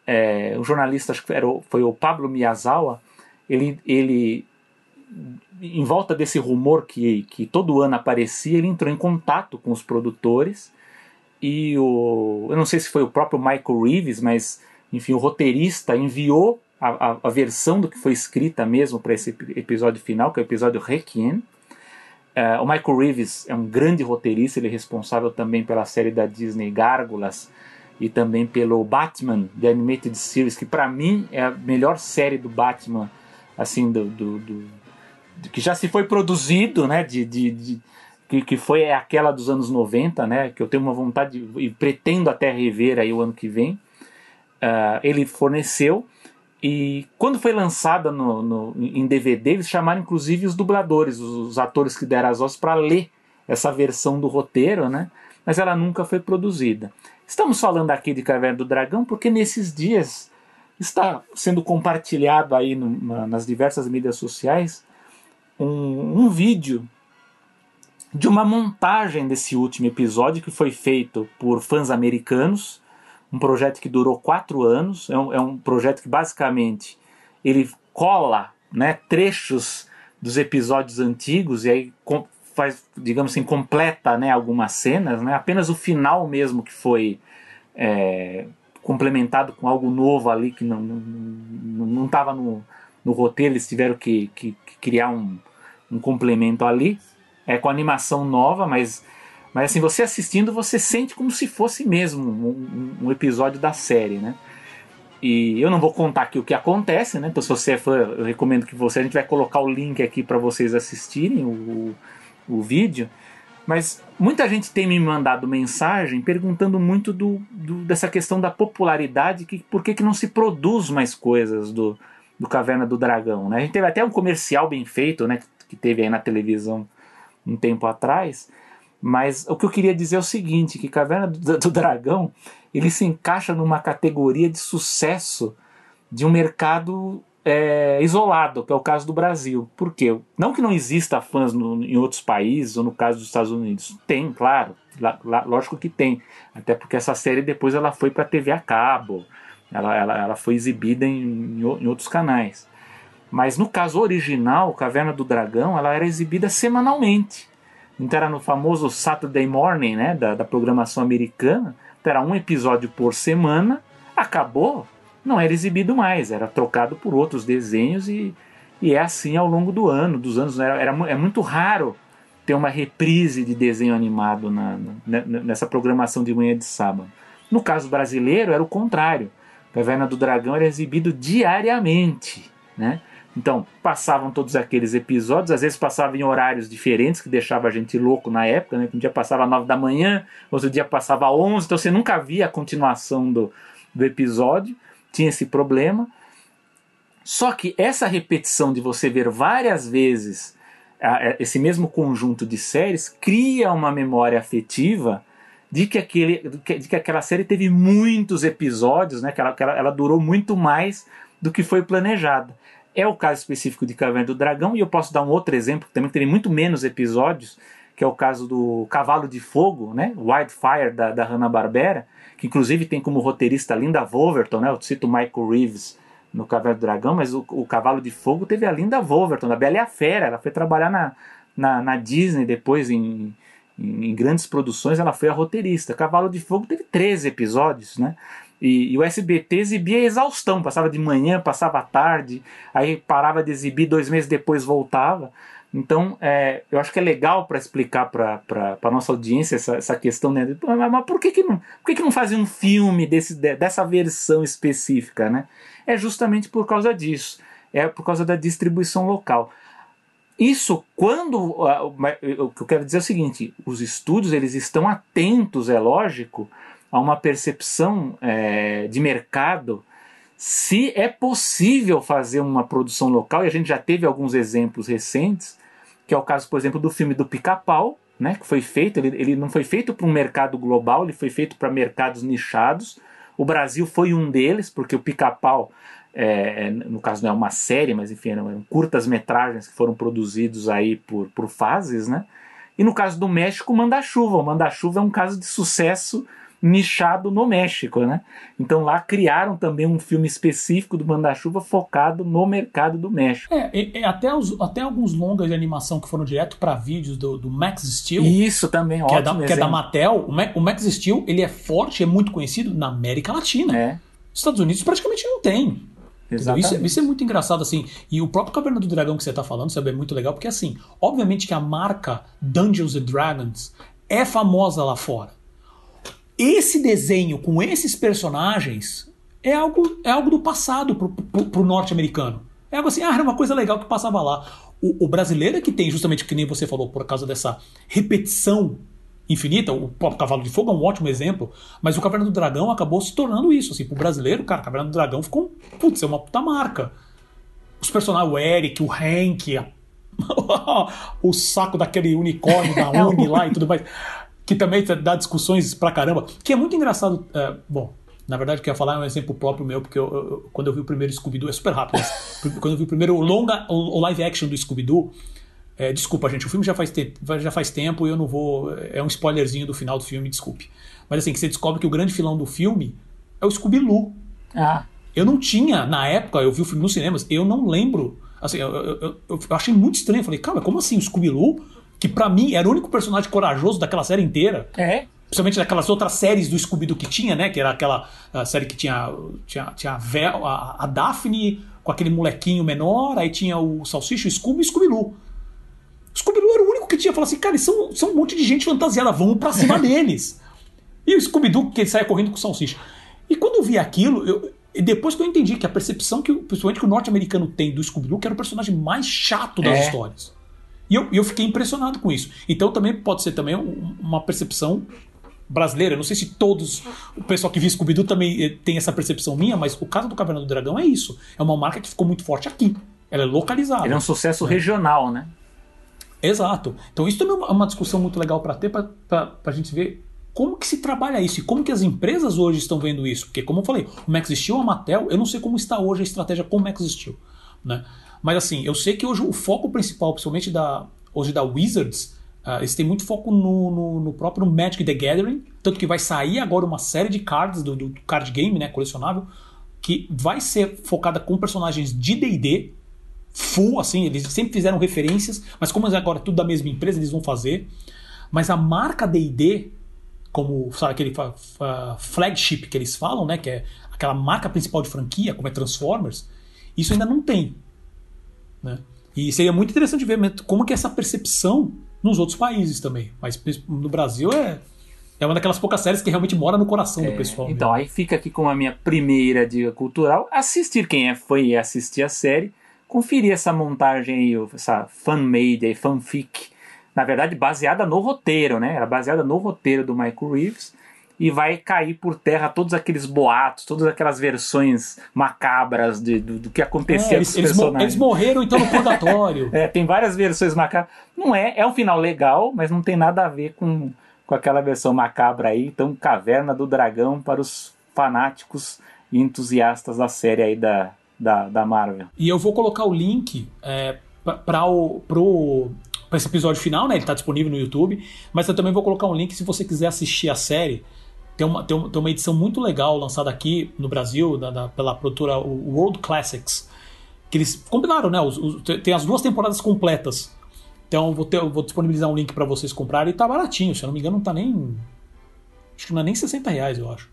é, o jornalista, acho que era, foi o Pablo Miyazawa, ele, ele em volta desse rumor que, que todo ano aparecia, ele entrou em contato com os produtores e o. Eu não sei se foi o próprio Michael Reeves, mas enfim, o roteirista enviou a, a, a versão do que foi escrita mesmo para esse episódio final, que é o episódio Requiem. Uh, o Michael Reeves é um grande roteirista, ele é responsável também pela série da Disney Gárgulas e também pelo Batman The Animated Series, que para mim é a melhor série do Batman, assim, do, do, do, do que já se foi produzido, né, de, de, de que, que foi aquela dos anos 90, né? Que eu tenho uma vontade de, e pretendo até rever aí o ano que vem. Uh, ele forneceu e quando foi lançada no, no, em DVD, eles chamaram inclusive os dubladores, os, os atores que deram as vozes para ler essa versão do roteiro, né? Mas ela nunca foi produzida. Estamos falando aqui de Caverna do Dragão porque nesses dias está sendo compartilhado aí no, nas diversas mídias sociais um, um vídeo de uma montagem desse último episódio que foi feito por fãs americanos, um projeto que durou quatro anos, é um, é um projeto que basicamente ele cola né, trechos dos episódios antigos e aí faz, digamos assim, completa né, algumas cenas, né, apenas o final mesmo que foi é, complementado com algo novo ali que não não estava no, no roteiro, eles tiveram que, que, que criar um, um complemento ali é, com animação nova, mas, mas assim, você assistindo, você sente como se fosse mesmo um, um, episódio da série, né? E eu não vou contar aqui o que acontece, né? Então, se você é fã, eu recomendo que você. A gente vai colocar o link aqui para vocês assistirem o, o vídeo. Mas muita gente tem me mandado mensagem perguntando muito do, do dessa questão da popularidade, que por que, que não se produz mais coisas do, do Caverna do Dragão, né? A gente teve até um comercial bem feito, né? Que teve aí na televisão um tempo atrás. Mas o que eu queria dizer é o seguinte, que Caverna do, do Dragão ele se encaixa numa categoria de sucesso de um mercado é, isolado, que é o caso do Brasil. Por quê? Não que não exista fãs no, em outros países, ou no caso dos Estados Unidos. Tem, claro. Lá, lá, lógico que tem. Até porque essa série depois ela foi para TV a cabo. Ela, ela, ela foi exibida em, em outros canais. Mas no caso original, Caverna do Dragão, ela era exibida semanalmente. Então era no famoso Saturday Morning, né, da, da programação americana. Então era um episódio por semana, acabou, não era exibido mais, era trocado por outros desenhos e, e é assim ao longo do ano, dos anos. Era, era, é muito raro ter uma reprise de desenho animado na, na, nessa programação de manhã de sábado. No caso brasileiro era o contrário. Caverna do Dragão era exibido diariamente né? Então, passavam todos aqueles episódios, às vezes passavam em horários diferentes, que deixava a gente louco na época, né? Um dia passava às 9 da manhã, outro dia passava às 11, então você nunca via a continuação do, do episódio, tinha esse problema. Só que essa repetição de você ver várias vezes esse mesmo conjunto de séries cria uma memória afetiva de que, aquele, de que aquela série teve muitos episódios, né? que, ela, que ela, ela durou muito mais do que foi planejada. É o caso específico de Caverna do Dragão, e eu posso dar um outro exemplo que também teve muito menos episódios, que é o caso do Cavalo de Fogo, né? Wildfire, da, da Hanna-Barbera, que inclusive tem como roteirista Linda Wolverton, né? Eu cito Michael Reeves no Caverna do Dragão, mas o, o Cavalo de Fogo teve a Linda Wolverton, da Bela e a Fera. Ela foi trabalhar na, na, na Disney depois em, em, em, grandes produções, ela foi a roteirista. Cavalo de Fogo teve 13 episódios, né? E, e, o SBT exibia exaustão, passava de manhã, passava à tarde, aí parava de exibir, dois meses depois voltava. Então, é, eu acho que é legal para explicar para a nossa audiência essa, essa questão, né? Mas por que, que, não, por que, que não fazem um filme desse, dessa versão específica, né? É justamente por causa disso. É por causa da distribuição local. Isso quando o que eu quero dizer é o seguinte: os estúdios eles estão atentos, é lógico, a uma percepção é, de mercado se é possível fazer uma produção local, e a gente já teve alguns exemplos recentes, que é o caso, por exemplo, do filme do Pica-Pau, né, que foi feito, ele, ele não foi feito para um mercado global, ele foi feito para mercados nichados. O Brasil foi um deles, porque o Pica-Pau, é, é, no caso não é uma série, mas enfim, eram curtas metragens que foram produzidos aí por, por fases, né? E no caso do México, Manda-Chuva. O Manda-Chuva é um caso de sucesso nichado no México, né? Então lá criaram também um filme específico do Manda-Chuva focado no mercado do México. É, e, e até, os, até alguns longas de animação que foram direto para vídeos do, do, Max Steel. Isso também, que é, da, que é da Mattel. O, Ma, o Max Steel ele é forte, é muito conhecido na América Latina. É. Estados Unidos praticamente não tem. Isso, é, isso, é muito engraçado, assim. E o próprio Caverna do Dragão que você está falando, sabe, é muito legal, porque assim, obviamente que a marca Dungeons and Dragons é famosa lá fora esse desenho com esses personagens é algo, é algo do passado pro, pro, pro norte-americano. É algo assim, ah, era uma coisa legal que passava lá. O, o, brasileiro é que tem, justamente que nem você falou, por causa dessa repetição infinita, o próprio Cavalo de Fogo é um ótimo exemplo, mas o Caverna do Dragão acabou se tornando isso. Assim, pro brasileiro, cara, Caverna do Dragão ficou, putz, é uma puta marca. Os personagens, o Eric, o Hank, a... o saco daquele unicórnio da Uni lá e tudo mais que também dá discussões pra caramba, que é muito engraçado. É, bom, na verdade, o que eu ia falar é um exemplo próprio meu, porque eu, eu, quando eu vi o primeiro Scooby-Doo, é super rápido, mas quando eu vi o primeiro longa, o, live action do Scooby-Doo, é, desculpa, gente, o filme já faz, te já faz tempo e eu não vou. É um spoilerzinho do final do filme, desculpe. Mas assim, que você descobre que o grande filão do filme é o Scooby-Loo. Ah. Eu não tinha, na época, eu vi o filme nos cinemas, eu não lembro. Assim, eu, eu, eu achei muito estranho. Eu falei, cara, como assim o Scooby-Doo que para mim era o único personagem corajoso daquela série inteira. É. Principalmente daquelas outras séries do Scooby-Doo que tinha, né? Que era aquela série que tinha, tinha, tinha a, a, a, Daphne com aquele molequinho menor, aí tinha o Salsicha, o Scooby e o Scooby-Doo. O Scooby-Doo era o único que tinha. Falou assim, cara, eles são, são um monte de gente fantasiada, vamos pra cima deles. E o Scooby-Doo que saia correndo com o Salsicha. E quando eu vi aquilo, eu, depois que eu entendi que a percepção que, principalmente que o norte-americano tem do Scooby-Doo, que era o personagem mais chato das é. histórias. E eu, eu fiquei impressionado com isso. Então também pode ser também uma percepção brasileira. Não sei se todos, o pessoal que viu Scooby-Doo também eh, tem essa percepção minha, mas o caso do Caverna do Dragão é isso. É uma marca que ficou muito forte aqui. Ela é localizada. Ele é um sucesso é. regional, né? Exato. Então isso também é uma discussão muito legal para ter, para a gente ver como que se trabalha isso e como que as empresas hoje estão vendo isso. Porque, como eu falei, o Max Steel, a Mattel, eu não sei como está hoje a estratégia com o Max Steel. Né? Mas assim, eu sei que hoje o foco principal, principalmente da, hoje da Wizards, uh, eles têm muito foco no, no, no, próprio Magic the Gathering, tanto que vai sair agora uma série de cards do, do card game, né, colecionável, que vai ser focada com personagens de D&D, full, assim, eles sempre fizeram referências, mas como agora é tudo da mesma empresa, eles vão fazer. Mas a marca D&D, como sabe aquele uh, flagship que eles falam, né, que é aquela marca principal de franquia, como é Transformers, isso ainda não tem. Né? E seria muito interessante ver como que é essa percepção nos outros países também. Mas no Brasil é, é uma daquelas poucas séries que realmente mora no coração é, do pessoal. Então, mesmo. aí fica aqui com a minha primeira dica cultural. Assistir quem é, foi assistir a série. conferir essa montagem aí, essa fan-made aí, fanfic, na verdade baseada no roteiro, né? Era baseada no roteiro do Michael Reeves e vai cair por terra todos aqueles boatos, todas aquelas versões macabras de, do, do que acontecia é, eles, com os personagens. Eles morreram então no purgatório. é, tem várias versões macabras. Não é, é um final legal, mas não tem nada a ver com, com aquela versão macabra aí. Então, Caverna do Dragão para os fanáticos e entusiastas da série aí da, da, da Marvel. E eu vou colocar o link é, para o pro para esse episódio final, né? Ele está disponível no YouTube, mas eu também vou colocar um link se você quiser assistir a série. Tem uma, tem uma, tem uma edição muito legal lançada aqui no Brasil, da, da, pela produtora World Classics, que eles combinaram, né? Os, os, tem as duas temporadas completas. Então vou, ter, vou disponibilizar um link para vocês comprarem e tá baratinho, se eu não me engano, não tá nem. Acho que não é nem 60 reais, eu acho.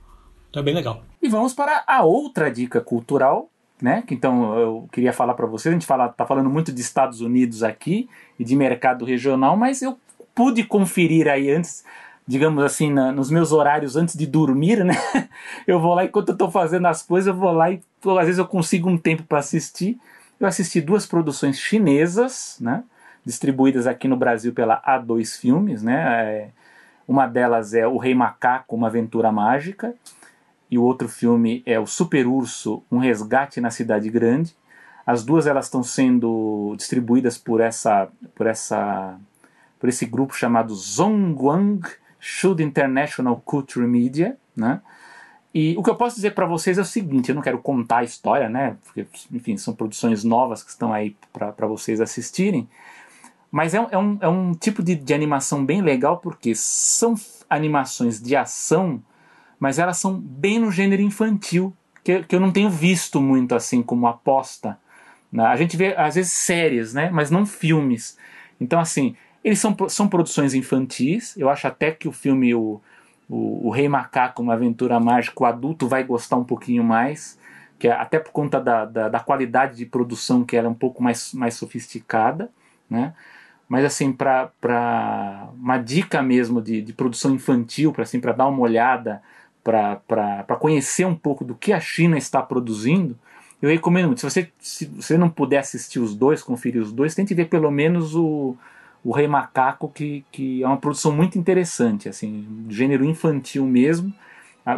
Então é bem legal. E vamos para a outra dica cultural, né? Que então eu queria falar para vocês. A gente fala, tá falando muito de Estados Unidos aqui e de mercado regional, mas eu pude conferir aí antes, digamos assim, na, nos meus horários antes de dormir, né? Eu vou lá enquanto eu tô fazendo as coisas, eu vou lá e às vezes eu consigo um tempo para assistir. Eu assisti duas produções chinesas, né? Distribuídas aqui no Brasil pela A2 Filmes, né? É, uma delas é O Rei Macaco, uma aventura mágica e o outro filme é o Super Urso, Um Resgate na Cidade Grande. As duas elas estão sendo distribuídas por essa por essa por esse grupo chamado Zhongguang Should International Culture Media, né? E o que eu posso dizer para vocês é o seguinte, eu não quero contar a história, né? Porque, enfim, são produções novas que estão aí para vocês assistirem. Mas é um, é um, é um tipo de, de animação bem legal porque são animações de ação mas elas são bem no gênero infantil, que, que eu não tenho visto muito assim como aposta. Né? A gente vê às vezes séries, né? mas não filmes. Então, assim, eles são, são produções infantis. Eu acho até que o filme O, o, o Rei Macaco, Uma Aventura Mágica, o adulto vai gostar um pouquinho mais, que é, até por conta da, da, da, qualidade de produção, que ela é um pouco mais, mais sofisticada. Né? Mas, assim, para uma dica mesmo de, de produção infantil, para assim, dar uma olhada para conhecer um pouco do que a China está produzindo, eu recomendo muito. Se você, se você não puder assistir os dois, conferir os dois, tente ver pelo menos o, o Rei Macaco, que, que é uma produção muito interessante, assim, gênero infantil mesmo.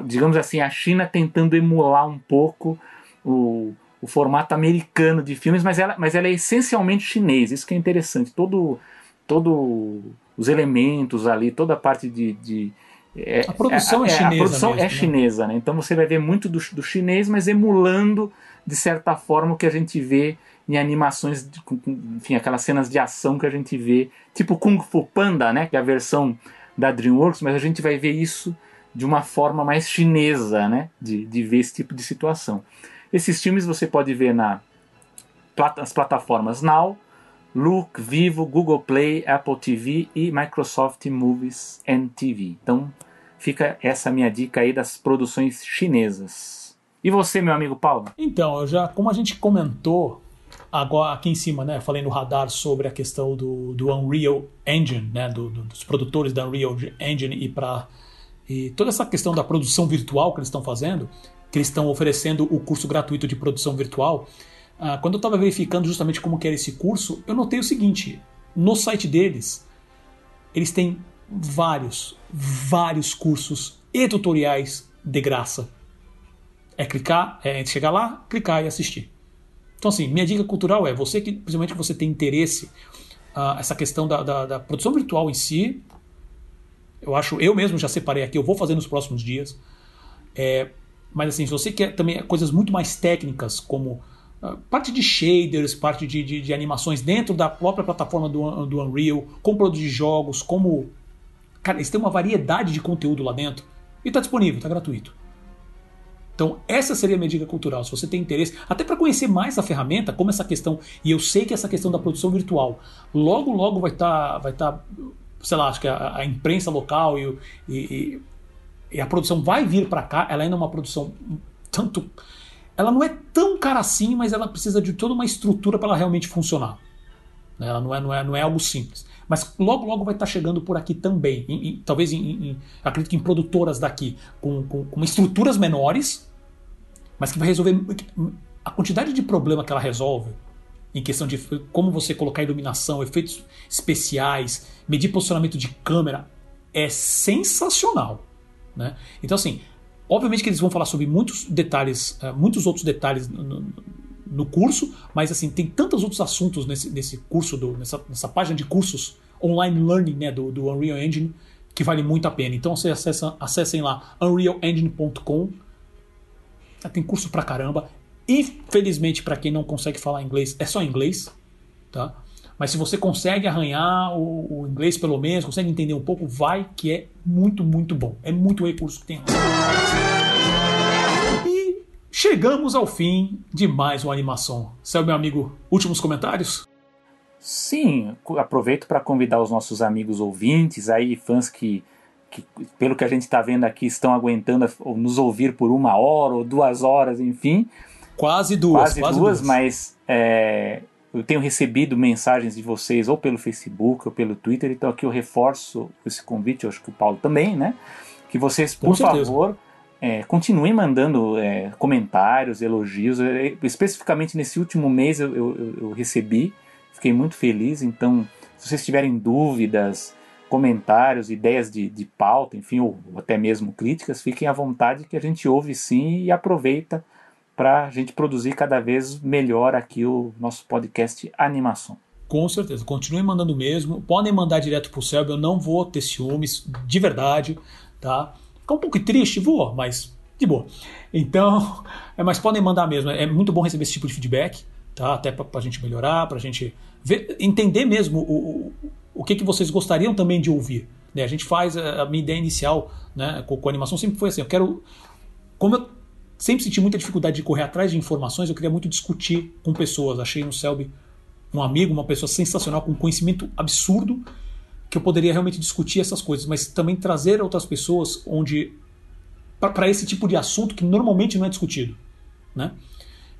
Digamos assim, a China tentando emular um pouco o, o formato americano de filmes, mas ela, mas ela é essencialmente chinês, isso que é interessante. Todo, todo os elementos ali, toda a parte de, de é, a produção é, é chinesa. A produção mesmo, é né? chinesa, né? Então você vai ver muito do, do chinês, mas emulando de certa forma o que a gente vê em animações, de, enfim, aquelas cenas de ação que a gente vê, tipo Kung Fu Panda, né? Que é a versão da DreamWorks, mas a gente vai ver isso de uma forma mais chinesa, né? De, de ver esse tipo de situação. Esses filmes você pode ver na nas plataformas Now, Look, Vivo, Google Play, Apple TV e Microsoft Movies and TV. Então, Fica essa minha dica aí das produções chinesas. E você, meu amigo Paulo? Então, já, como a gente comentou agora aqui em cima, né, falei no radar sobre a questão do, do Unreal Engine, né, do, do, dos produtores da Unreal Engine e para e toda essa questão da produção virtual que eles estão fazendo, que eles estão oferecendo o curso gratuito de produção virtual. Ah, quando eu estava verificando justamente como que era esse curso, eu notei o seguinte: no site deles, eles têm vários, vários cursos e tutoriais de graça. É clicar, é chegar lá, clicar e assistir. Então, assim, minha dica cultural é você que, principalmente que você tem interesse, uh, essa questão da, da, da, produção virtual em si, eu acho, eu mesmo já separei aqui, eu vou fazer nos próximos dias. É, mas assim, se você quer também coisas muito mais técnicas, como uh, parte de shaders, parte de, de, de, animações dentro da própria plataforma do, do Unreal, como produzir jogos, como Cara, eles têm uma variedade de conteúdo lá dentro e está disponível, está gratuito. Então, essa seria a minha dica cultural. Se você tem interesse, até para conhecer mais a ferramenta, como essa questão, e eu sei que essa questão da produção virtual, logo, logo vai estar, tá, vai tá, sei lá, acho que a, a imprensa local e, e, e, a produção vai vir para cá. Ela ainda é uma produção tanto. Ela não é tão cara assim, mas ela precisa de toda uma estrutura para ela realmente funcionar. Ela não é, não, é, não é algo simples. Mas logo, logo vai estar chegando por aqui também. Em, em, talvez, em, em, acredito que em produtoras daqui, com, com, com estruturas menores, mas que vai resolver. A quantidade de problema que ela resolve em questão de como você colocar iluminação, efeitos especiais, medir posicionamento de câmera, é sensacional. Né? Então, assim, obviamente que eles vão falar sobre muitos detalhes, uh, muitos outros detalhes no, curso, mas assim, tem tantos outros assuntos nesse, nesse curso, do, nessa, nessa página de cursos online learning né, do, do Unreal Engine que vale muito a pena. Então você acessa, acessem lá unrealengine.com. Tem curso pra caramba. Infelizmente, para quem não consegue falar inglês, é só inglês, tá? Mas se você consegue arranhar o, o, inglês pelo menos, consegue entender um pouco, vai que é muito, muito bom. É muito recurso que tem. E chegamos ao fim de mais uma animação. Céu, meu amigo, últimos comentários? Sim, aproveito para convidar os nossos amigos ouvintes, aí fãs que, que pelo que a gente está vendo aqui, estão aguentando nos ouvir por uma hora ou duas horas, enfim. Quase duas. Quase, quase duas, duas, mas é, eu tenho recebido mensagens de vocês ou pelo Facebook ou pelo Twitter, então aqui eu reforço esse convite, eu acho que o Paulo também, né? Que vocês, por favor, é, continuem mandando é, comentários, elogios. É, especificamente nesse último mês eu, eu, eu recebi Fiquei muito feliz. Então, se vocês tiverem dúvidas, comentários, ideias de, de pauta, enfim, ou até mesmo críticas, fiquem à vontade que a gente ouve sim e aproveita para a gente produzir cada vez melhor aqui o nosso podcast Animação. Com certeza, continuem mandando mesmo. Podem mandar direto para o eu não vou ter ciúmes, de verdade, tá? Fica um pouco triste, vou, mas de boa. Então, é, mas podem mandar mesmo. É muito bom receber esse tipo de feedback tá? até para a gente melhorar, para a gente ver, entender mesmo o, o, o que, que vocês gostariam também de ouvir. Né? A gente faz, a, a minha ideia inicial né, com, com a animação sempre foi assim, eu quero... Como eu sempre senti muita dificuldade de correr atrás de informações, eu queria muito discutir com pessoas. Achei no Selby um amigo, uma pessoa sensacional, com conhecimento absurdo, que eu poderia realmente discutir essas coisas, mas também trazer outras pessoas onde para esse tipo de assunto que normalmente não é discutido, né?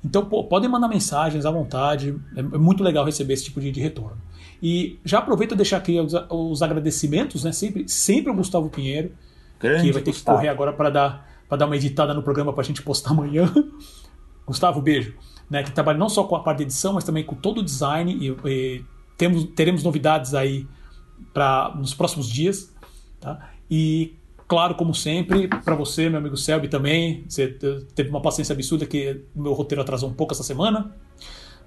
Então, pô, podem mandar mensagens à vontade, é, é muito legal receber esse tipo de, de retorno. E já aproveito a deixar aqui os, os, agradecimentos, né? Sempre, sempre ao Gustavo Pinheiro, Grande que vai ter Gustavo. que correr agora para dar, dar uma editada no programa para a gente postar amanhã. Gustavo, beijo. Né, que trabalha não só com a parte de edição, mas também com todo o design e, e temos, teremos novidades aí para nos próximos dias. Tá? E Claro, como sempre, para você, meu amigo Selby, também. Você teve uma paciência absurda que meu roteiro atrasou um pouco essa semana.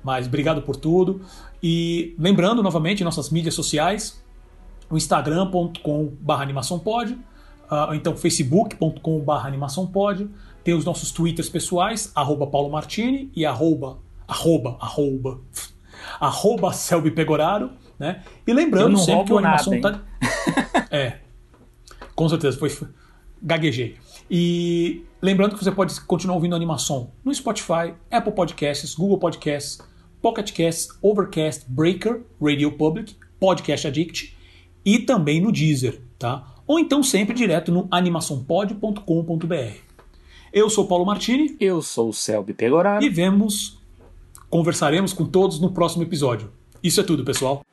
Mas obrigado por tudo. E lembrando novamente nossas mídias sociais: o instagram.com.br animaçãopod, uh, então facebook.com.br animaçãopod. Tem os nossos twitters pessoais, arroba Paulo Martini e arroba, arroba, arroba, arroba Selby Pegoraro, né? E lembrando sempre que o animação nada, tá. é. Com certeza, foi. Gaguejei. E lembrando que você pode continuar ouvindo animação no Spotify, Apple Podcasts, Google Podcasts, Pocket Casts, Overcast, Breaker, Radio Public, Podcast Addict e também no Deezer, tá? Ou então sempre direto no animaçãopod.com.br. Eu sou Paulo Martini. Eu sou o Selby Pegoraro. E vemos, conversaremos com todos no próximo episódio. Isso é tudo, pessoal.